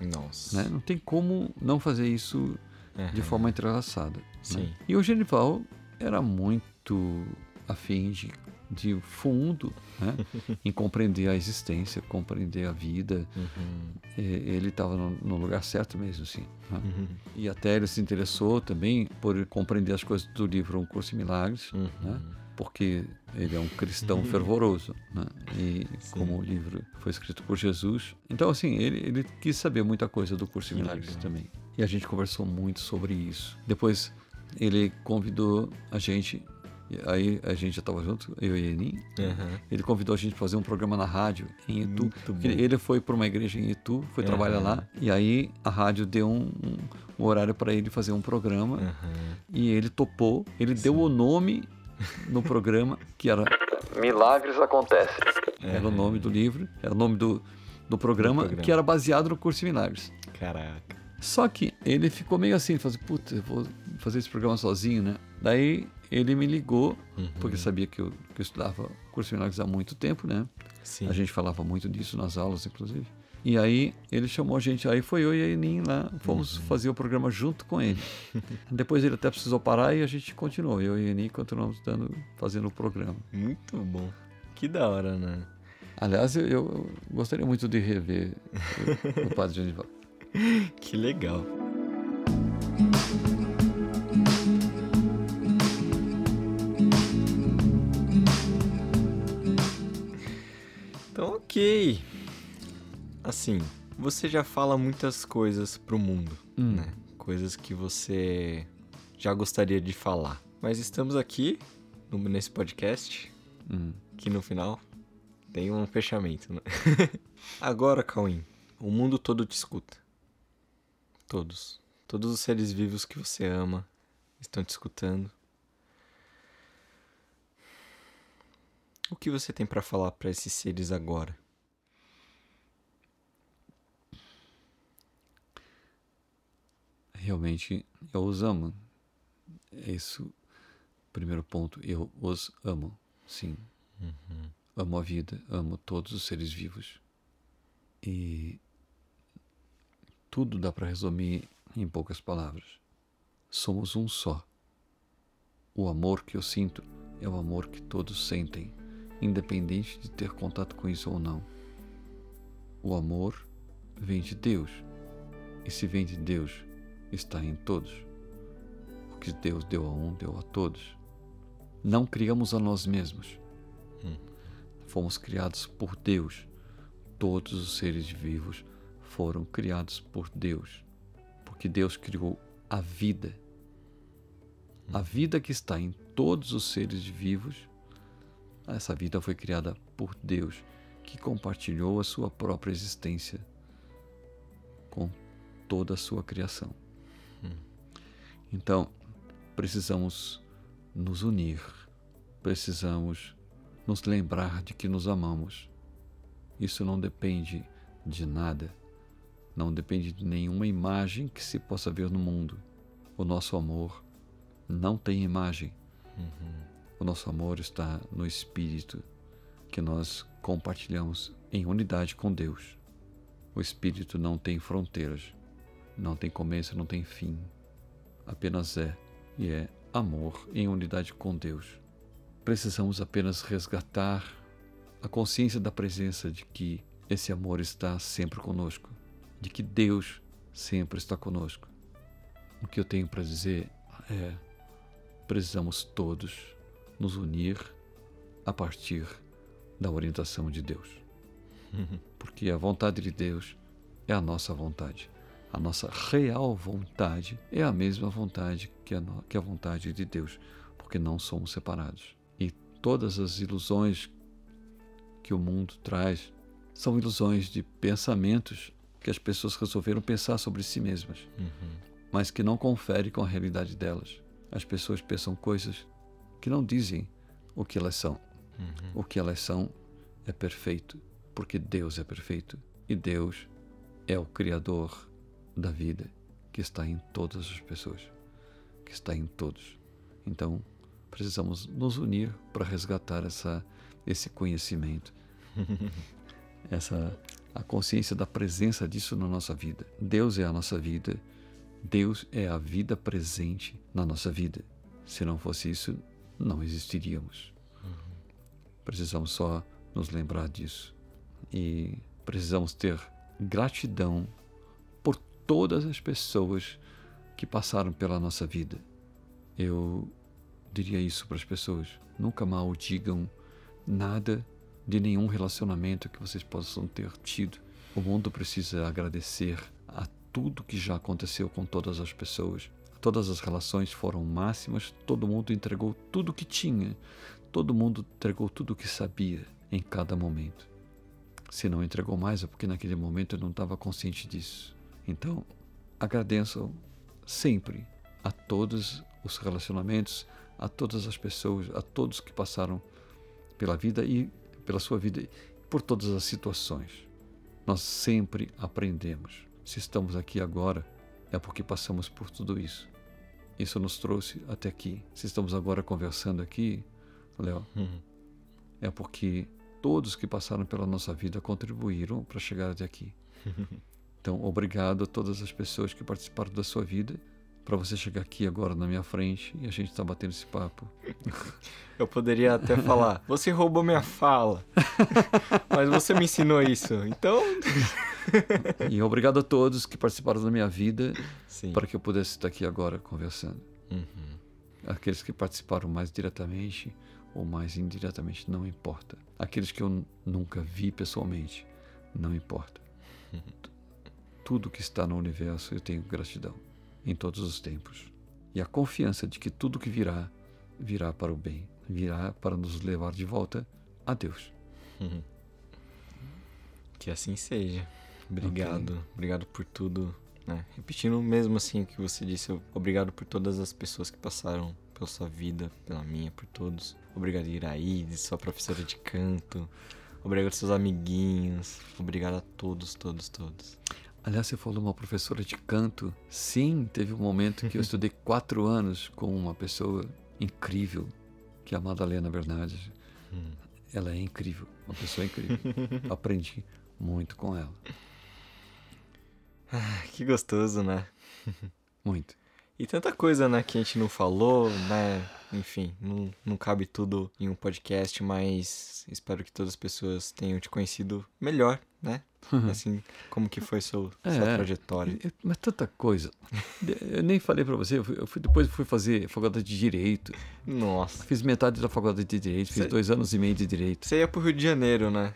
Nossa. né? Não tem como não fazer isso de Aham. forma entrelaçada. né? Sim. E o Genival era muito afim de, de fundo né? [laughs] em compreender a existência, compreender a vida. Uhum. Ele estava no, no lugar certo mesmo, assim. né? Uhum. E até ele se interessou também por compreender as coisas do livro Um Curso em Milagres, Uhum. né? Porque ele é um cristão fervoroso, né? E como o livro foi escrito por Jesus, então assim ele, ele quis saber muita coisa do curso em Milagres também. E a gente conversou muito sobre isso. Depois ele convidou a gente, aí a gente já estava junto, eu e a Enin. Aham. Ele convidou a gente para fazer um programa na rádio em Itu. Ele foi para uma igreja em Itu, foi trabalhar lá, e aí a rádio deu um, um- um horário para ele fazer um programa, Aham. e ele topou. Ele deu o nome no programa, que era Milagres Acontecem. Era o nome do livro, era o nome do, do programa, programa. que era baseado no Curso de Milagres. Caraca. Só que ele ficou meio assim, falou assim, puta, eu vou fazer esse programa sozinho, né? Daí ele me ligou, porque sabia que eu, que eu estudava Curso de Milagres há muito tempo, né? Sim. A gente falava muito disso nas aulas, inclusive. E aí ele chamou a gente, aí foi eu e a Enin lá, fomos fazer o programa junto com ele. [laughs] Depois ele até precisou parar e a gente continuou. Eu e a Enin continuamos dando, fazendo o programa. Muito bom. Que da hora, né? Aliás, eu, eu gostaria muito de rever o, o [laughs] Padre Genival. Que legal. Então, ok. Assim, você já fala muitas coisas pro mundo, né? Coisas que você já gostaria de falar. Mas estamos aqui no- nesse podcast, que no final tem um fechamento, né? [laughs] Agora, Cauim, o mundo todo te escuta. Todos. Todos os seres vivos que você ama estão te escutando. O que você tem pra falar pra esses seres agora? Realmente, eu os amo. É isso, primeiro ponto. Eu os amo, sim. Amo a vida, amo todos os seres vivos. E tudo dá para resumir em poucas palavras. Somos um só. O amor que eu sinto é o amor que todos sentem, independente de ter contato com isso ou não. O amor vem de Deus. E se vem de Deus, está em todos. O que Deus deu a um, deu a todos. Não criamos a nós mesmos. Fomos criados por Deus. Todos os seres vivos foram criados por Deus. Porque Deus criou a vida. A vida que está em todos os seres vivos, essa vida foi criada por Deus, que compartilhou a sua própria existência com toda a sua criação. Então, precisamos nos unir, precisamos nos lembrar de que nos amamos. Isso não depende de nada, não depende de nenhuma imagem que se possa ver no mundo. O nosso amor não tem imagem. O nosso amor está no Espírito que nós compartilhamos em unidade com Deus. O Espírito não tem fronteiras, não tem começo, não tem fim. Apenas é e é amor em unidade com Deus. Precisamos apenas resgatar a consciência da presença de que esse amor está sempre conosco, de que Deus sempre está conosco. O que eu tenho para dizer é: precisamos todos nos unir a partir da orientação de Deus. [laughs] Porque a vontade de Deus é a nossa vontade. A nossa real vontade é a mesma vontade que a, que a vontade de Deus, porque não somos separados. E todas as ilusões que o mundo traz são ilusões de pensamentos que as pessoas resolveram pensar sobre si mesmas, mas que não conferem com a realidade delas. As pessoas pensam coisas que não dizem o que elas são. O que elas são é perfeito, porque Deus é perfeito e Deus é o Criador da vida que está em todas as pessoas, que está em todos. Então, precisamos nos unir para resgatar essa, esse conhecimento, [laughs] essa a consciência da presença disso na nossa vida. Deus é a nossa vida, Deus é a vida presente na nossa vida. Se não fosse isso, não existiríamos. Precisamos só nos lembrar disso. E precisamos ter gratidão todas as pessoas que passaram pela nossa vida. Eu diria isso para as pessoas. Nunca maldigam nada de nenhum relacionamento que vocês possam ter tido. O mundo precisa agradecer a tudo que já aconteceu com todas as pessoas. Todas as relações foram máximas, todo mundo entregou tudo que tinha, todo mundo entregou tudo que sabia em cada momento. Se não entregou mais é porque naquele momento eu não estava consciente disso. Então, agradeçam sempre a todos os relacionamentos, a todas as pessoas, a todos que passaram pela vida e pela sua vida, por todas as situações. Nós sempre aprendemos. Se estamos aqui agora, é porque passamos por tudo isso. Isso nos trouxe até aqui. Se estamos agora conversando aqui, Léo, é porque todos que passaram pela nossa vida contribuíram para chegar até aqui. [laughs] Então, obrigado a todas as pessoas que participaram da sua vida para você chegar aqui agora na minha frente e a gente tá batendo esse papo. [laughs] Eu poderia até falar, você roubou minha fala. [laughs] Mas você me ensinou isso. Então. [laughs] E obrigado a todos que participaram da minha vida Sim. para que eu pudesse estar aqui agora conversando. Uhum. Aqueles que participaram mais diretamente ou mais indiretamente, não importa. Aqueles que eu nunca vi pessoalmente, não importa. Tudo que está no universo eu tenho gratidão em todos os tempos. E a confiança de que tudo que virá, virá para o bem, virá para nos levar de volta a Deus. Que assim seja. Obrigado. Obrigado por tudo. né? Repetindo mesmo assim o que você disse, obrigado por todas as pessoas que passaram pela sua vida, pela minha, por todos. Obrigado, Iraíde, sua professora de canto. Obrigado, seus amiguinhos. Obrigado a todos, todos, todos. Aliás, você falou uma professora de canto. Sim, teve um momento que eu [laughs] estudei quatro anos com uma pessoa incrível, que é a Madalena Bernardes. Ela é incrível, uma pessoa incrível. [laughs] Aprendi muito com ela, Que gostoso, né? [laughs] muito. E tanta coisa, né, que a gente não falou, né? Enfim, não, não cabe tudo em um podcast, mas espero que todas as pessoas tenham te conhecido melhor, né? Assim, como que foi seu, sua É. trajetória. E- Mas tanta coisa. Eu nem falei pra você, eu fui, eu fui- depois fui fazer faculdade de Direito. Nossa. Fiz metade da faculdade de Direito, fiz Cê- dois anos e meio de Direito. Você ia pro Rio de Janeiro, né?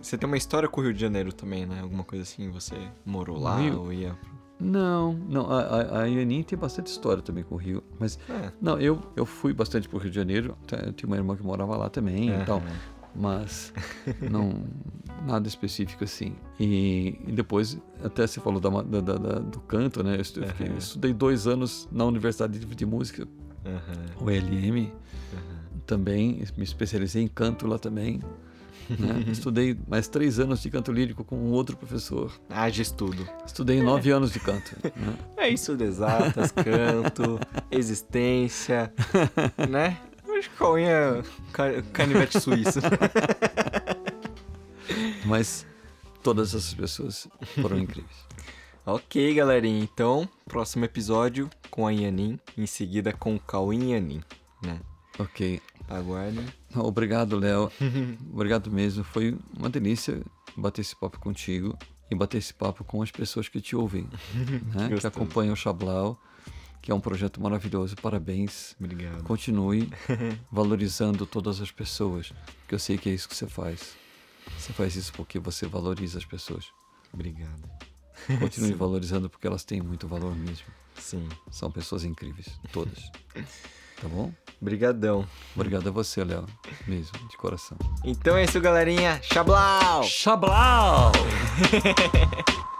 Você, tem uma história com o Rio de Janeiro também, né? Alguma coisa assim, você morou lá Rio? ou ia... pro- Não, não, a, a, Ianin tem bastante história também com o Rio, mas É. Não, eu, eu fui bastante pro Rio de Janeiro. até Eu tinha uma irmã que morava lá também e tal. Mas não nada específico assim. E, e depois, até você falou da da- da- do canto, né? Eu, estu- eu fiquei- Aham. estudei dois anos na Universidade de, Música, Aham. o LM. Também me especializei em canto lá também. Né? Estudei mais três anos de canto lírico com um outro professor. Haja estudo. Estudei nove anos de canto. né? É isso de exatas, canto, existência, né? Acho que Cauê é ca- canivete suíço. Mas todas essas pessoas foram incríveis. ok, galerinha. Então, próximo episódio com a Yanin, em seguida com o Cauê e Yanin, né? Ok. Aguardem. [laughs] Obrigado, Léo. [laughs] Obrigado mesmo. Foi uma delícia bater esse papo contigo e bater esse papo com as pessoas que te ouvem, [laughs] né? que acompanham o Chablau, que é um projeto maravilhoso. Parabéns. Obrigado. Continue valorizando todas as pessoas, porque eu sei que é isso que você faz. Você faz isso porque você valoriza as pessoas. Obrigado. Continue Sim. valorizando porque elas têm muito valor mesmo. Sim. São pessoas incríveis, todas. Tá bom? Brigadão. Obrigado a você, Léo, mesmo, de coração. Então é isso, galerinha. Xablau! Chablau! [laughs]